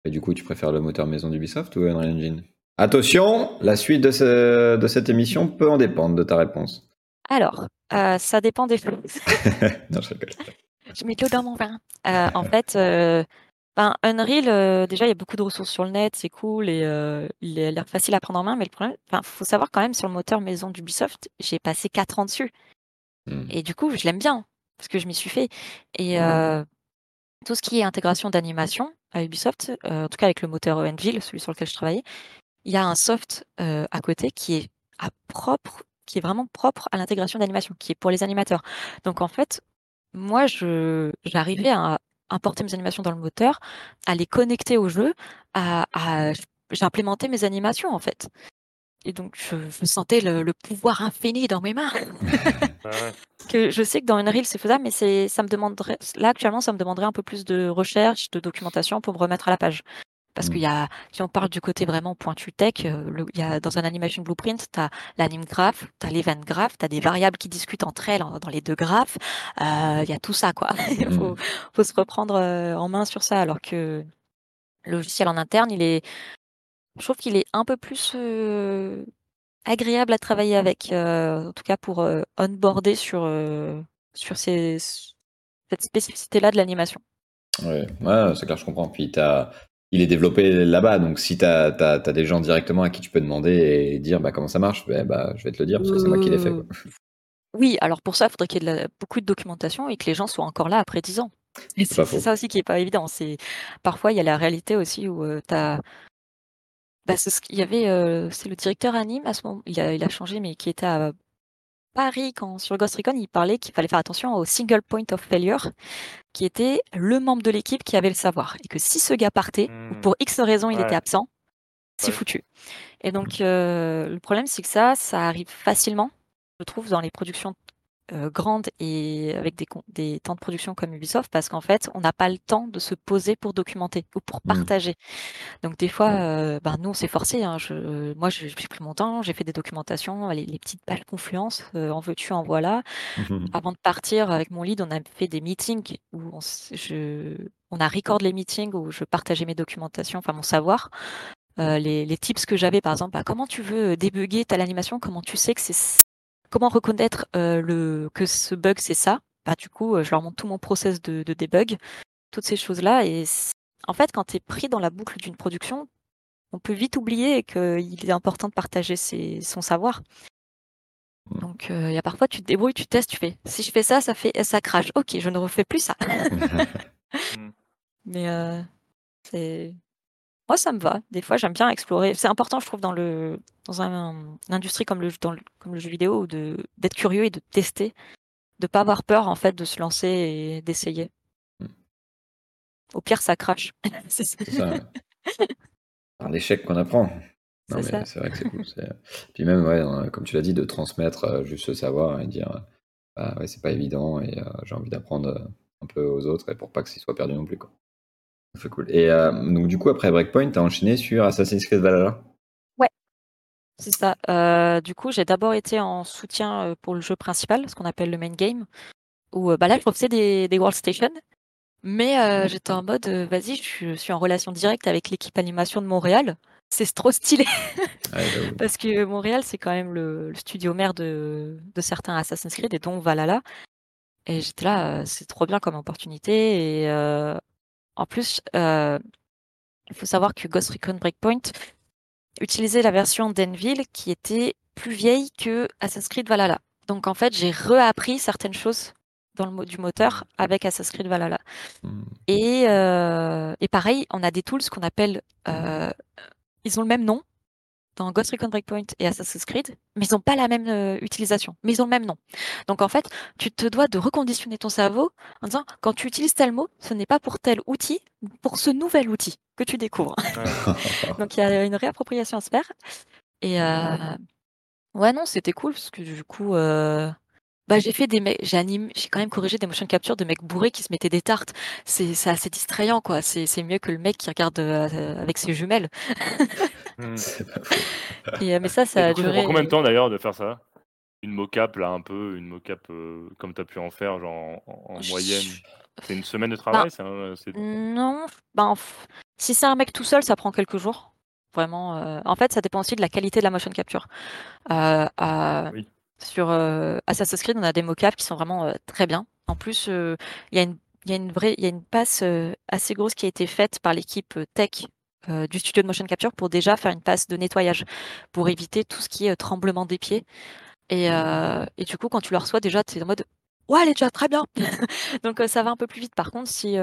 Et du coup, tu préfères le moteur maison d'Ubisoft ou Unreal Engine? Attention, la suite de, ce- de cette émission peut en dépendre de ta réponse. Alors, euh, ça dépend des choses. (laughs) non, je rigole. (laughs) Je mets de l'eau dans mon vin. Euh, en fait, euh, ben, Unreal, déjà, il y a beaucoup de ressources sur le net, c'est cool et il a l'air facile à prendre en main. Mais le problème, il faut savoir quand même, sur le moteur maison d'Ubisoft, j'ai passé 4 ans dessus. Hmm. Et du coup, je l'aime bien, parce que je m'y suis fait. Et euh, tout ce qui est intégration d'animation à Ubisoft, euh, en tout cas avec le moteur Unreal, celui sur lequel je travaillais, il y a un soft euh, à côté qui est à propre, qui est vraiment propre à l'intégration d'animation, qui est pour les animateurs. Donc en fait, moi, je j'arrivais à importer mes animations dans le moteur, à les connecter au jeu, à, à j'implémentais mes animations en fait. Et donc je, je sentais le, le pouvoir infini dans mes mains. (laughs) Ah que je sais que dans Unreal c'est faisable, mais c'est ça me demanderait là actuellement ça me demanderait un peu plus de recherche, de documentation pour me remettre à la page. Parce qu'il y a, si on parle du côté vraiment pointu tech, il y a, dans un animation blueprint, tu as l'anime graph, tu as l'event graph, tu as des variables qui discutent entre elles dans les deux graphes. Il y a tout ça, quoi. (laughs) Il faut, faut, se reprendre en main sur ça. Alors que le logiciel en interne, il est, je trouve qu'il est un peu plus agréable à travailler avec, en tout cas pour onboarder sur, sur ces, cette spécificité-là de l'animation. Ouais, ouais c'est clair, je comprends. Puis as, il est développé là-bas, donc si tu as, as, des gens directement à qui tu peux demander et dire bah, comment ça marche, bah, bah, je vais te le dire parce que c'est moi qui l'ai fait. Oui, alors pour ça, il faudrait qu'il y ait beaucoup de documentation et que les gens soient encore là après 10 ans. C'est ça aussi qui est pas évident. C'est Parfois, il y a la réalité aussi où tu as. Bah, il y avait, c'est le directeur anime à ce moment, il a, il a changé, mais qui était à Paris, quand sur Ghost Recon, il parlait qu'il fallait faire attention au single point of failure, qui était le membre de l'équipe qui avait le savoir. Et que si ce gars partait, ou pour X raison il était absent, c'est foutu. Et donc, le problème, c'est que ça, ça arrive facilement, je trouve, dans les productions euh, grande et avec des, des, temps de production comme Ubisoft parce qu'en fait, on n'a pas le temps de se poser pour documenter ou pour mmh. partager. Donc des fois, euh, ben, nous, on s'est forcé. Hein. Je, moi, j'ai pris mon temps, j'ai fait des documentations, les, petites pages confluence, euh, en veux-tu, en voilà. Mmh Avant de partir avec mon lead, on a fait des meetings où on, je, on a record les meetings où je partageais mes documentations, enfin mon savoir. les, les, tips que j'avais, par exemple, bah, comment tu veux débugger ta animation, comment tu sais que c'est comment reconnaître le, que ce bug c'est ça? Bah, Du coup, je leur montre tout mon process de, de debug, toutes ces choses-là. Et en fait, quand tu es pris dans la boucle d'une production, on peut vite oublier qu'il est important de partager ses, son savoir. Mmh. Donc, il y a parfois, tu te débrouilles, tu testes, tu fais. Si je fais ça, ça fait ça crache. Ok, je ne refais plus ça. (laughs) (laughs) Mais c'est moi, ça me va. Des fois, j'aime bien explorer. C'est important, je trouve, dans le dans un, une industrie comme le, dans comme le jeu vidéo, de d'être curieux et de tester, de pas avoir peur en fait de se lancer et d'essayer. Hmm. Au pire, ça crache. (laughs) c'est ça. Un échec qu'on apprend. c'est vrai que c'est cool. Puis même, ouais, comme tu l'as dit, de transmettre euh, juste ce savoir et dire, bah, ouais, c'est pas évident et euh, j'ai envie d'apprendre euh, un peu aux autres et pour pas que ce soit perdu non plus. Quoi. C'est cool. Et euh, donc, du coup, après Breakpoint, tu as enchaîné sur Assassin's Creed Valhalla Ouais, c'est ça. Euh, du coup, j'ai d'abord été en soutien euh, pour le jeu principal, ce qu'on appelle le main game, où bah là, je profitais des, des World Station. Mais j'étais en mode, vas-y, je suis en relation directe avec l'équipe animation de Montréal. C'est trop stylé. (laughs) Parce que Montréal, c'est quand même le, studio mère de, de, certains Assassin's Creed et dont Valhalla. Et j'étais là, c'est trop bien comme opportunité. Et en plus, euh, il faut savoir que Ghost Recon Breakpoint utilisait la version d'Enville qui était plus vieille que Assassin's Creed Valhalla. Donc en fait, j'ai reappris certaines choses dans le du moteur avec Assassin's Creed Valhalla. Hmm. Et, euh, et, pareil, on a des tools qu'on appelle, euh, ils ont le même nom, dans Ghost Recon Breakpoint et Assassin's Creed, mais ils n'ont pas la même euh, utilisation, mais ils ont le même nom. Donc en fait, tu te dois de reconditionner ton cerveau en disant quand tu utilises tel mot, ce n'est pas pour tel outil, pour ce nouvel outil que tu découvres. (laughs) Donc il y a une réappropriation à se faire. Et euh... ouais, non, c'était cool parce que du coup, euh... bah, j'ai fait des mecs, j'ai j'ai quand même corrigé des motion capture de mecs bourrés qui se mettaient des tartes. C'est assez distrayant, quoi. C'est mieux que le mec qui regarde euh, avec ses jumelles. Hmm. (laughs) Euh, mais ça, ça a duré. combien de temps d'ailleurs de faire ça? Une mocap là, un peu, une mocap euh, comme tu as pu en faire, genre en, moyenne? C'est une semaine de travail bah, Non, bah, si c'est un mec tout seul, ça prend quelques jours. Vraiment. Euh, en fait, ça dépend aussi de la qualité de la motion capture. Sur Assassin's Creed, on a des mocaps qui sont vraiment très bien. En plus, il y a une passe assez grosse qui a été faite par l'équipe tech euh, du studio de motion capture pour déjà faire une passe de nettoyage pour éviter tout ce qui est euh, tremblement des pieds. Et, euh, du coup, quand tu le reçois, déjà, tu es en mode Ouais, elle est déjà très bien. (laughs) Donc, ça va un peu plus vite. Par contre, si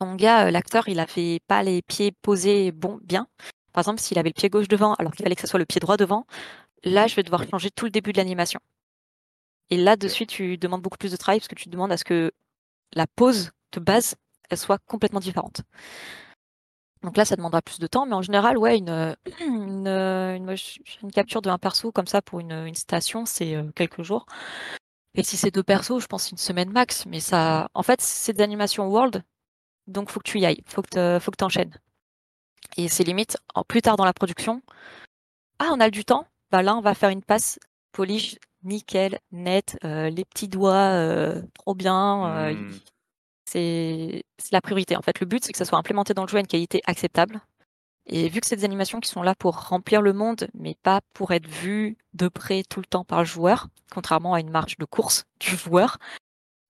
ton gars, l'acteur, il a fait pas les pieds posés bon, bien, par exemple, s'il avait le pied gauche devant alors qu'il fallait que ce soit le pied droit devant, là, je vais devoir changer tout le début de l'animation. Et là, de suite, tu demandes beaucoup plus de travail parce que tu demandes à ce que la pose de base, elle soit complètement différente. Donc là, ça demandera plus de temps, mais en général, ouais, une, (clears throat) une, une, capture de un perso comme ça pour une, station, c'est euh, quelques jours. Et si c'est deux persos, je pense une semaine max. Mais ça, en fait, c'est des animations world, donc faut que tu y ailles, faut que faut que t'enchaînes. Et c'est limite, plus tard dans la production, ah, on a du temps, bah là, on va faire une passe polish nickel, net, euh, les petits doigts, euh, trop bien. Mmh. c'est la priorité. En fait, le but, c'est que ça soit implémenté dans le jeu à une qualité acceptable. Et vu que c'est des animations qui sont là pour remplir le monde, mais pas pour être vues de près tout le temps par le joueur, contrairement à une marche de course du joueur,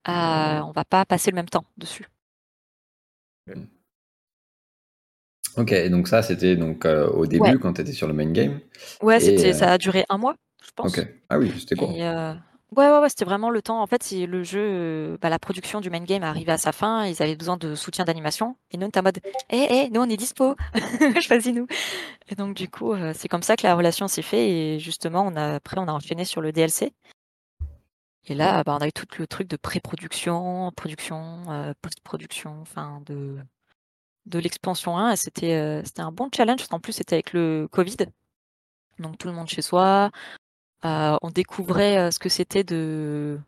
euh, on va pas passer le même temps dessus. Ok, donc ça c'était donc euh, au début quand tu étais sur le main game. Ouais, c'était, ça a duré un mois, je pense. Ok, ah oui, c'était quoi Ouais, ouais, ouais, c'était vraiment le temps. En fait, si le jeu, euh, bah, la production du main game arrivait à sa fin, ils avaient besoin de soutien d'animation. Et nous, on était en mode, hé, hé, nous, on est dispo, (laughs) choisis-nous. Et donc, du coup, euh, c'est comme ça que la relation s'est faite. Et justement, on a, après, on a enchaîné sur le DLC. Et là, bah, on a eu tout le truc de pré-production, production, euh, post-production, enfin, de, de l'expansion 1. Et c'était, c'était un bon challenge, parce qu'en plus, c'était avec le Covid. Donc, tout le monde chez soi. Euh, on découvrait euh, ce que c'était de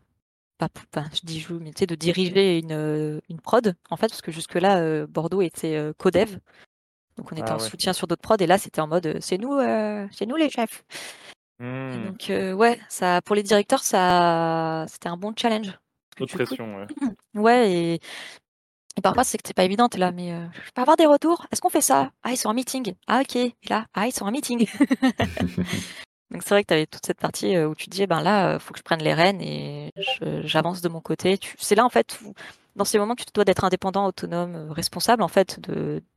pas, je dis je, mais de diriger une, euh, une prod en fait parce que jusque là Bordeaux était codev donc on était ah en soutien sur d'autres prods et là c'était en mode c'est nous c'est nous les chefs mmh. donc ouais ça pour les directeurs ça c'était un bon challenge Autre pression ouais (clears throat) ouais et, parfois c'est que c'est pas évident là mais je peux avoir des retours est-ce qu'on fait ça? Ah ils sont en meeting ah ok et là ah ils sont en meeting (laughs) Donc c'est vrai que tu avais toute cette partie euh, où tu dis, ben là, il euh, faut que je prenne les rênes et j'avance de mon côté. C'est là en fait où, dans ces moments, tu te dois d'être indépendant, autonome, euh, responsable en fait,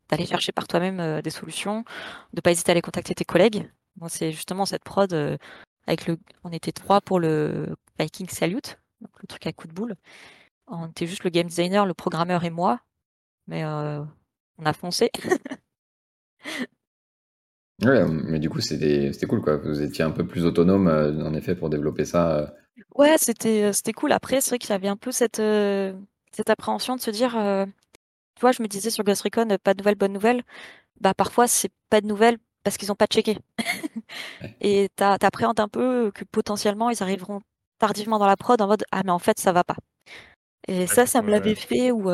d'aller chercher par toi-même des solutions, de pas hésiter à aller contacter tes collègues. Moi, c'est justement cette prod avec le, on était trois pour le Viking Salute, donc le truc à coup de boule. On était juste le game designer, le programmeur et moi, mais on a foncé. (laughs) Ouais, mais du coup, c'était cool, quoi. Vous étiez un peu plus autonome, euh, en effet, pour développer ça. Euh. Ouais, c'était euh, cool. Après, c'est vrai qu'il y avait un peu cette, cette appréhension de se dire, tu vois, je me disais sur Ghost Recon, pas de nouvelles, bonne nouvelle. Bah, parfois, c'est pas de nouvelles parce qu'ils ont pas checké. (laughs) Et tu appréhendes un peu que potentiellement, ils arriveront tardivement dans la prod en mode, ah, mais en fait, ça va pas. Et ça, ça me l'avait fait où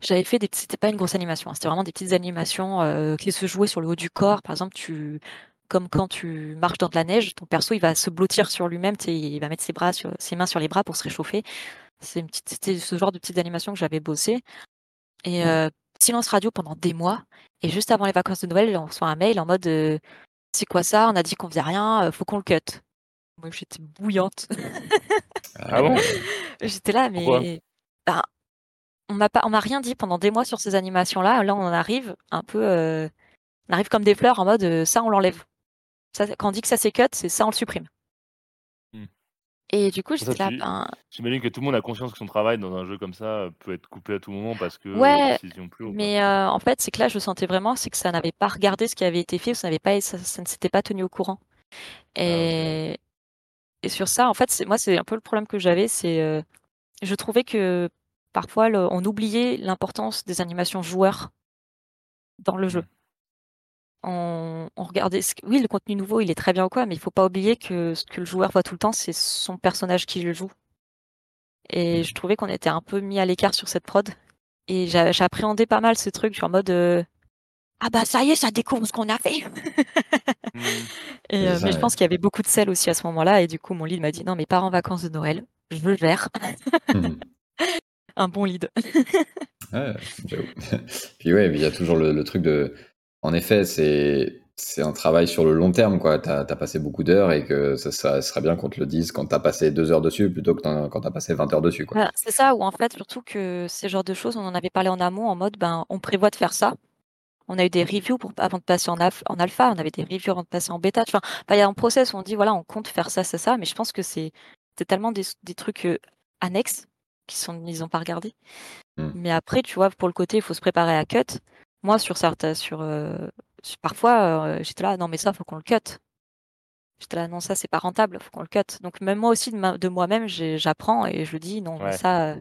j'avais fait des c'était pas une grosse animation, hein, c'était vraiment des petites animations euh, qui se jouaient sur le haut du corps. Par exemple, tu comme quand tu marches dans de la neige, ton perso il va se blottir sur lui-même, il va mettre ses bras sur ses mains sur les bras pour se réchauffer. C'est une petite c'était ce genre de petites animations que j'avais bossé. Et euh, silence radio pendant des mois. Et juste avant les vacances de Noël, on reçoit un mail en mode euh, c'est quoi ça? On a dit qu'on faisait rien, faut qu'on le cut. Moi j'étais bouillante. (laughs) ah bon? (laughs) J'étais là, mais ben, on m'a pas, on m'a rien dit pendant des mois sur ces animations-là. Là, on en arrive un peu, euh, on arrive comme des fleurs en mode euh, ça, on l'enlève. Ça, quand on dit que ça c'est cut, c'est ça, on le supprime. Hmm. Et du coup, j'étais là. Ben j'imagine que tout le monde a conscience que son travail dans un jeu comme ça peut être coupé à tout moment parce que ouais, plus mais euh, en fait, c'est que là, je sentais vraiment, c'est que ça n'avait pas regardé ce qui avait été fait, ça n'avait pas, ça, ne s'était pas tenu au courant. Ah, et, et sur ça, en fait, moi, c'est un peu le problème que j'avais, c'est je trouvais que parfois on oubliait l'importance des animations joueurs dans le jeu. On, regardait, oui, le contenu nouveau, il est très bien ou quoi, mais il faut pas oublier que ce que le joueur voit tout le temps, c'est son personnage qui le joue. Et je trouvais qu'on était un peu mis à l'écart sur cette prod. Et j'appréhendais pas mal ce truc, en mode euh, ah bah ça y est, ça découvre ce qu'on a fait. (laughs) Mmh. Euh, mais je pense qu'il y avait beaucoup de sel aussi à ce moment-là, et du coup mon lead m'a dit non mais pars en vacances de Noël, je veux le gère. Mmh (laughs) un bon lead. (laughs) ouais, puis ouais, il y a toujours le, truc de. En effet, c'est. C'est un travail sur le long terme, quoi. Tu as, passé beaucoup d'heures et que ça, serait bien qu'on te le dise quand tu as passé deux heures dessus plutôt que quand tu as passé 20 heures dessus. Quoi. c'est ça, ou en fait, surtout que ces genres de choses, on en avait parlé en amont en mode ben, on prévoit de faire ça. On a eu des reviews pour, avant de passer en, en alpha, on avait des reviews avant de passer en bêta. Enfin, il y a un process où on dit voilà, on compte faire ça, c'est ça, mais je pense que c'est tellement des, des trucs euh, annexes qui sont ils ont pas regardé. Mmh. Mais après, tu vois, pour le côté, il faut se préparer à cut. Moi, sur certains, sur, euh, parfois, euh, j'étais là, non mais ça, faut qu'on le cut. J'étais là, non ça, c'est pas rentable, faut qu'on le cut. Donc même moi aussi de, de moi-même, j'apprends et je dis, non ça,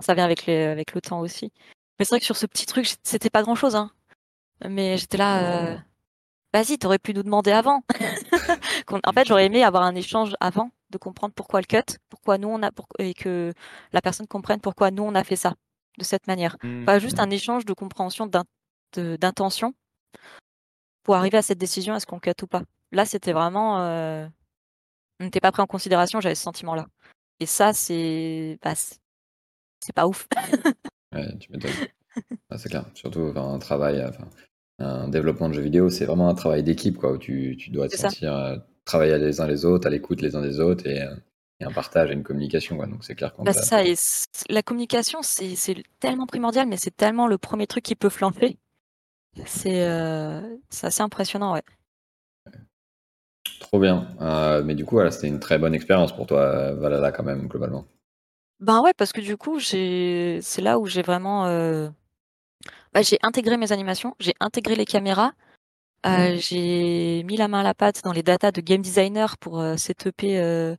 ça vient avec les, avec le temps aussi. Mais c'est vrai que sur ce petit truc, c'était pas grand-chose, hein. Mais j'étais là. Euh, vas-y, t'aurais pu nous demander avant. (laughs) en fait, j'aurais aimé avoir un échange avant de comprendre pourquoi le cut, pourquoi nous on a et que la personne comprenne pourquoi nous on a fait ça de cette manière. Mmh. Pas juste un échange de compréhension d'intention, pour arriver à cette décision, est-ce qu'on cut ou pas. Là, c'était vraiment, euh, on n'était pas pris en considération, j'avais ce sentiment-là. Et ça, c'est, bah, c'est pas ouf. Ouais, tu m'étonnes. Ah, c'est clair. Surtout enfin, un travail, enfin, un développement de jeux vidéo, c'est vraiment un travail d'équipe, quoi, où tu, tu dois te C'est ça. sentir euh, travailler les uns les autres, à l'écoute les uns des autres et, euh, et un partage et une communication, quoi. Donc c'est clair quand Bah, t'as- ça, et c- la communication, c'est c'est tellement primordial, mais c'est tellement le premier truc qui peut flancher. C'est euh, c'est assez impressionnant, ouais. Trop bien. Euh, mais du coup, voilà, c'était une très bonne expérience pour toi, euh, Valhalla, quand même, globalement. Ben ouais, parce que du coup, j'ai c'est là où j'ai vraiment euh, bah, j'ai intégré mes animations, j'ai intégré les caméras, euh, j'ai mis la main à la pâte dans les datas de game designer pour euh, setuper euh,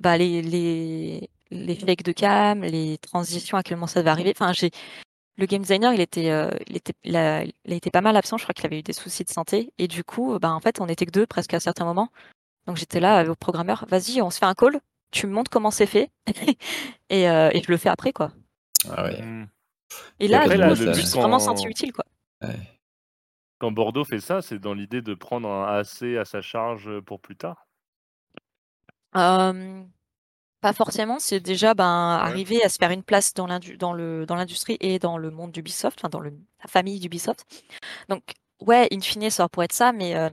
bah, les, les, les fakes de cam, les transitions, à quel moment ça va arriver. Enfin, j'ai le game designer, il était, euh, il était, il a, il a été pas mal absent. Je crois qu'il avait eu des soucis de santé. Et du coup, bah, en fait, on était que deux presque à certains moments. Donc j'étais là euh, au programmeur. Vas-y, on se fait un call. Tu me montres comment c'est fait. (laughs) et, euh, et je le fais après, quoi. Ah ouais. Hmm. Et là, après, là, coup, le je me but suis vraiment senti utile, quoi. Ouais. Quand Bordeaux fait ça, c'est dans l'idée de prendre un AC à sa charge pour plus tard? Euh, pas forcément, c'est déjà ben, arriver à se faire une place dans l'indu- dans le dans l'industrie et dans le monde d'Ubisoft, enfin dans le, la famille d'Ubisoft. Donc ouais, in fine, ça pourrait être ça, mais euh,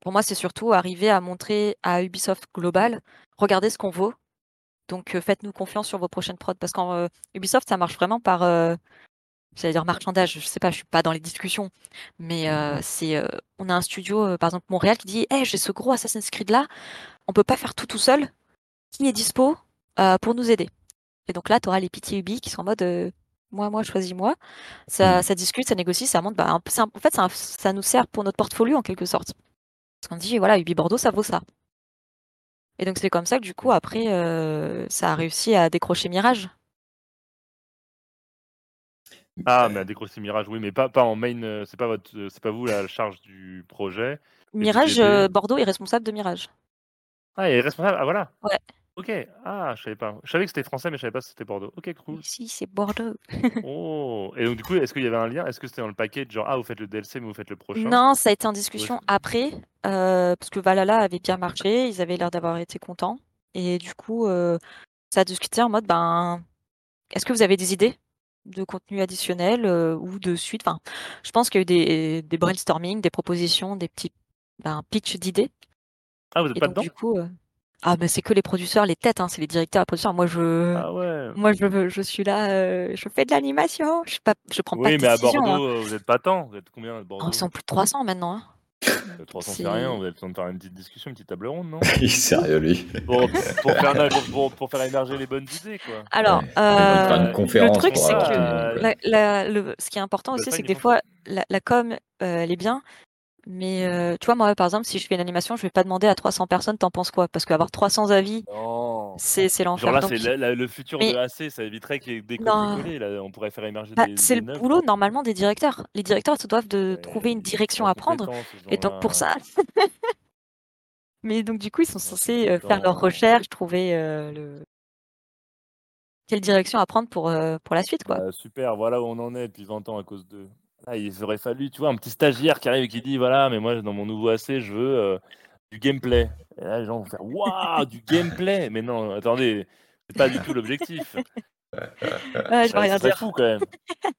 pour moi, c'est surtout arriver à montrer à Ubisoft Global, regardez ce qu'on vaut. Donc euh, faites-nous confiance sur vos prochaines prods, parce qu'en euh, Ubisoft, ça marche vraiment par, euh, j'allais dire marchandage. Je sais pas, je suis pas dans les discussions, mais euh, c'est, euh, on a un studio, euh, par exemple Montréal, qui dit, hey, j'ai ce gros Assassin's Creed là, on peut pas faire tout tout seul qui est dispo euh, pour nous aider? Et donc là, tu auras les pitié Ubi qui sont en mode euh, moi, moi, choisis-moi. Ça, Mm. ça discute, ça négocie, ça monte. Bah, un en fait, un- ça nous sert pour notre portfolio en quelque sorte. Parce qu'on dit voilà, Ubi Bordeaux, ça vaut ça. Et donc c'est comme ça que du coup, après, euh, ça a réussi à décrocher Mirage. Ah, mais à décrocher Mirage, oui, mais pas, pas en main. euh, C'est pas votre, euh, c'est pas vous la charge du projet. Mirage, Bordeaux est responsable de Mirage. Ah, il est responsable. Ah, voilà. Ouais. Ok. Ah, je savais pas. Je savais que c'était français, mais je savais pas si c'était Bordeaux. Ok, cool. Si, c'est Bordeaux. (laughs) Oh. Et donc du coup, est-ce qu'il y avait un lien? Est-ce que c'était dans le paquet genre ah vous faites le DLC mais vous faites le prochain? Non, ça a été en discussion Ouais. après, euh, parce que Valhalla avait bien marché, ils avaient l'air d'avoir été contents. Et du coup, euh, ça a discuté en mode, ben, est-ce que vous avez des idées de contenu additionnel euh, ou de suite? Enfin, je pense qu'il y a eu des, des brainstorming, des propositions, des petits ben, pitch d'idées. Ah, vous êtes Et pas donc, dedans? du coup, euh, ah, mais c'est que les producteurs, les têtes, hein, c'est les directeurs et producteurs. Moi, je, Ah ouais. moi, je, je suis là, euh, je fais de l'animation, je, suis pas, je prends pas Oui, de mais à décision. hein. Bordeaux, euh, vous êtes pas tant. Vous êtes combien à Bordeaux Oh, ils sont plus de 300 maintenant. hein. Euh, 300 c'est c'est- rien. Vous avez besoin de faire une petite discussion, une petite table ronde, non (laughs) Il est sérieux, lui. pour, pour, faire, (laughs) pour, pour- pour faire émerger les bonnes idées, quoi. Alors, Ouais. Euh, conférence truc, c'est euh, que le la- la- le- ce qui est important aussi, pas c'est que des fois, la, la com, euh, elle est bien, mais euh, tu vois, moi, par exemple, si je fais une animation, je vais pas demander à 300 personnes, t'en penses quoi? Parce qu'avoir 300 avis, c'est c'est l'enfer. Genre là, Donc, c'est la- la- le futur Mais- de AC, ça éviterait qu'il y ait des. Là, on pourrait faire émerger bah, des. c'est des le neufs, boulot quoi. normalement des directeurs. Les directeurs se doivent de Ouais, trouver une direction à prendre. Et donc pour ça, (laughs) mais donc du coup, ils sont censés euh, faire leurs recherches, trouver euh, le quelle direction à prendre pour euh, pour la suite, quoi. Bah, super, voilà où on en est depuis 20 ans à cause de. Là, il aurait fallu, tu vois, un petit stagiaire qui arrive et qui dit voilà, mais moi, dans mon nouveau AC, je veux euh, du gameplay. Et là, les gens vont faire waouh, du gameplay Mais non, attendez, c'est pas du tout l'objectif. (laughs) Ouais, je vais Ça, rien serait dire. fou quand même.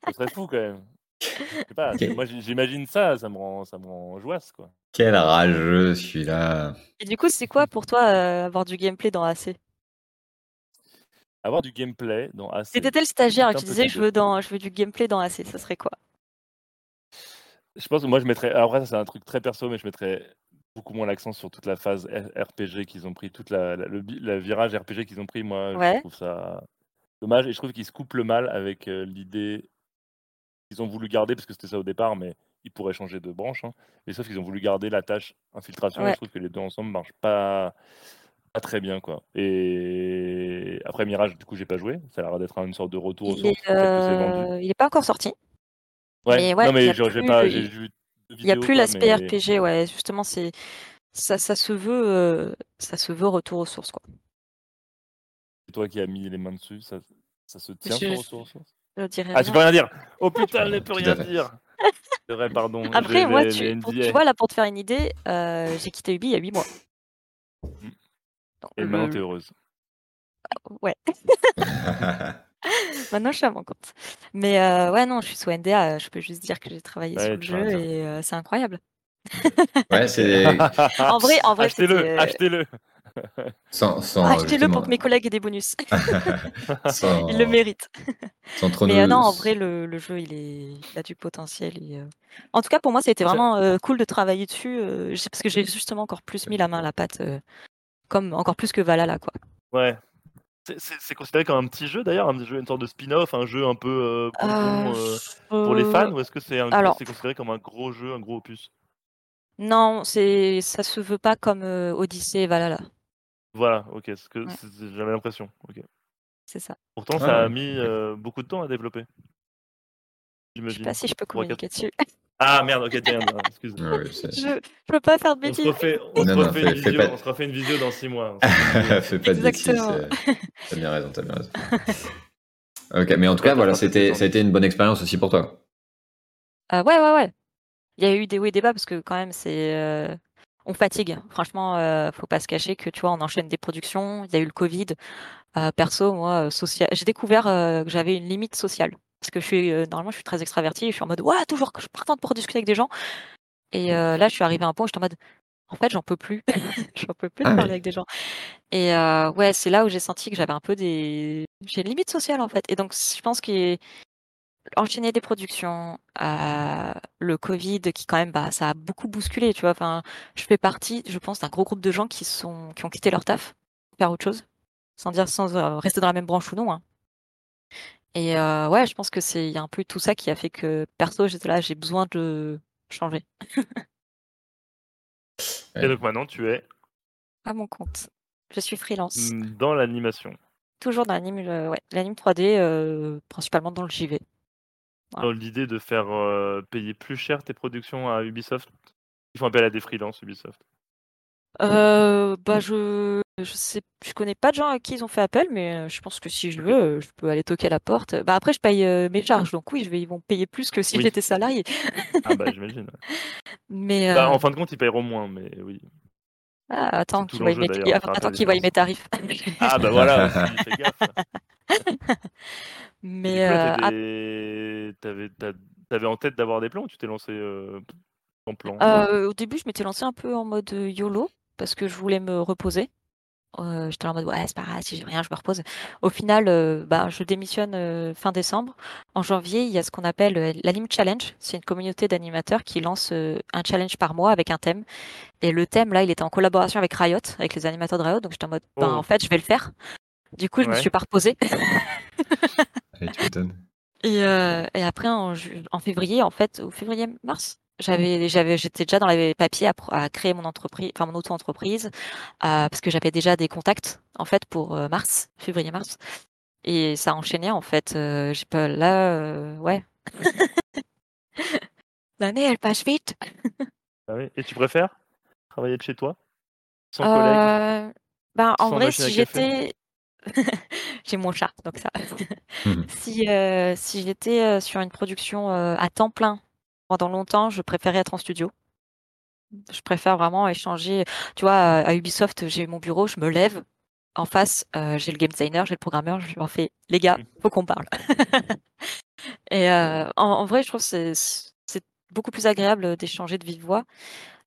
Ça serait fou quand même. Je sais pas, Ok. moi j'imagine ça, ça me rend, ça me rend joisse quoi. Quel rageux, celui-là. Et du coup, c'est quoi pour toi euh, avoir du gameplay dans AC Avoir du gameplay dans AC. Si t'étais le stagiaire disais petit je veux dans je veux du gameplay dans AC, ça serait quoi? Je pense que moi je mettrais. Après, ça c'est un truc très perso, mais je mettrais beaucoup moins l'accent sur toute la phase RPG qu'ils ont pris, toute la, la- le, la virage RPG qu'ils ont pris. Moi, je trouve ça dommage et je trouve qu'ils se coupent le mal avec euh, l'idée qu'ils ont voulu garder parce que c'était ça au départ, mais ils pourraient changer de branche. hein. Mais sauf qu'ils ont voulu garder la tâche infiltration. Et je trouve que les deux ensemble marchent pas pas très bien quoi. Et après Mirage, du coup, j'ai pas joué. Ça a l'air d'être une sorte de retour il est, que vendu. euh, il est pas encore sorti. Ouais. mais ouais, non mais Il y a plus l'aspect mais- RPG, ouais, justement c'est ça, ça se veut euh, ça se veut retour aux sources quoi. C'est toi qui as mis les mains dessus, ça, ça se tient Je- sur retour aux sources? Je dirais Ah, tu peux rien dire Oh putain, elle ne peut rien dire C'est vrai, pardon. (laughs) Après, moi, tu, pour- tu vois, là, pour te faire une idée, euh, j'ai quitté Ubi il y a 8 mois. Mm. Donc, Et maintenant, le- t'es heureuse. Ouais, (laughs) (laughs) (laughs) maintenant je suis à mon compte. Mais euh, ouais, non, je suis sous NDA, euh, je peux juste dire que j'ai travaillé Ouais, sur le jeu et euh, c'est incroyable. (laughs) ouais, c'est (laughs) En vrai, en vrai, achetez-le, achetez-le. sans, sans, Achetez-le pour que mes collègues aient des bonus. sans, Ils le méritent. sans trop Mais euh, non, en vrai, le, le jeu, il, est, il a du potentiel. et, euh, En tout cas, pour moi, c'était vraiment euh, cool de travailler dessus euh, parce que j'ai justement encore plus mis la main à la pâte, euh, comme encore plus que Valhalla, quoi. Ouais. C'est- considéré comme un petit jeu d'ailleurs, un jeu, une sorte de spin-off, un jeu un peu euh, pompon, euh, pour les fans, ou est-ce que c'est considéré comme un gros jeu, un gros opus? Non, c'est ça se veut pas comme euh, Odyssey et Valhalla, Voilà, ok, ce que Ouais. j'avais l'impression. ok. c'est ça. Pourtant, Ah ça a mis euh, beaucoup de temps à développer. Je sais pas si je peux communiquer dessus. Ah merde, ok, tiens, non, (laughs) excuse. Ouais, ouais, c'est- Je, je peux pas faire de On se bêtises. refait, on se non, refait fais- une fais pas- on se refait une visio dans six mois. Visio. (laughs) Fais pas de bêtises. Exactement. euh, (laughs) T'as bien raison, t'as bien raison. Ok, mais en tout cas, voilà, c'était, ça a été une bonne expérience aussi pour toi. Euh, ouais, ouais, ouais. Il y a eu des hauts et des bas parce que quand même, c'est. euh, On fatigue. Franchement, euh, faut pas se cacher que tu vois, on enchaîne des productions. Il y a eu le Covid. Euh, perso, moi, social... j'ai découvert euh, que j'avais une limite sociale. Parce que je suis, euh, normalement, je suis très extravertie. Je suis en mode, ouais, toujours que je suis partante pour discuter avec des gens. Et euh, là, je suis arrivée à un point où j'étais en mode, en fait, j'en peux plus. (laughs) j'en peux plus de Ah parler avec des gens. Et euh, ouais, c'est là où j'ai senti que j'avais un peu des. J'ai une limite sociale, en fait. Et donc, je pense que enchaîner des productions, euh, le Covid qui quand même bah ça a beaucoup bousculé, tu vois. Enfin, je fais partie, je pense, d'un gros groupe de gens qui sont qui ont quitté leur taf pour faire autre chose, sans dire sans euh, rester dans la même branche ou non. hein. Et euh, ouais, je pense que c'est il y a un peu tout ça qui a fait que perso j'étais là, j'ai besoin de changer (laughs) Et donc maintenant, tu es à mon compte. Je suis freelance, mm, dans l'animation, toujours dans l'anime, euh, ouais, l'anime 3D, euh, principalement dans le JV. dans l'idée de faire euh, payer plus cher tes productions à Ubisoft? Ils font appel à des freelances Ubisoft. Euh, bah je je sais je connais pas de gens à qui ils ont fait appel mais euh, je pense que si je veux euh, je peux aller toquer à la porte. Bah après je paye mes charges donc oui je vais ils vont payer plus que si Oui. j'étais salarié. Ah bah j'imagine. (laughs) Mais Bah, euh, en fin de compte, ils paieront moins, mais oui. ah, attends qu'ils voient mes attends des voient mes tarifs. Ah bah voilà, (laughs) aussi, fais gaffe. (laughs) mais euh, ah, t'avais en tête d'avoir des plans ou tu t'es lancé en plan? Au début je m'étais lancée un peu en mode YOLO parce que je voulais me reposer. Euh, j'étais en mode ouais c'est pas grave si j'ai rien je me repose. Au final euh, bah je démissionne euh, fin décembre. En janvier il y a ce qu'on appelle l'Anime Challenge. C'est une communauté d'animateurs qui lance un challenge par mois avec un thème. Et le thème là il était en collaboration avec Riot, avec les animateurs de Riot. Donc j'étais en mode Oh. en fait je vais le faire. Du coup je me suis pas reposée. Allez, tu m'étonnes. (laughs) Et, et après, en, en février, en fait, au février-mars, j'avais, j'avais, j'étais déjà dans les papiers à, créer mon entreprise, enfin mon auto-entreprise, euh, parce que j'avais déjà des contacts, en fait, pour euh, mars, février-mars. Et ça a enchaîné, en fait. euh, j'ai pas, là, euh, ouais. (laughs) L'année, elle passe vite. Ah oui. Et tu préfères travailler de chez toi? Sans collègues? ben, en Sans vrai, si j'étais. (laughs) J'ai mon chat, donc ça. Mhm. (laughs) Si, euh, si j'étais sur une production euh, à temps plein pendant longtemps, je préférais être en studio. Je préfère vraiment échanger. Tu vois, à Ubisoft, j'ai mon bureau, je me lève. En face, euh, j'ai le game designer, j'ai le programmeur, je leur fais, les gars, Mhm. faut qu'on parle. (laughs) Et euh, en, en vrai, je trouve que c'est c'est beaucoup plus agréable d'échanger de vive voix.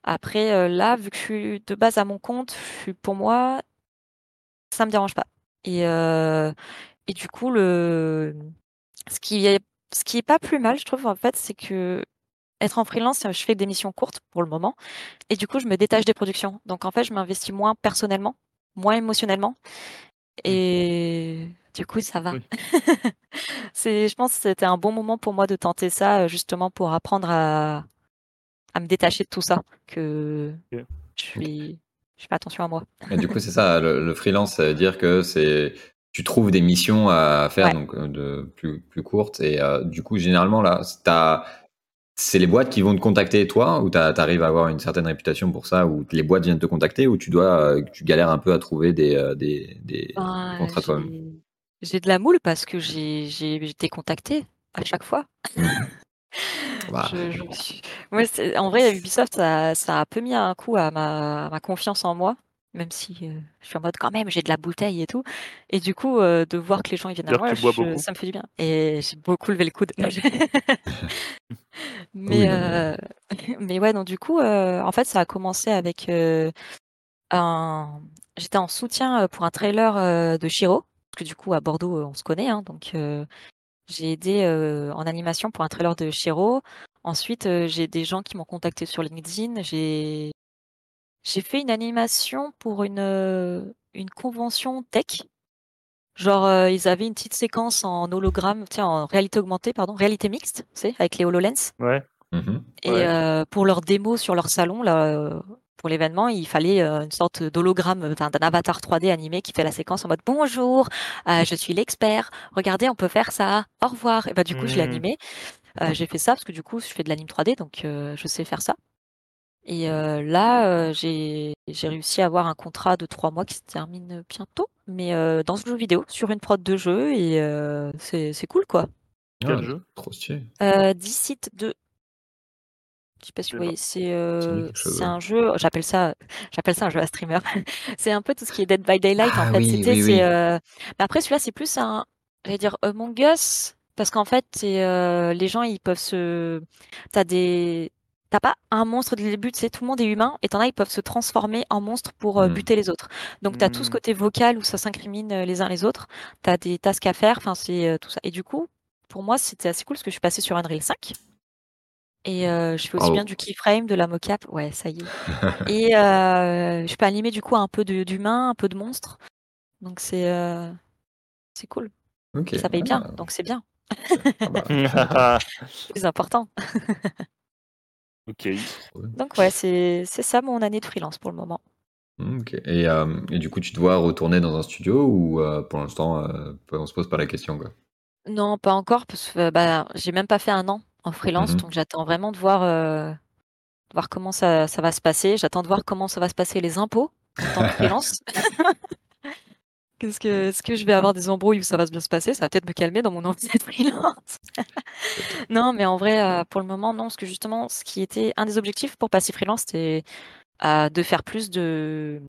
Après, euh, là, vu que je suis de base à mon compte, je suis, pour moi, ça me dérange pas. Et, euh, et du coup, le, ce qui est, ce qui est pas plus mal, je trouve, en fait, c'est que être en freelance, je fais des missions courtes pour le moment. Et du coup, je me détache des productions. Donc, en fait, je m'investis moins personnellement, moins émotionnellement. Et du coup, ça va. Oui. (laughs) C'est, je pense que c'était un bon moment pour moi de tenter ça, euh, justement pour apprendre à, à me détacher de tout ça. Que je suis, je fais attention à moi. Et du coup, c'est ça, (laughs) le, le freelance, ça veut dire que c'est tu trouves des missions à faire Ouais. donc euh, de plus plus courtes et euh, du coup généralement là, t'as c'est les boîtes qui vont te contacter toi ou tu arrives à avoir une certaine réputation pour ça ou les boîtes viennent te contacter ou tu dois euh, tu galères un peu à trouver des euh, des, des, Ben, des contrats toi-même? j'ai- de la moule parce que j'ai été contactée à chaque fois. (laughs) Bah, Je- je en vrai, Ubisoft, ça, ça a un peu mis un coup à ma, ma confiance en moi, même si euh, je suis en mode quand même, j'ai de la bouteille et tout. Et du coup, euh, de voir que les gens ils viennent à moi, je- ça me fait du bien. Et j'ai beaucoup levé le coude. (laughs) mais, Oui, non, mais- euh, (laughs) mais ouais, donc du coup, en fait, ça a commencé avec un. J'étais en soutien pour un trailer de Shiro, parce que du coup, à Bordeaux, on se connaît, hein, donc. j'ai aidé en animation pour un trailer de Shiro. Ensuite, j'ai des gens qui m'ont contacté sur LinkedIn. J'ai j'ai fait une animation pour une, euh, une convention tech. Genre, euh, ils avaient une petite séquence en hologramme, tiens, en réalité augmentée, pardon, réalité mixte, tu sais, avec les HoloLens. Ouais. mhm. Et Ouais. euh, pour leur démo sur leur salon, là, euh, pour l'événement, il fallait euh, une sorte d'hologramme, enfin, d'un avatar 3D animé qui fait la séquence en mode Bonjour, euh, je suis l'expert, regardez, on peut faire ça, au revoir. Et bah, du coup, je l'ai Mhm. animé. Euh, j'ai fait ça parce que du coup, je fais de l'anime 3D, donc euh, je sais faire ça. Et euh, là, euh, j'ai réussi à avoir un contrat de trois mois qui se termine bientôt, mais euh, dans ce jeu vidéo, sur une prod de jeu, et euh, c'est cool, quoi. Quel Ah, jeu? Trop stylé. Dicite 2. Je sais pas si vous voyez, c'est euh, un jeu, j'appelle ça, j'appelle ça un jeu à streamer. (laughs) c'est un peu tout ce qui est Dead by Daylight en Ah fait. oui, euh, mais après celui-là c'est plus un, j'allais dire Among Us, parce qu'en fait euh, les gens ils peuvent se, t'as des, t'as pas un monstre dès le début, tu sais, tout le monde est humain et t'en as ils peuvent se transformer en monstre pour euh, Mm. buter les autres. Donc t'as tout ce Mm. côté vocal où ça s'incrimine euh, les uns les autres, t'as des tasks à faire, enfin c'est euh, tout ça. Et du coup, pour moi c'était assez cool parce que je suis passée sur Unreal 5. Et je fais aussi bien du keyframe, de la mocap. Ouais, ça y est. (laughs) Et je peux animer du coup un peu d'humain, un peu de monstre. Donc c'est c'est cool. Ça paye bien, Ah, donc c'est bien. ah bah, (laughs) plus important. (laughs) ok. Donc ouais, c'est c'est ça mon année de freelance pour le moment. ok. Et, euh, et du coup, tu dois retourner dans un studio ou euh, pour l'instant, euh, on se pose pas la question quoi? Non, pas encore, parce que bah, j'ai même pas fait un an en freelance, Mhm. donc j'attends vraiment de voir, euh, de voir comment ça, ça va se passer. J'attends de voir comment ça va se passer les impôts en tant que (laughs) freelance. (laughs) Qu'est-ce que, est-ce que je vais avoir des embrouilles où ça va se bien se passer? Ça va peut-être me calmer dans mon envie d'être freelance. (laughs) non, mais en vrai, euh, pour le moment, non, parce que justement, ce qui était un des objectifs pour passer freelance, c'était euh, de faire plus de,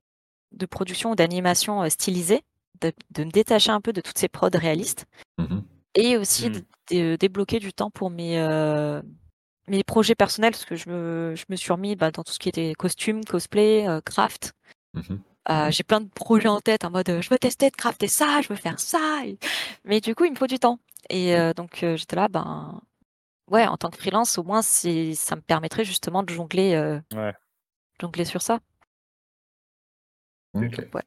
de production ou d'animation euh, stylisée, de, de me détacher un peu de toutes ces prods réalistes Mhm. et aussi Mm. de, de débloquer du temps pour mes, euh, mes projets personnels, parce que je me, je me suis remis bah, dans tout ce qui était costume, cosplay, euh, craft. Mhm. Euh, j'ai plein de projets en tête en mode je veux tester de crafter ça, je veux faire ça. et- Mais du coup, il me faut du temps. Et euh, donc, euh, j'étais là, ben, ouais, en tant que freelance, au moins, c'est, ça me permettrait justement de jongler, euh, Ouais. jongler sur ça. Ok. Ouais.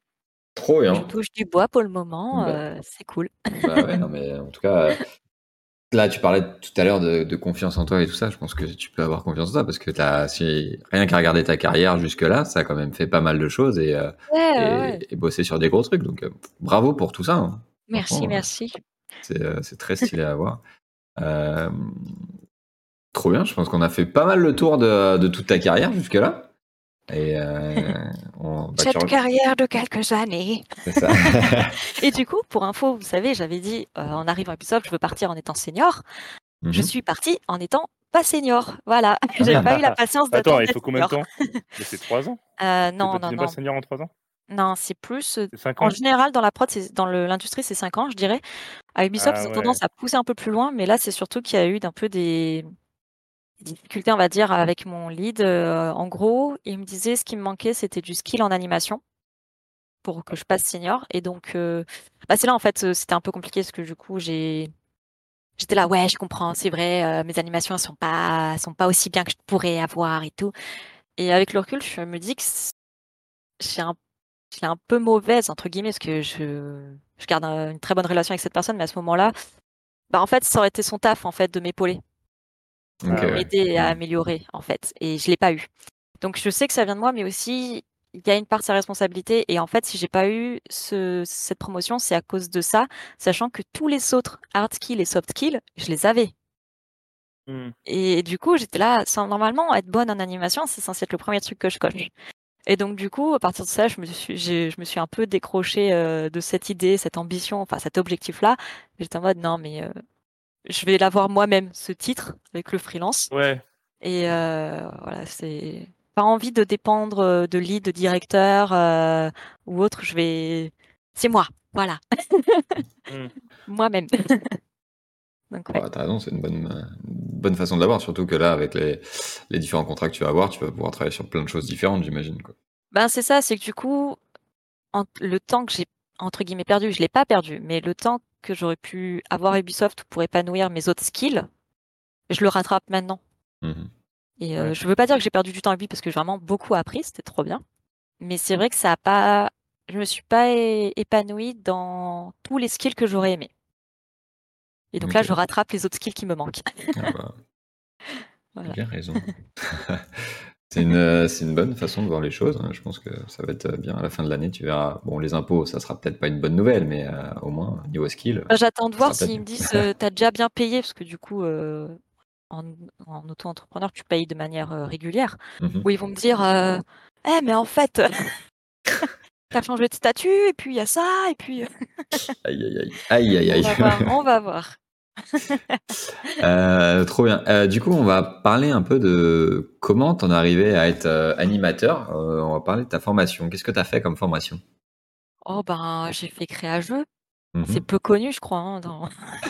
Trop bien. Je touche du bois pour le moment, Bah. euh, c'est cool. bah ouais, non, mais en tout cas, (laughs) là, tu parlais tout à l'heure de, de confiance en toi et tout ça. Je pense que tu peux avoir confiance en toi parce que t'as, si, rien qu'à regarder ta carrière jusque-là, ça a quand même fait pas mal de choses et, euh, Ouais, et, ouais, ouais. et bossé sur des gros trucs. Donc, euh, bravo pour tout ça. hein. Merci, merci. C'est, euh, c'est très stylé à voir. Euh, trop bien. Je pense qu'on a fait pas mal le tour de, de toute ta carrière jusque-là. Et euh, on, bah, tu Cette re- carrière de quelques années. ça. (laughs) Et du coup, pour info, vous savez, j'avais dit euh, en arrivant à Ubisoft, je veux partir en étant senior. Je Mhm. suis partie en étant pas senior. Voilà, (laughs) j'ai pas eu la patience d'attendre. Attends, il faut combien de temps? C'est 3 ans (laughs) Euh, Non, non, non. pas senior en 3 ans? Non, c'est plus. euh, C'est 5 En ans? général, dans la prod, dans l'industrie, c'est 5 ans, je dirais. À Ubisoft, Ah ils ont ouais. tendance à pousser un peu plus loin, mais là, c'est surtout qu'il y a eu d'un peu des difficultés, on va dire, avec mon lead. Euh, en gros, il me disait ce qui me manquait, c'était du skill en animation pour que je passe senior. Et donc, euh, bah, c'est là, en fait, euh, c'était un peu compliqué parce que du coup, j'ai J'étais là, ouais, je comprends, c'est vrai, euh, mes animations elles sont pas, sont pas aussi bien que je pourrais avoir et tout. Et avec le recul, je me dis que c'est- j'ai un, un peu mauvaise entre guillemets parce que je, je garde un- une très bonne relation avec cette personne, mais à ce moment-là, bah en fait, ça aurait été son taf en fait de m'épauler, Ok, Ah ouais. ouais. m'aider à Mhm. améliorer en fait, et je l'ai pas eu. Donc je sais que ça vient de moi, mais aussi il y a une part de sa responsabilité. Et en fait, si j'ai pas eu ce, cette promotion, c'est à cause de ça, sachant que tous les autres hard skills et soft skills, je les avais. Hmm. Et du coup, j'étais là, sans normalement être bonne en animation, c'est censé être le premier truc que je coche. Et donc du coup, à partir de ça, je me suis, je me suis un peu décrochée euh, de cette idée, cette ambition, enfin cet objectif-là. J'étais en mode non, mais euh, je vais l'avoir moi-même, ce titre, avec le freelance. Ouais. Et euh, voilà, c'est pas envie de dépendre euh, de lead, de directeur euh, ou autre. Je vais, c'est moi, voilà, Mm. (laughs) moi-même. (laughs) Donc ouais. Ouais, t'as raison, c'est une bonne, bonne façon de l'avoir, surtout que là, avec les, les différents contrats que tu vas avoir, tu vas pouvoir travailler sur plein de choses différentes, j'imagine. quoi. Ben c'est ça, c'est que du coup, en- le temps que j'ai entre guillemets perdu, je l'ai pas perdu, mais le temps que j'aurais pu avoir Ubisoft pour épanouir mes autres skills, je le rattrape maintenant. Mhm. Et euh, Ouais. je veux pas dire que j'ai perdu du temps à lui parce que j'ai vraiment beaucoup appris, c'était trop bien. Mais c'est vrai que ça a pas, je me suis pas épanouie dans tous les skills que j'aurais aimé. Et donc là, je rattrape les autres skills qui me manquent. Ah bah, (laughs) Voilà. Bien raison. (laughs) c'est une, euh, c'est une bonne façon de voir les choses. hein. Je pense que ça va être bien à la fin de l'année. Tu verras. Bon, les impôts, ça sera peut-être pas une bonne nouvelle, mais euh, au moins niveau skill. Bah, J'attends de voir s'ils me peut-être disent euh, t'as déjà bien payé, parce que du coup, euh, en, en auto-entrepreneur, tu payes de manière euh, régulière. Mhm. Où ils vont me dire euh, Eh, mais en fait, (laughs) t'as changé de statut, et puis il y a ça, et puis. euh, Aïe aïe aïe aïe aïe (laughs) on aïe. va voir, on va voir. Euh, trop bien. Euh, du coup, on va parler un peu de comment t'en es arrivé à être euh, animateur. Euh, on va parler de ta formation. Qu'est-ce que t'as fait comme formation? Oh, ben, j'ai fait créa jeu. Mhm. C'est peu connu, je crois. hein, dans...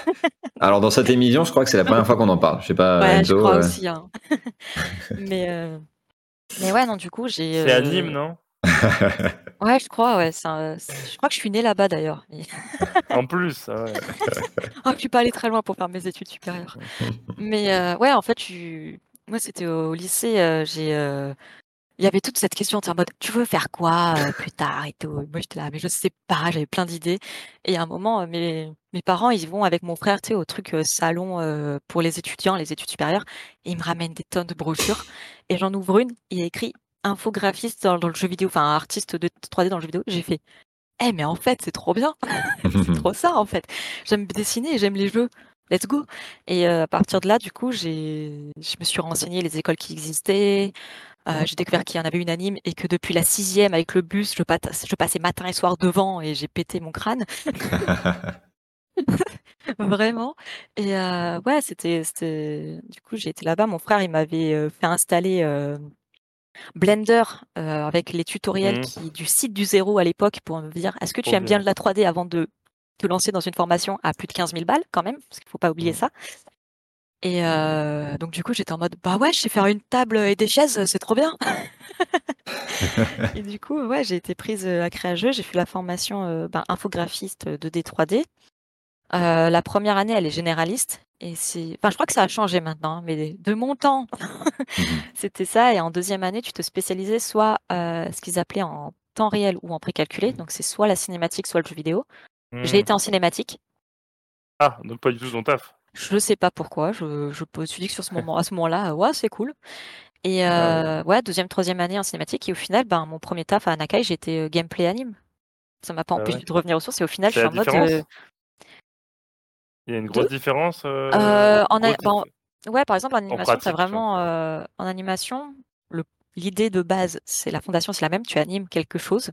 (laughs) Alors dans cette émission, je crois que c'est la première fois qu'on en parle. Je sais pas, Ouais, je crois euh, aussi. hein. (laughs) mais, euh, mais ouais, non, du coup, j'ai. C'est euh, anime, non? Ouais, je crois, ouais. c'est un- c'est- Je crois que je suis née là-bas d'ailleurs. (laughs) En plus, ah ouais. Oh, je suis pas allée très loin pour faire mes études supérieures. Mais euh, ouais, en fait, je suis- moi, c'était au lycée. euh, j'ai, euh, il y avait toute cette question, t'es en mode, tu veux faire quoi euh, plus tard et tout? Moi, j'étais là, mais je sais pas. J'avais plein d'idées. Et à un moment, euh, mes mes parents, ils vont avec mon frère, tu sais, au truc euh, salon euh, pour les étudiants, les études supérieures, et ils me ramènent des tonnes de brochures. Et j'en ouvre une, il y a écrit infographiste dans, dans le jeu vidéo, enfin artiste de 3D dans le jeu vidéo. J'ai fait, eh mais en fait, c'est trop bien. (laughs) c'est trop ça en fait. J'aime dessiner, j'aime les jeux. Let's go. Et euh, à partir de là, du coup, j'ai, je me suis renseigné les écoles qui existaient. Euh, j'ai découvert qu'il y en avait une anime et que depuis la sixième, avec le bus, je, pat- je passais matin et soir devant et j'ai pété mon crâne. (laughs) (laughs) Vraiment. Et euh, ouais, c'était, c'était. Du coup, j'ai été là-bas. Mon frère, il m'avait fait installer Blender euh, avec les tutoriels Mhm. qui, du site du zéro à l'époque pour me dire est-ce que tu aimes bien bien. de la 3D avant de te lancer dans une formation à plus de 15 000 balles quand même, parce qu'il faut pas oublier Mhm. ça. Et euh, donc du coup, j'étais en mode bah ouais, je sais faire une table et des chaises, c'est trop bien. (laughs) et du coup, ouais, j'ai été prise euh, à Créageux, j'ai fait la formation euh, ben, infographiste 2D 3D. Euh, la première année, elle est généraliste. Et c'est, enfin, je crois que ça a changé maintenant, mais de mon temps, Mhm. (laughs) c'était ça. Et en deuxième année, tu te spécialisais soit euh, ce qu'ils appelaient en temps réel ou en précalculé. Donc, c'est soit la cinématique, soit le jeu vidéo. J'ai Hmm. été en cinématique. Ah, donc pas du tout ton taf. Je sais pas pourquoi. Je, je me suis dit que sur ce (laughs) moment, à ce moment-là, euh, ouais, c'est cool. Et Ah euh, ouais, deuxième, troisième année en cinématique. Et au final, ben, mon premier taf à Anakai, j'étais gameplay anime. Ça m'a pas Ah empêché ouais. de revenir aux sources. Et au final, je suis en mode. euh, Il y a une grosse différence. euh, Euh, en a- grosse bon, dif- Ouais, par exemple, en animation, pratique, vraiment euh, en animation, le- l'idée de base, c'est la fondation, c'est la même, tu animes quelque chose.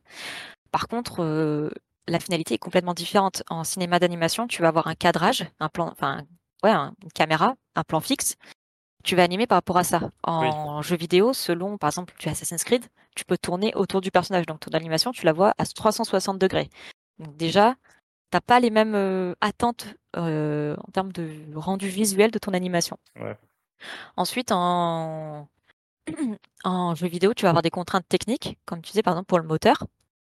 Par contre, euh, la finalité est complètement différente. En cinéma d'animation, tu vas avoir un cadrage, un plan, enfin, ouais, un- une caméra, un plan fixe. Tu vas animer par rapport à ça. En jeu vidéo, selon, par exemple, tu as Assassin's Creed, tu peux tourner autour du personnage. Donc, ton animation, tu la vois à 360 degrés. Donc, déjà, t'as pas les mêmes euh, attentes euh, en termes de rendu visuel de ton animation. Ouais. Ensuite, en... (clears throat) en jeu vidéo, tu vas avoir des contraintes techniques, comme tu disais par exemple pour le moteur,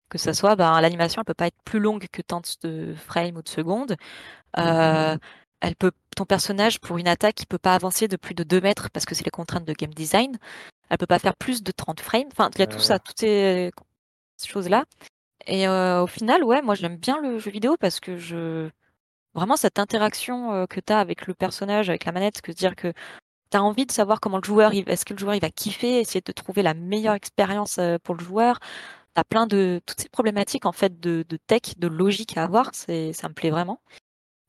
que ce soit ben, l'animation, elle peut pas être plus longue que tant de frames ou de secondes. Euh, elle peut, ton personnage pour une attaque, il peut pas avancer de plus de 2 mètres parce que c'est les contraintes de game design. Elle peut pas faire plus de 30 frames. Enfin, il y a tout ça, toutes ces ces choses-là. Et euh, au final, ouais, moi j'aime bien le jeu vidéo parce que je vraiment cette interaction euh, que tu as avec le personnage, avec la manette, que dire que tu as envie de savoir comment le joueur, est-ce que le joueur il va kiffer, essayer de trouver la meilleure expérience euh, pour le joueur. Tu as plein de toutes ces problématiques en fait de, de tech, de logique à avoir, c'est ça me plaît vraiment.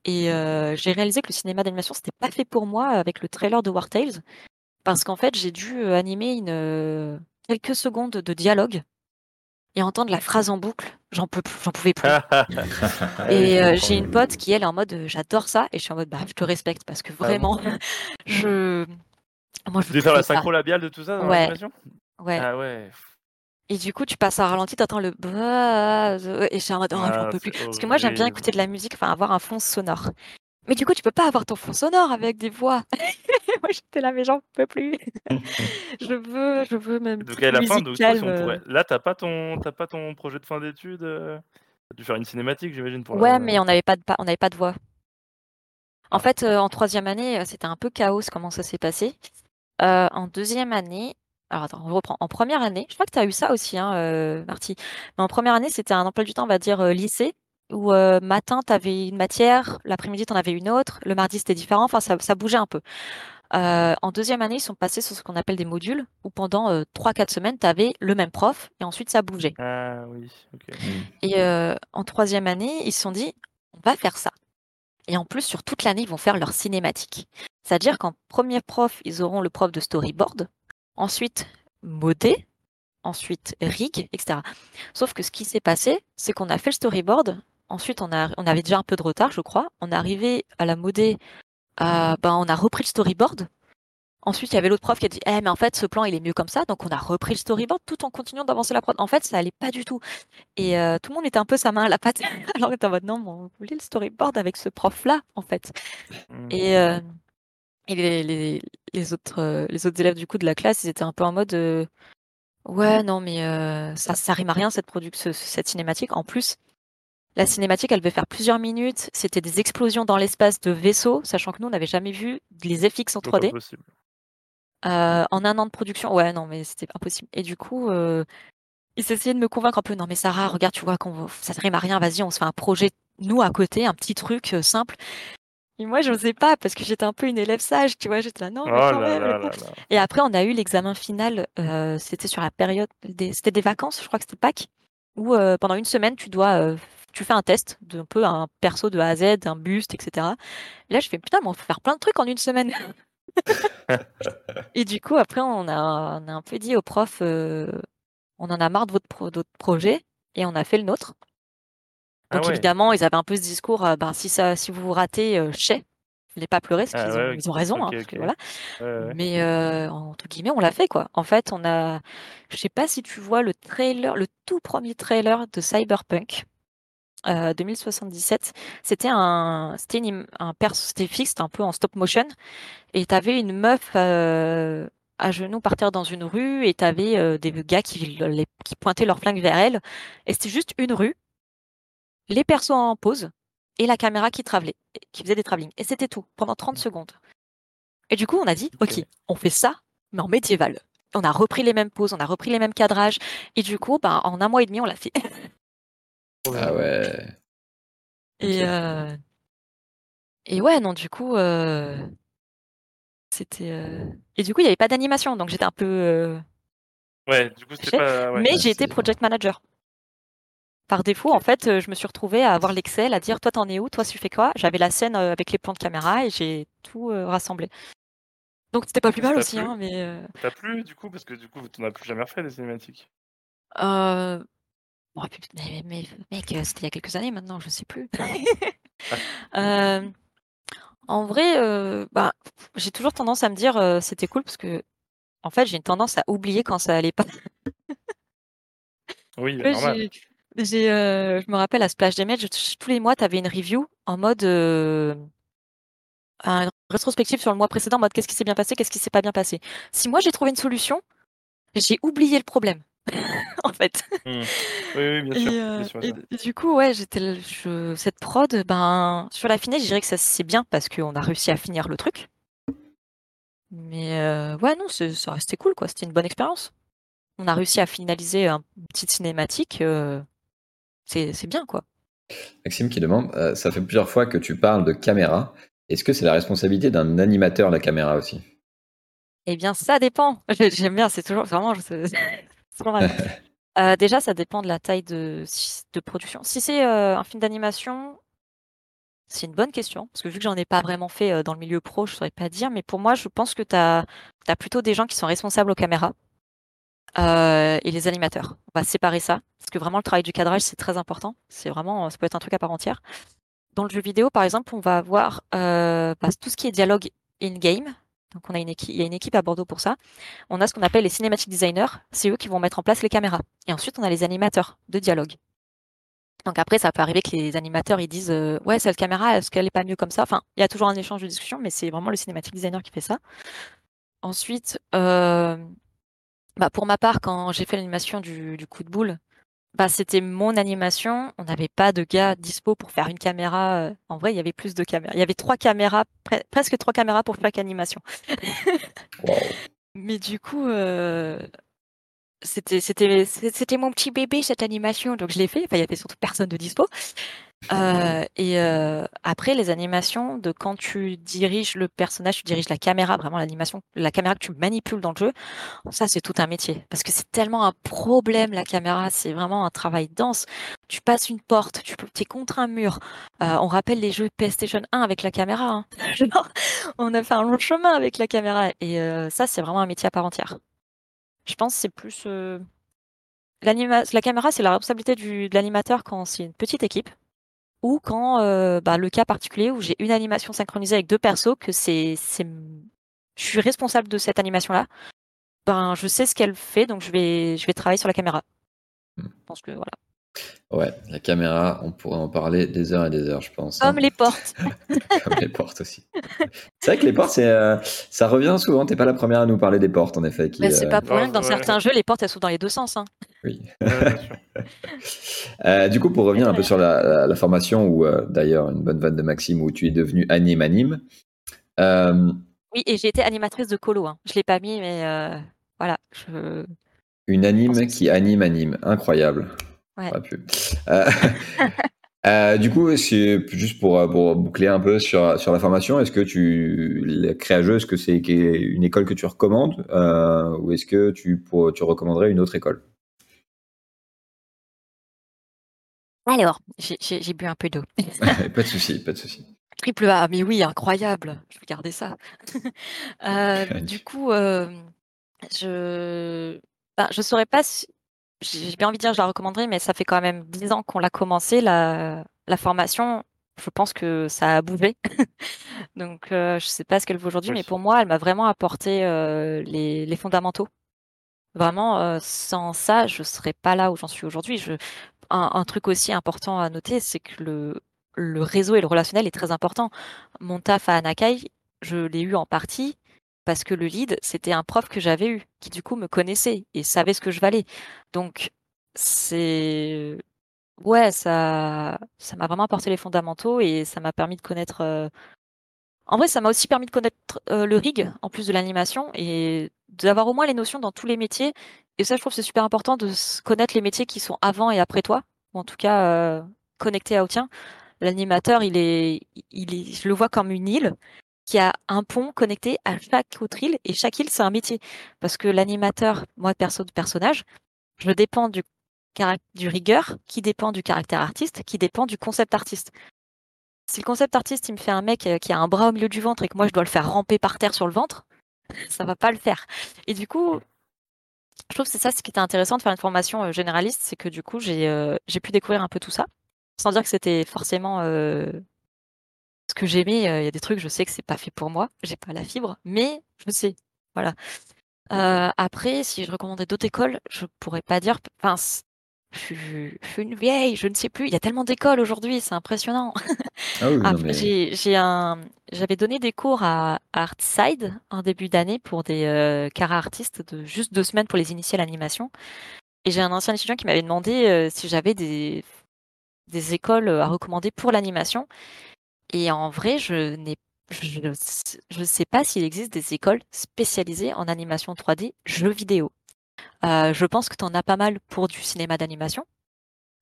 Et euh, j'ai réalisé que le cinéma d'animation c'était pas fait pour moi avec le trailer de War Tales parce qu'en fait, j'ai dû animer une quelques secondes de dialogue et entendre la phrase en boucle j'en peux j'en pouvais plus. (laughs) et j'ai une pote qui elle est en mode j'adore ça et je suis en mode bah je te respecte parce que vraiment (laughs) je moi je veux faire la synchro labiale de tout ça dans ouais. ouais. Ah ouais. Et du coup, tu passes à ralenti, t'entends le et je suis en mode oh, j'en ah, peux plus. Parce que moi j'aime bien écouter de la musique, enfin avoir un fond sonore. Mais du coup, tu peux pas avoir ton fond sonore avec des voix. (laughs) Moi, j'étais là, mais j'en peux plus. (laughs) je veux, je veux même. Donc à la fin, donc, euh. là, t'as pas ton, pas ton projet de fin d'études. Euh... T'as dû faire une cinématique, j'imagine pour. Ouais, mais on n'avait pas de, on n'avait pas de voix. En ah. fait, euh, en troisième année, c'était un peu chaos comment ça s'est passé. en deuxième année, alors attends, on reprend. En première année, je crois que tu as eu ça aussi, hein, Marty. Mais en première année, c'était un emploi du temps, on va dire lycée où matin, tu avais une matière, l'après-midi, tu en avais une autre, le mardi, c'était différent, enfin, ça, bougeait un peu. en deuxième année, ils sont passés sur ce qu'on appelle des modules, où pendant 3-4 semaines, tu avais le même prof, et ensuite, ça bougeait. Ah oui, ok. Et en troisième année, ils se sont dit, on va faire ça. Et en plus, sur toute l'année, ils vont faire leur cinématique. C'est-à-dire qu'en premier prof, ils auront le prof de storyboard, ensuite modé, ensuite rig, etc. Sauf que ce qui s'est passé, c'est qu'on a fait le storyboard, Ensuite, on, a, on avait déjà un peu de retard, je crois. On est arrivé à la modée, ben, on a repris le storyboard. Ensuite, il y avait l'autre prof qui a dit Eh, mais en fait, ce plan, il est mieux comme ça. Donc, on a repris le storyboard tout en continuant d'avancer la prod. En fait, ça allait pas du tout. Et euh, tout le monde était un peu sa main à la patte. (laughs) Alors, on était en mode Non, on voulait le storyboard avec ce prof-là, en fait. Mmh. Et, euh, et les, les, autres, euh, les autres élèves du coup de la classe, ils étaient un peu en mode Ouais, non, mais ça, ça rime à rien, cette, production, cette cinématique. En plus, la cinématique, elle devait faire plusieurs minutes. C'était des explosions dans l'espace de vaisseaux, sachant que nous, on n'avait jamais vu les FX en 3D. Euh, en un an de production, ouais, non, mais c'était impossible. Et du coup, euh, ils essayaient de me convaincre un peu. Non, mais Sarah, regarde, tu vois, qu'on ça ne rime à rien. Vas-y, on se fait un projet, nous, à côté, un petit truc euh, simple. Et moi, je n'osais pas parce que j'étais un peu une élève sage, tu vois. J'étais là, non, mais oh Et après, on a eu l'examen final. c'était sur la période des, c'était des vacances, je crois que c'était Pâques, où pendant une semaine, tu dois tu fais un test d'un peu un perso de A à Z, un buste, etc. Et là, je fais putain, mais on peut faire plein de trucs en une semaine. (laughs) et du coup, après, on a, on a un peu dit au prof, euh, on en a marre de votre, projet et on a fait le nôtre. Ah Donc évidemment, ils avaient un peu ce discours, euh, ben, si, ça, si vous ratez, euh, chais, ne pas pleurer, parce ah qu'ils ont, ils ont raison. hein, voilà. Mais entre guillemets, on l'a fait quoi. En fait, on a, je sais pas si tu vois le trailer, le tout premier trailer de Cyberpunk. 2077, euh, c'était un, c'était un perso, c'était fixe, un peu en stop motion, et tu avais une meuf euh, à genoux par terre dans une rue, et tu avais euh, des gars qui, qui pointaient leur flingue vers elle, et c'était juste une rue, les persos en pause, et la caméra qui travelait, qui faisait des travelling, et c'était tout, pendant 30 secondes. Et du coup, on a dit, ok, on fait ça, mais en médiéval. On a repris les mêmes poses, on a repris les mêmes cadrages, et du coup, ben, en un mois et demi, on l'a fait. (laughs) Ah ouais. Et, euh, et ouais, non, du coup, euh, c'était. Euh, et du coup, il n'y avait pas d'animation, donc j'étais un peu. Ouais, du coup, c'était pas. Mais j'ai été project manager. Par défaut, en fait, je me suis retrouvée à avoir l'Excel, à dire toi t'en es où, toi tu fais quoi? J'avais la scène avec les plans de caméra et j'ai tout rassemblé. Donc c'était pas plus mal aussi, hein, mais. T'as plu du coup parce que du coup tu n'en as plus jamais refait des cinématiques. Euh, mais, mec, euh, c'était il y a quelques années maintenant, je sais plus. Euh, (laughs) en vrai, euh, bah, j'ai toujours tendance à me dire c'était cool parce que en fait j'ai une tendance à oublier quand ça allait pas. oui, normal. je me rappelle à Splash Damage, tous les mois tu avais une review en mode une rétrospective sur le mois précédent en mode qu'est-ce qui s'est bien passé, qu'est-ce qui s'est pas bien passé. Si moi j'ai trouvé une solution, j'ai oublié le problème. (laughs) en fait. Mmh. Oui, oui, bien sûr. Euh, et, du coup, ouais, j'étais cette prod, ben, sur la finale, je dirais que ça c'est bien parce qu'on a réussi à finir le truc. Mais euh, ouais, non, ça restait cool, quoi. C'était une bonne expérience. On a réussi à finaliser une petite cinématique. Euh, c'est bien, quoi. Maxime qui demande, ça fait plusieurs fois que tu parles de caméra. Est-ce que c'est la responsabilité d'un animateur la caméra aussi? Eh bien, ça dépend. (laughs) J'aime bien, c'est toujours vraiment. (laughs) Euh, déjà, ça dépend de la taille de, de production. Si c'est euh, un film d'animation, c'est une bonne question. Parce que vu que j'en ai pas vraiment fait euh, dans le milieu pro, je saurais pas dire. Mais pour moi, je pense que tu as, plutôt des gens qui sont responsables aux caméras. et les animateurs. On va séparer ça, parce que vraiment le travail du cadrage, c'est très important. C'est vraiment, ça peut être un truc à part entière. Dans le jeu vidéo, par exemple, on va avoir bah, tout ce qui est dialogue in-game, donc on a une équipe, il y a une équipe à Bordeaux pour ça. On a ce qu'on appelle les cinematic designers. C'est eux qui vont mettre en place les caméras. Et ensuite, on a les animateurs de dialogue. Donc après, ça peut arriver que les animateurs ils disent euh, ouais cette caméra, est-ce qu'elle est pas mieux comme ça? Enfin, il y a toujours un échange de discussion, mais c'est vraiment le cinematic designer qui fait ça. Ensuite, euh, bah, pour ma part, quand j'ai fait l'animation du, coup de boule, bah, c'était mon animation. On n'avait pas de gars dispo pour faire une caméra. Euh, en vrai, il y avait plus de caméras. Il y avait trois caméras, presque trois caméras pour chaque animation. (laughs) Mais du coup, euh, c'était c'était c'était mon petit bébé cette animation, donc je l'ai fait. Enfin, il y avait surtout personne de dispo. Euh, et euh, après, les animations de quand tu diriges le personnage, tu diriges la caméra, vraiment l'animation, la caméra que tu manipules dans le jeu, ça c'est tout un métier. Parce que c'est tellement un problème la caméra, c'est vraiment un travail dense. Tu passes une porte, tu es contre un mur. Euh, on rappelle les jeux PlayStation 1 avec la caméra. Hein. (laughs) on a fait un long chemin avec la caméra. Et ça, c'est vraiment un métier à part entière. Je pense que c'est plus. La caméra, c'est la responsabilité du, de l'animateur quand c'est une petite équipe ou quand euh, bah, le cas particulier où j'ai une animation synchronisée avec deux persos, que c'est, c'est, je suis responsable de cette animation-là, ben je sais ce qu'elle fait, donc je vais, je vais travailler sur la caméra. Hmm. Je pense que voilà. Ouais, la caméra, on pourrait en parler des heures et des heures, je pense. Comme hein. les portes. (laughs) Comme les portes aussi. C'est vrai que les portes, c'est, euh, ça revient souvent. T'es pas la première à nous parler des portes, en effet. Qui, c'est pas euh, pour rien que dans certains jeux, les portes, elles sont dans les deux sens. Hein. Oui. (laughs) euh, du coup, pour revenir un peu sur la, la, formation, ou euh, d'ailleurs une bonne vanne de Maxime, où tu es devenu anime-anime. Oui, et j'ai été animatrice de colo. Hein. Je l'ai pas mis, mais voilà. Je... Une anime qui anime-anime. Incroyable. Ouais. Euh, (laughs) euh, du coup, c'est juste pour, euh, pour, boucler un peu sur, sur la formation, est-ce que tu, la créageuse, est-ce que c'est une école que tu recommandes ou est-ce que tu, pour, tu recommanderais une autre école? Alors, j'ai bu un peu d'eau. (laughs) pas de souci, pas de souci. Triple A, mais oui, incroyable. Je vais garder ça. (laughs) du coup, je ben, je saurais pas j'ai bien envie de dire je la recommanderais, mais ça fait quand même 10 ans qu'on l'a commencé, la, la formation. Je pense que ça a bougé. (laughs) Donc, euh, je sais pas ce qu'elle vaut aujourd'hui, mais pour moi, elle m'a vraiment apporté euh, les, les, fondamentaux. Vraiment, euh, sans ça, je serais pas là où j'en suis aujourd'hui. Je... Un, un, truc aussi important à noter, c'est que le, le réseau et le relationnel est très important. Mon taf à Anakai, je l'ai eu en partie parce que le lead, c'était un prof que j'avais eu, qui du coup me connaissait et savait ce que je valais. Donc, c'est. Ouais, ça ça m'a vraiment apporté les fondamentaux et ça m'a permis de connaître. Euh, en vrai, ça m'a aussi permis de connaître euh, le rig, en plus de l'animation, et d'avoir au moins les notions dans tous les métiers. Et ça, je trouve c'est super important de connaître les métiers qui sont avant et après toi, ou en tout cas euh, connectés à au tien. L'animateur, il est, il est, je le vois comme une île qui a un pont connecté à chaque autre île et chaque île c'est un métier. Parce que l'animateur moi perso de personnage je dépends du du rigueur qui dépend du caractère artiste qui dépend du concept artiste. Si le concept artiste il me fait un mec euh, qui a un bras au milieu du ventre et que moi je dois le faire ramper par terre sur le ventre (laughs) ça va pas le faire. Et du coup je trouve que c'est ça ce qui était intéressant de faire une formation euh, généraliste c'est que du coup j'ai euh, j'ai pu découvrir un peu tout ça sans dire que c'était forcément ce que j'aimais, il y a des trucs, je sais que c'est pas fait pour moi, j'ai pas la fibre, mais je sais, voilà. après, si je recommandais d'autres écoles, je pourrais pas dire. Enfin, je suis, une vieille, je ne sais plus. Il y a tellement d'écoles aujourd'hui, c'est impressionnant. Ah (laughs) un, j'avais donné des cours à Artside en début d'année pour des euh, artistes de juste deux semaines pour les initier à l'animation. Et j'ai un ancien étudiant qui m'avait demandé si j'avais des, des écoles à recommander pour l'animation. Et en vrai, je n'ai je ne sais pas s'il existe des écoles spécialisées en animation 3D jeux vidéo. Euh, je pense que tu en as pas mal pour du cinéma d'animation,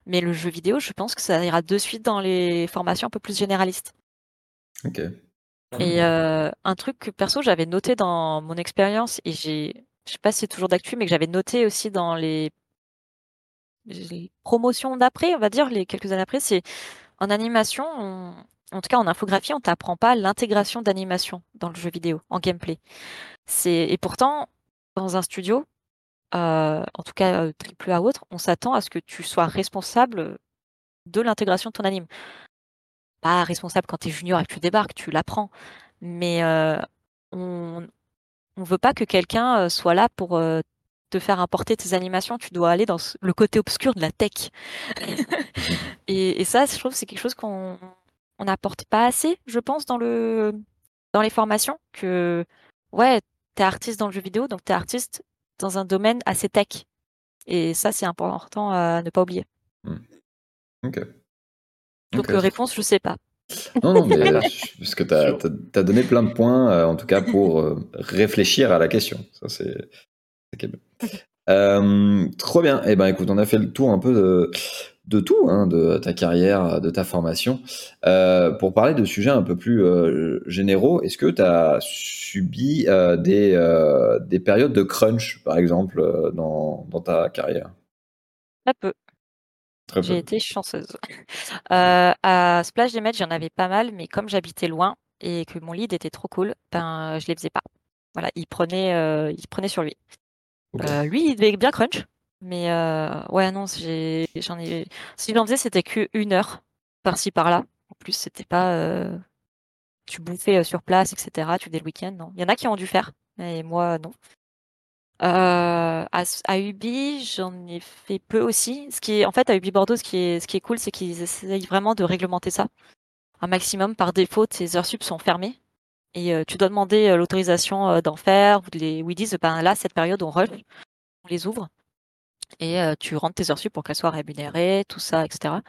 mais le jeu vidéo, je pense que ça ira de suite dans les formations un peu plus généralistes. Ok. Et euh, un truc que perso j'avais noté dans mon expérience et j'ai, je sais pas si c'est toujours d'actu, mais que j'avais noté aussi dans les, les promotions d'après, on va dire les quelques années après, c'est en animation, on, en tout cas en infographie, on t'apprend pas l'intégration d'animation dans le jeu vidéo, en gameplay. C'est et pourtant dans un studio, en tout cas triple A ou autre, on s'attend à ce que tu sois responsable de l'intégration de ton anime. Pas responsable quand tu es junior et que tu débarques, tu l'apprends. Mais on ne veut pas que quelqu'un soit là pour te faire importer tes animations. Tu dois aller dans le côté obscur de la tech. (laughs) et, et, ça, je trouve c'est quelque chose qu'on n'apporte pas assez, je pense, dans, le, dans les formations. Que, ouais, tu es artiste dans le jeu vidéo, donc tu es artiste dans un domaine assez tech. Et ça, c'est important à ne pas oublier. Hmm. Ok. Donc, réponse, je sais pas. Non, non, mais (laughs) parce que tu as, donné plein de points, euh, en tout cas, pour euh, réfléchir à la question. Ça, c'est euh, trop bien. Eh ben, écoute, on a fait le tour un peu de, de tout, hein, de ta carrière, de ta formation. pour parler de sujets un peu plus généraux, est-ce que tu as subi des, des périodes de crunch, par exemple, dans, dans ta carrière? Très peu. J'ai été chanceuse. (laughs) Euh, à Splash Damage, j'en avais pas mal, mais comme j'habitais loin et que mon lead était trop cool, ben je les faisais pas. Voilà, il prenait, euh, il prenait sur lui. Euh, lui, il devait bien crunch, mais ouais, non, j'en ai, si j'en faisais, c'était que une heure par-ci par-là. En plus, c'était pas, tu bouffais sur place, etc. Tu faisais le week-end, non. Il y en a qui ont dû faire, mais moi, non. Euh, à, à, Ubi, j'en ai fait peu aussi. Ce qui est, en fait, à Ubi Bordeaux, ce qui est, ce qui est cool, c'est qu'ils essayent vraiment de réglementer ça. Un maximum, par défaut, tes heures sup sont fermées. Et euh, tu dois demander euh, l'autorisation d'en faire, ou, les, ils disent, ben là, cette période, on rush, on les ouvre. Et tu rentres tes heures sup pour qu'elles soient rémunérées, tout ça, etc.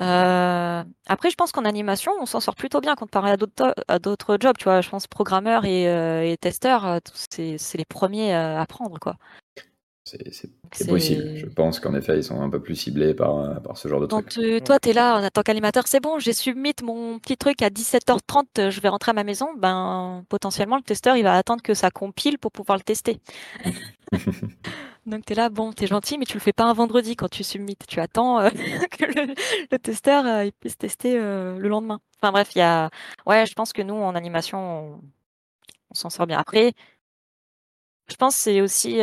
Euh, après, je pense qu'en animation, on s'en sort plutôt bien comparé à d'autres à d'autres jobs. Tu vois, je pense programmeur et, euh, et testeur, euh, c'est les premiers à apprendre, quoi. C'est possible. Je pense qu'en effet, ils sont un peu plus ciblés par, par ce genre de trucs. toi, tu es là en tant qu'animateur, c'est bon, j'ai submit mon petit truc à 17h30, je vais rentrer à ma maison. Ben, potentiellement, le testeur, il va attendre que ça compile pour pouvoir le tester. (laughs) (laughs) Donc tu là, bon, tu gentil, mais tu le fais pas un vendredi quand tu submits. Tu attends euh, (laughs) que le, testeur euh, puisse tester euh, le lendemain. Enfin bref, il y a. Ouais, je pense que nous, en animation, on, s'en sort bien. Après, je pense que c'est aussi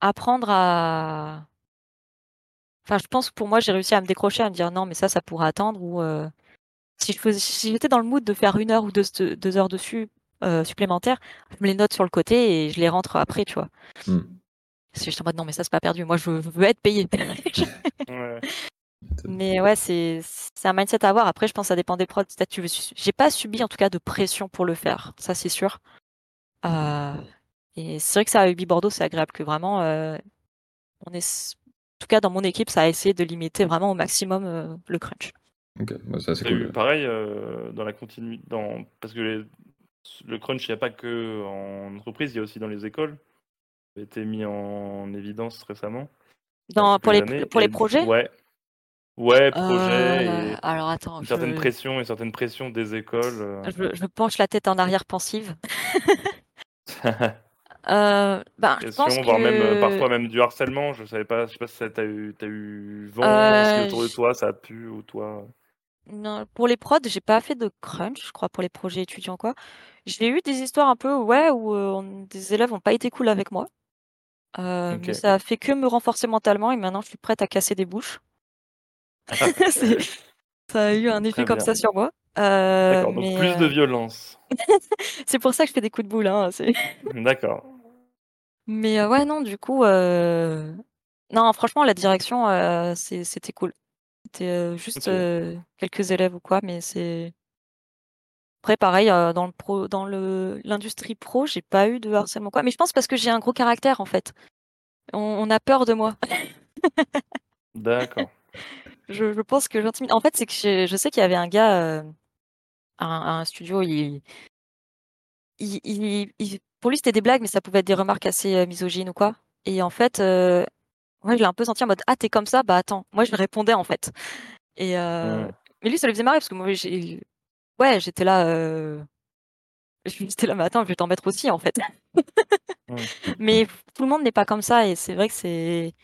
apprendre à. Enfin, je pense que pour moi, j'ai réussi à me décrocher, à me dire non, mais ça, ça pourrait attendre. Ou si je si j'étais dans le mood de faire une heure ou deux heures dessus, euh, supplémentaires, je me les note sur le côté et je les rentre après, tu vois. Parce que je suis en mode non, mais ça, c'est pas perdu. Moi, je veux, être payé. (laughs) Mais ouais, c'est un mindset à avoir. Après, je pense que ça dépend des prods. Tu veux... J'ai pas subi en tout cas de pression pour le faire, ça c'est sûr. Euh, et c'est vrai que ça à Ubi Bordeaux, c'est agréable que vraiment, euh, on est, en tout cas dans mon équipe, ça a essayé de limiter vraiment au maximum le crunch. Ok, ça c'est cool. Pareil dans la continuité, dans... parce que les le crunch, il n'y a pas que en entreprise, il y a aussi dans les écoles. Ça a été mis en évidence récemment. Dans, pour, les, pour les projets? Ouais. Ouais, projets. Euh, alors attends. Une certaine pression, une certaine pression des écoles. Euh. Je, penche la tête en arrière pensive. (laughs) (laughs) euh, ben, je pense voire que... même parfois même du harcèlement. Je savais pas, je sais pas si tu as eu, as eu vent, si autour de toi ça a pu ou toi. Non, pour les prods, j'ai pas fait de crunch, je crois, pour les projets étudiants, quoi. J'ai eu des histoires un peu, ouais, où euh, des élèves ont pas été cool avec moi. Euh, mais ça a fait que me renforcer mentalement et maintenant je suis prête à casser des bouches. (laughs) Ça a eu un effet comme ça sur moi. Euh, D'accord, donc plus de violence. (laughs) c'est pour ça que je fais des coups de boule, hein, D'accord. Mais ouais, non, du coup, non, franchement, la direction, c'était cool. C'était juste quelques élèves ou quoi, mais c'est. Après, pareil, dans le pro, dans le l'industrie pro, j'ai pas eu de harcèlement quoi. Mais je pense parce que j'ai un gros caractère en fait. On, a peur de moi. D'accord. (laughs) je, je, pense que j'intimide. En fait, c'est que je, sais qu'il y avait un gars à, un, studio, il, il, il, pour lui c'était des blagues, mais ça pouvait être des remarques assez misogynes ou quoi. Et en fait, moi, je l'ai un peu senti en mode Ah, t'es comme ça Bah attends. Moi, je répondais en fait. Et euh... Mais lui, ça lui faisait marrer parce que moi, j'ai. Ouais, j'étais là. Euh... J'étais là, mais attends, je vais t'en mettre aussi en fait. (laughs) mais tout le monde n'est pas comme ça et c'est vrai que c'est.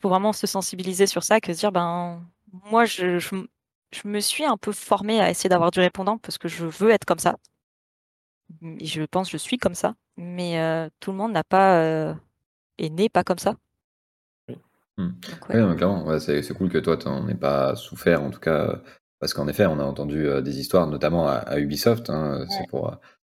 faut vraiment se sensibiliser sur ça, que se dire, ben, moi, je, je, je me suis un peu formée à essayer d'avoir du répondant parce que je veux être comme ça. Et je pense que je suis comme ça. Mais euh, tout le monde n'a pas. Est né pas comme ça. Oui, clairement, c'est cool que toi, tu n'en aies pas souffert, en tout cas, parce qu'en effet, on a entendu des histoires, notamment à, Ubisoft. Hein, c'est pour,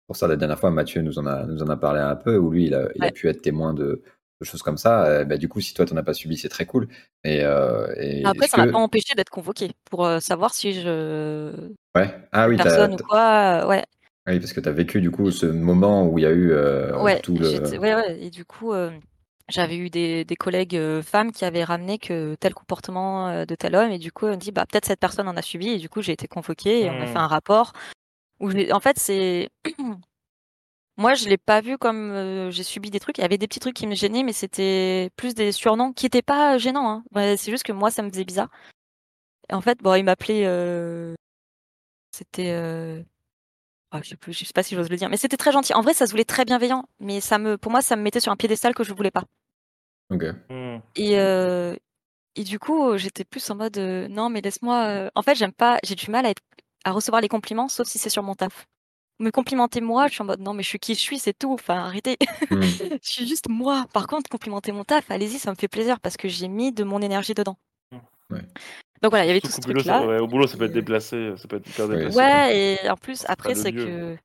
pour ça, la dernière fois, Mathieu nous en a, nous en a parlé un peu, où lui, il a, il a pu être témoin de, choses comme ça. bah, du coup, si toi, tu n'en as pas subi, c'est très cool. Et, Après, ça m'a pas empêché d'être convoqué pour savoir si je. Ouais. Ah oui, personne ou quoi. Ouais. Oui, parce que tu as vécu du coup ce moment où il y a eu tout le. Ouais, ouais, et du coup, j'avais eu des, des collègues femmes qui avaient ramené que tel comportement de tel homme, et du coup, on dit, bah, peut-être cette personne en a subi, et du coup, j'ai été convoquée, et on a fait mmh. un rapport. Où en fait, c'est. (clears throat) Moi, je l'ai pas vu comme j'ai subi des trucs. Il y avait des petits trucs qui me gênaient, mais c'était plus des surnoms qui étaient pas gênants. Hein. c'est juste que moi, ça me faisait bizarre. Et en fait, bon, il m'appelait. C'était. Ah, je sais plus, je sais pas si j'ose le dire, mais c'était très gentil. En vrai, ça se voulait très bienveillant, mais ça me, pour moi, ça me mettait sur un piédestal que je voulais pas. Ok. Mmh. Et, euh, et du coup, j'étais plus en mode euh, non, mais laisse-moi. Euh, en fait, j'aime pas, j'ai du mal à, être, à recevoir les compliments, sauf si c'est sur mon taf. Me complimenter moi, je suis en mode non, mais je suis qui je suis, c'est tout. Enfin, arrêtez. Mmh. (laughs) je suis juste moi. Par contre, complimenter mon taf, allez-y, ça me fait plaisir parce que j'ai mis de mon énergie dedans. Ouais. Donc voilà, il y avait tout ce truc-là. au boulot, ça peut être déplacé, ça peut être hyper déplacé. Ouais, et en plus, après, c'est que.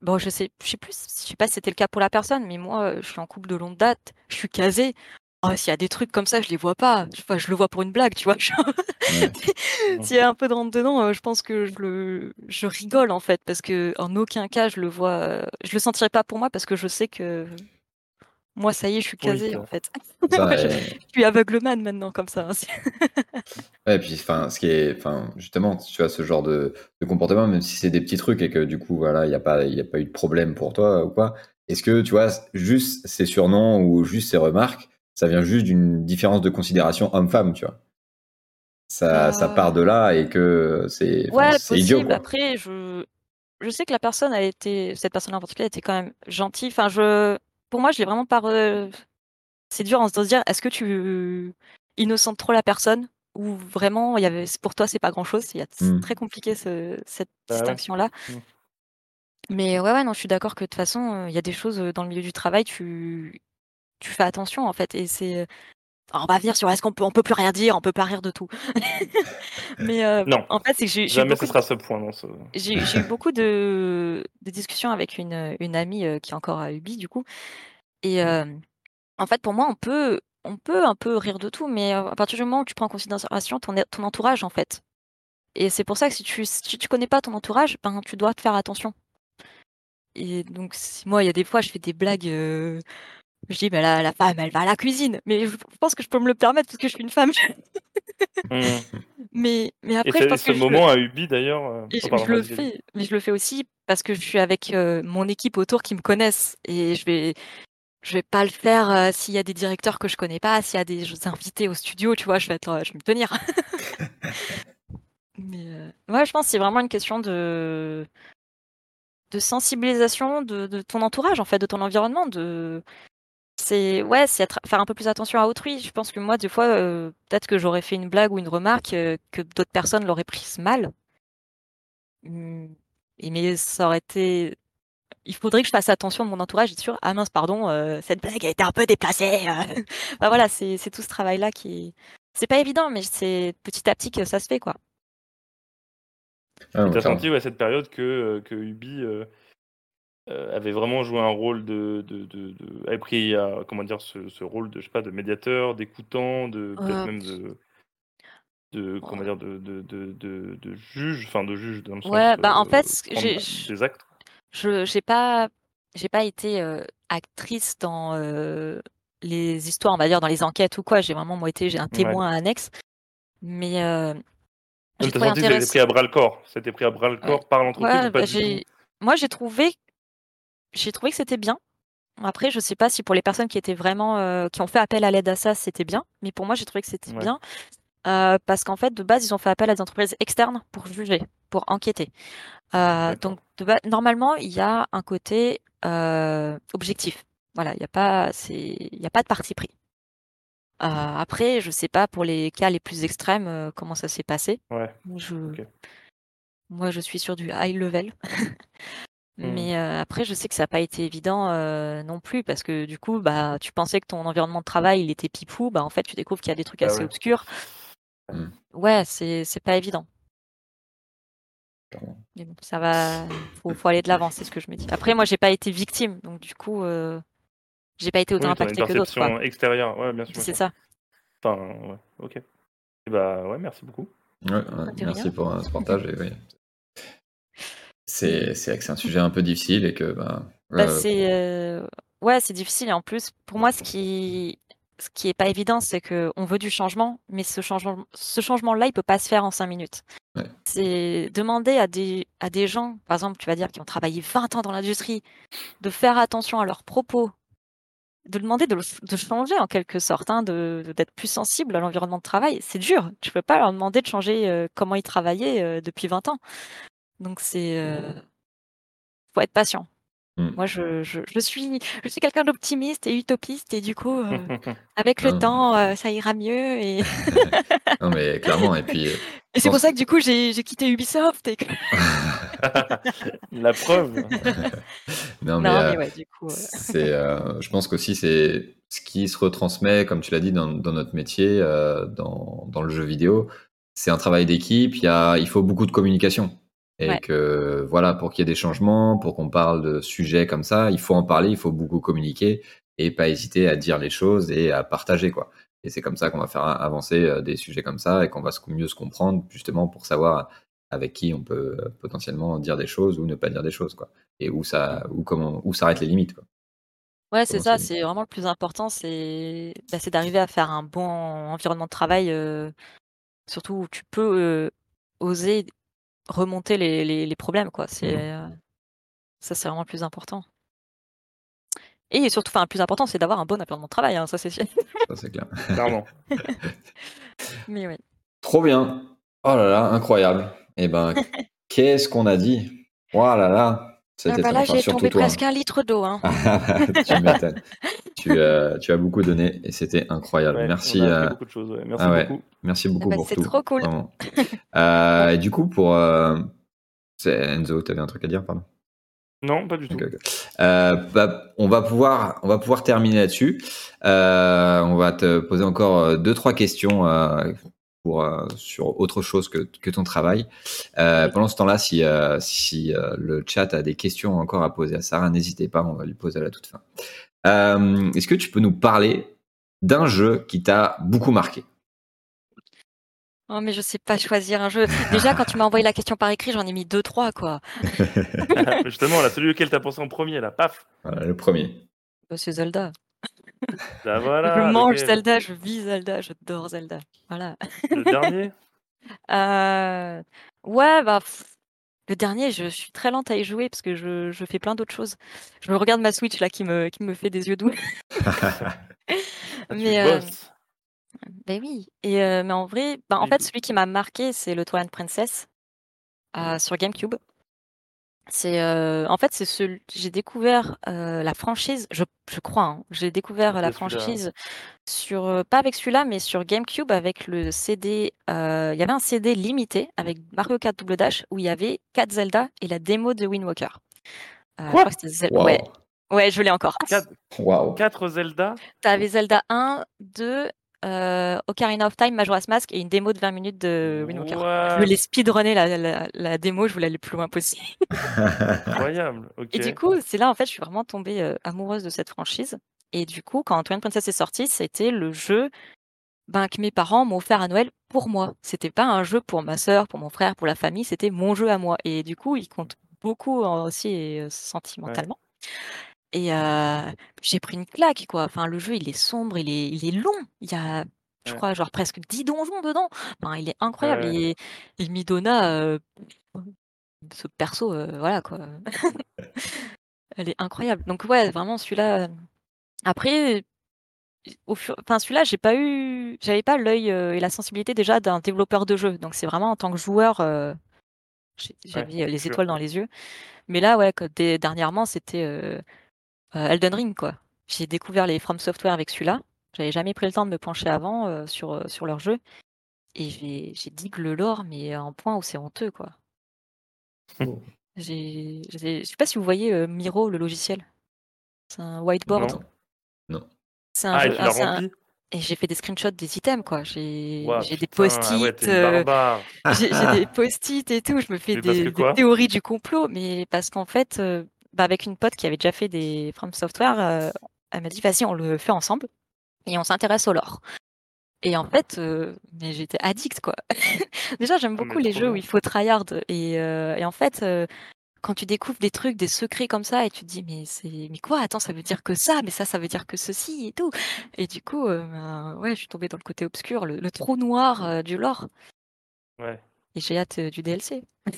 Bon, je sais, je sais plus, je sais pas si c'était le cas pour la personne, mais moi, je suis en couple de longue date, je suis casée. Oh, s'il y a des trucs comme ça, je les vois pas. Enfin, je le vois pour une blague, tu vois. (laughs) S'il y a un peu de rentre dedans, je pense que je le, je rigole en fait, parce que en aucun cas je le vois, je le sentirais pas pour moi parce que je sais que moi, ça y est, je suis casé en fait. (laughs) je, suis aveugleman maintenant, comme ça. Hein, (laughs) ouais, et puis, enfin, ce qui est, enfin, justement, tu as ce genre de, comportement, même si c'est des petits trucs et que du coup, voilà, il n'y a pas, il a pas eu de problème pour toi ou quoi. Est-ce que, tu vois, juste ces surnoms ou juste ces remarques, ça vient juste d'une différence de considération homme-femme, tu vois? Ça, ça part de là et que c'est ouais, idiot. Après, je, je sais que la personne a été, cette personne en particulier, était quand même gentille. Enfin, je, pour moi, je l'ai vraiment pas. C'est dur en se dire, est-ce que tu innocentes trop la personne ou vraiment, il y avait, pour toi, c'est pas grand-chose. C'est mmh. très compliqué cette bah distinction-là. Mmh. Mais ouais, ouais, non, je suis d'accord que de toute façon, il y a des choses dans le milieu du travail, tu, tu fais attention en fait. Et c'est. On va venir sur est-ce qu'on peut, on peut plus rien dire, on peut pas rire de tout. (laughs) Mais non. en fait, c'est que j'ai. Jamais ce sera ce point. J'ai eu beaucoup de, de, discussions avec une, une amie qui est encore à Ubi, du coup, et en fait, pour moi, on peut, on peut un peu rire de tout, mais à partir du moment où tu prends en considération ton, ton entourage, en fait. Et c'est pour ça que si tu si tu connais pas ton entourage, ben, tu dois te faire attention. Et donc, moi, il y a des fois, je fais des blagues. Je dis, bah, la, la, femme, elle va à la cuisine. Mais je pense que je peux me le permettre parce que je suis une femme. Mmh. (laughs) mais, mais après, et je pense ce moment à Ubi d'ailleurs. oh, le fais, mais je le fais aussi parce que je suis avec mon équipe autour qui me connaissent et je vais, je vais pas le faire s'il y a des directeurs que je connais pas, s'il y a des invités au studio, tu vois, je vais être, je vais me tenir. (laughs) Mais ouais, je pense que c'est vraiment une question de de sensibilisation de, ton entourage, en fait, de ton environnement, de c'est ouais, c'est faire un peu plus attention à autrui. Je pense que moi, des fois, peut-être que j'aurais fait une blague ou une remarque que d'autres personnes l'auraient prise mal. Et mais ça aurait été il faudrait que je fasse attention de mon entourage et sûr ah mince pardon euh, cette blague a été un peu déplacée euh. (laughs) bah, voilà c'est tout ce travail là qui c'est pas évident mais c'est petit à petit que ça se fait quoi ah, tu as senti ouais, cette période que, euh, que Ubi avait vraiment joué un rôle de, de, de, avait pris comment dire ce, ce, rôle de je sais pas de médiateur d'écoutant de peut-être même de de comment dire de, de, de, de, juge enfin de juge dans le sens ouais bah en fait j'ai des actes je j'ai pas j'ai pas été actrice dans les histoires, on va dire dans les enquêtes ou quoi. J'ai vraiment moi été j'ai un témoin annexe. Mais euh, j'ai trouvé intéressant. pris à bras le corps. C'était pris à bras le corps par l'entreprise. Bah, moi j'ai trouvé j'ai trouvé que c'était bien. Après, je sais pas si pour les personnes qui étaient vraiment qui ont fait appel à l'aide à ça, c'était bien. Mais pour moi, j'ai trouvé que c'était bien. parce qu'en fait, de base, ils ont fait appel à des entreprises externes pour juger, pour enquêter. Euh, donc, normalement, il y a un côté euh, objectif. Voilà, il n'y a pas, a pas de parti pris. Euh, après, je ne sais pas pour les cas les plus extrêmes comment ça s'est passé. Ouais. Je... Moi, je suis sur du high level. (laughs) Mmh. Mais après, je sais que ça n'a pas été évident non plus parce que du coup, bah, tu pensais que ton environnement de travail il était pipou, bah en fait, tu découvres qu'il y a des trucs Bah assez ouais. obscurs. Mmh. Ouais, c'est c'est pas évident. Clairement. Mais bon, ça va, faut, faut aller de l'avant, c'est ce que je me dis. Après, moi, j'ai pas été victime, donc du coup, euh, j'ai pas été autant Oui, que d'autres. quoi. extérieure. Ouais, bien sûr. bien C'est sûr. ça. Enfin, ouais, ok. Et bah ouais, merci beaucoup. Ouais, ouais, De merci rien. pour euh, ce partage. Et, oui. C'est c'est vrai que c'est un sujet un peu difficile et que bah, Bah, euh, c'est euh, ouais, c'est difficile. Et en plus, pour moi, ce qui ce qui est pas évident, c'est que on veut du changement, mais ce changement ce changement-là, il peut pas se faire en cinq minutes. Ouais. C'est demander à des à des gens, par exemple, tu vas dire qui ont travaillé 20 ans dans l'industrie, de faire attention à leurs propos, de demander de, le- de changer en quelque sorte, hein, de d'être plus sensible à l'environnement de travail. C'est dur. Tu peux pas leur demander de changer euh, comment ils travaillaient euh, depuis 20 ans. Donc c'est euh, faut être patient. Mm. Moi, je, je, je suis, je suis quelqu'un d'optimiste et utopiste, et du coup, euh, (laughs) avec le Ah. temps, euh, ça ira mieux. Et, (laughs) non mais clairement et puis et c'est pense- pour ça que du coup, j'ai quitté Ubisoft. Et que... (laughs) La preuve. non mais, non, mais ouais, du coup. c'est je pense qu'aussi c'est ce qui se retransmet comme tu l'as dit dans, dans notre métier dans, dans le jeu vidéo c'est un travail d'équipe il faut beaucoup de communication et Ouais. que voilà pour qu'il y ait des changements pour qu'on parle de sujets comme ça il faut en parler il faut beaucoup communiquer et pas hésiter à dire les choses et à partager quoi et c'est comme ça qu'on va faire avancer euh, des sujets comme ça et qu'on va se- mieux se comprendre justement pour savoir avec qui on peut euh, potentiellement dire des choses ou ne pas dire des choses quoi et où ça où comment où s'arrêtent les limites quoi. Ouais, c'est ça, c'est- c'est vraiment le plus important, c'est bah, c'est d'arriver à faire un bon environnement de travail, euh, surtout où tu peux euh, oser remonter les, les, les problèmes, quoi. C'est Mhm. euh, ça, c'est vraiment le plus important. Et surtout, enfin, le plus important, c'est d'avoir un bon environnement de travail, hein, ça c'est sûr. ça c'est clair (laughs) Clairement. (laughs) Mais oui. Trop bien. Oh là là, incroyable. Eh ben, (laughs) qu'est-ce qu'on a dit? Oh là là. Ah bah là, enfin, j'ai tombé toi. presque un litre d'eau. Hein. (laughs) tu m'étonnes. tu, euh, tu as beaucoup donné et c'était incroyable. Ouais, Merci, on a appris euh, beaucoup de choses. ouais. Merci ah ouais. beaucoup. merci beaucoup bah, pour c'est tout. trop cool. (laughs) Euh, et du coup, pour euh, Enzo, tu avais un truc à dire, pardon? Non, pas du tout. Euh, bah, on va pouvoir, on va pouvoir terminer là-dessus. Euh, on va te poser encore deux, trois questions euh, pour euh, sur autre chose que, que ton travail. Euh, pendant ce temps-là, si, euh, si euh, le chat a des questions encore à poser à Sarah, n'hésitez pas, on va lui poser à la toute fin. Euh, Est-ce que tu peux nous parler d'un jeu qui t'a beaucoup marqué? Oh, mais je sais pas choisir un jeu. Déjà, quand tu m'as envoyé la question par écrit, j'en ai mis deux, trois, quoi. (laughs) Justement, là, celui auquel t'as pensé en premier, là, paf. Voilà, Le premier. Bah, c'est Zelda. (laughs) Voilà. je mange Zelda, je vis Zelda, j'adore Zelda. Voilà. Le (laughs) dernier? Euh, Ouais, bah, le dernier, je suis très lente à y jouer parce que je, je fais plein d'autres choses. Je me regarde ma Switch là qui me, qui me fait des yeux doux. (laughs) Mais, euh. Ben oui. Et euh, mais en vrai, ben, en Oui. fait, celui qui m'a marqué, c'est le Twilight Princess euh, sur GameCube. C'est euh, en fait c'est ce j'ai découvert euh, la franchise, je, je crois, hein, j'ai découvert la franchise sur euh, pas avec celui-là, mais sur GameCube avec le CD. euh, Il y avait un CD limité avec Mario Kart Double Dash où il y avait 4 Zelda et la démo de Wind Walker. Euh, je Quoi? crois que Waouh. Ouais, ouais, je l'ai encore. Quatre, Waouh. quatre Zelda? T'avais Zelda 1, 2, euh, Ocarina of Time, Majora's Mask et une démo de 20 minutes de Wind Walker. What Je voulais speedrunner la, la, la démo, je voulais aller le plus loin possible. (laughs) Incroyable. Et du coup, c'est là en fait, je suis vraiment tombée euh, amoureuse de cette franchise. Et du coup, quand Twilight Princess est sorti, c'était le jeu ben, que mes parents m'ont offert à Noël pour moi. C'était pas un jeu pour ma sœur, pour mon frère, pour la famille, c'était mon jeu à moi. Et du coup, il compte beaucoup aussi euh, sentimentalement. Et j'ai pris une claque, quoi. Enfin, le jeu, il est sombre, il est, il est long. Il y a, je Ouais. crois, genre presque 10 donjons dedans. Enfin, il est incroyable. Ouais. Et il m'y donna euh, ce perso, voilà, quoi. (laughs) Elle est incroyable. Donc, ouais, vraiment, celui-là. Après, au fur... enfin, celui-là, j'ai pas eu, j'avais pas l'œil et la sensibilité déjà d'un développeur de jeu. Donc, c'est vraiment en tant que joueur, j'ai- j'avais les sûr. étoiles dans les yeux. Mais là, ouais, dernièrement, c'était Elden Ring, quoi. J'ai découvert les From Software avec celui-là. J'avais jamais pris le temps de me pencher avant euh, sur, euh, sur leur jeu. Et j'ai j'ai dit que le lore, mais à un point où c'est honteux, quoi. j'ai, je sais pas si vous voyez Miro, le logiciel. C'est un whiteboard. Non. non. C'est un, ah, jeu, et tu l'as rempli? Et j'ai fait des screenshots des items, quoi. J'ai j'ai des ah post-it, ouais, euh, j'ai (laughs) des post-it et tout. Je me fais des, théories du complot, mais parce qu'en fait, euh, bah, avec une pote qui avait déjà fait des From Software, euh, elle m'a dit, vas-y, on le fait ensemble et on s'intéresse au lore. Et en fait, euh, mais j'étais addict, quoi. (laughs) Déjà, j'aime Ah, beaucoup les jeux où il faut tryhard. Et, euh, et en fait, euh, quand tu découvres des trucs, des secrets comme ça, et tu te dis, mais c'est, mais quoi? Attends, ça veut dire que ça, mais ça, ça veut dire que ceci et tout. Et du coup, euh, ben, ouais, je suis tombée dans le côté obscur, le, le trou noir euh, du lore. Ouais. Et j'ai hâte euh, du DLC. (laughs)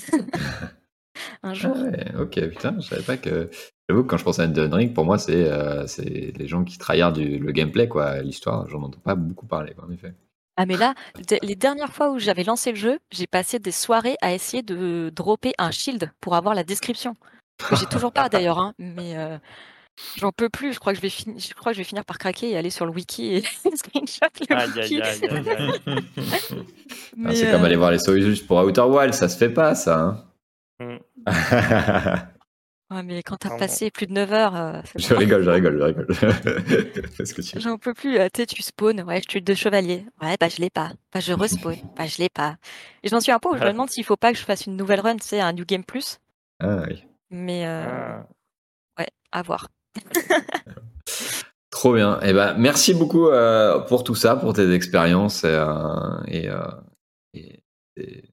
Un Ah jour. ouais, ok, putain, je savais pas que. J'avoue que quand je pense à Elden Ring, pour moi, c'est euh, c'est les gens qui tryhardent du- le gameplay, quoi. L'histoire, j'en entends pas beaucoup parler, quoi, en effet. Ah mais là, de- les dernières fois où j'avais lancé le jeu, j'ai passé des soirées à essayer de dropper un shield pour avoir la description. Que j'ai toujours pas d'ailleurs, hein, mais euh, j'en peux plus. Je crois que je vais finir, je crois que je vais finir par craquer et aller sur le wiki et (laughs) screenshot le Aïe, wiki. aïe, aïe, aïe, aïe. (laughs) Ah, Mais, c'est comme euh, aller voir les juste pour Outer Wild, ça se fait pas, ça. hein. Mm. (laughs) ouais, mais quand t'as passé plus de 9 heures, euh, c'est je rigole, je rigole, je rigole. (laughs) J'en peux plus. euh, Tu sais, tu spawns, ouais, je tue deux chevaliers. Ouais, bah je l'ai pas. Bah je respawn. (laughs) bah je l'ai pas. Et j'en suis un peu où je me demande s'il faut pas que je fasse une nouvelle run, tu sais, un New Game Plus. Ah, oui. Mais euh, Ah. ouais, à voir. Trop bien. Eh ben, merci beaucoup euh, pour tout ça, pour tes expériences et, euh, et, euh, et- et-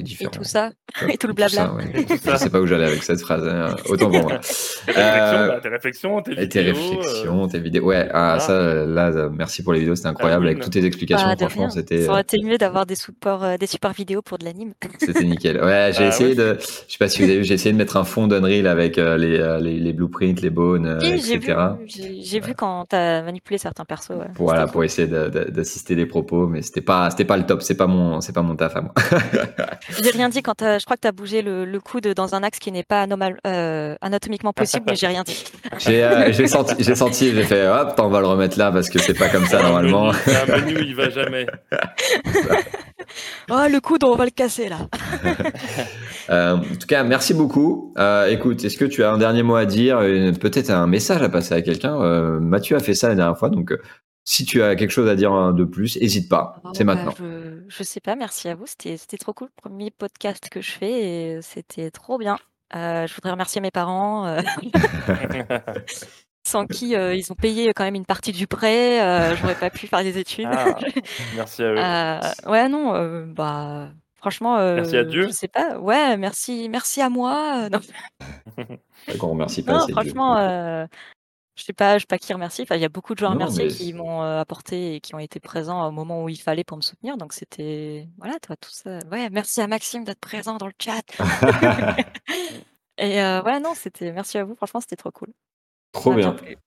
et Et tout ça, (laughs) et tout le Tout ça, blabla. ouais. Je sais pas où j'allais avec cette phrase. hein. Autant pour moi. (laughs) Tes réflexions, Euh, bah, tes réflexions, tes Et tes vidéos, euh, réflexions, tes vidéos. Ouais, ah, voilà. ça, là, euh, merci pour les vidéos, c'était incroyable. oui, Avec toutes tes explications, de franchement, c'était Ça aurait été mieux d'avoir des supports, euh, des supports vidéo pour de l'anime. (laughs) c'était nickel. Ouais, j'ai Bah, essayé ouais. de. Je sais pas si vous avez vu, j'ai essayé de mettre un fond d'Unreal avec euh, les, les, les blueprints, les bones, euh, Oui, j'ai vu, etc. j'ai vu quand t'as manipulé certains persos. Pour, voilà, pour essayer de- de- d'assister les propos, mais c'était pas, c'était pas le top. C'est pas mon, c'est pas mon taf à moi. Cool. J'ai rien dit quand t'as- je crois que t'as bougé le, le coude dans un axe qui n'est pas anomal- euh, anatomiquement possible, mais j'ai rien dit. (laughs) J'ai, euh, j'ai senti, j'ai senti, j'ai fait, hop, on va le remettre là parce que c'est pas comme ça normalement. C'est un menu il va jamais. Oh, le coude, on va le casser là. (laughs) Euh, en tout cas, merci beaucoup. Euh, écoute, est-ce que tu as un dernier mot à dire, euh, peut-être un message à passer à quelqu'un? Euh, Mathieu a fait ça la dernière fois, donc euh, si tu as quelque chose à dire euh, de plus, n'hésite pas. Oh, C'est bah, maintenant. je, je sais pas, merci à vous. C'était c'était trop cool. Premier podcast que je fais et c'était trop bien. Euh, je voudrais remercier mes parents, euh, (laughs) sans qui euh, ils ont payé quand même une partie du prêt. Euh, J'aurais pas pu faire des études. Ah, merci à (laughs) eux. Euh, ouais, non, euh, bah, franchement, Merci à Dieu. je sais pas. Ouais, merci, merci à moi. Euh, Non, (laughs) pas non, franchement, euh, je sais pas, je sais pas qui remercier. Enfin, il y a beaucoup de gens à Non, remercier mais qui m'ont euh, apporté et qui ont été présents au moment où il fallait pour me soutenir. Donc c'était, voilà, toi, tout ça. Ouais, merci à Maxime d'être présent dans le chat. (laughs) (laughs) Et euh, ouais, non, c'était, merci à vous. Franchement, c'était trop cool. Trop bien. plu. (laughs)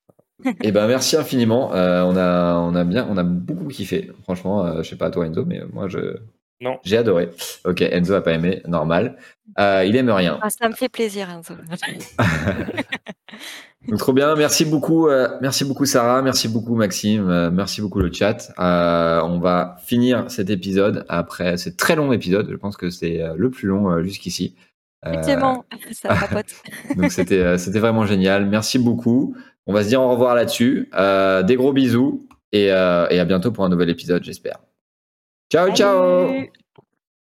Eh ben merci infiniment. Euh, on a, on a bien, on a beaucoup kiffé. Franchement, euh, je sais pas toi Enzo, mais moi je, Non. j'ai adoré. Ok, Enzo a pas aimé, normal. Euh, il aime rien. Ah, ça me fait plaisir, Enzo. Donc, trop bien, merci beaucoup, euh, merci beaucoup Sarah, merci beaucoup Maxime, euh, merci beaucoup le chat. Euh, on va finir cet épisode après ce très long épisode. Je pense que c'est le plus long jusqu'ici. Effectivement, (laughs) ça papote. (laughs) donc c'était c'était vraiment génial. Merci beaucoup. On va se dire au revoir là-dessus. Des gros bisous et, et à bientôt pour un nouvel épisode, j'espère. Ciao, ciao.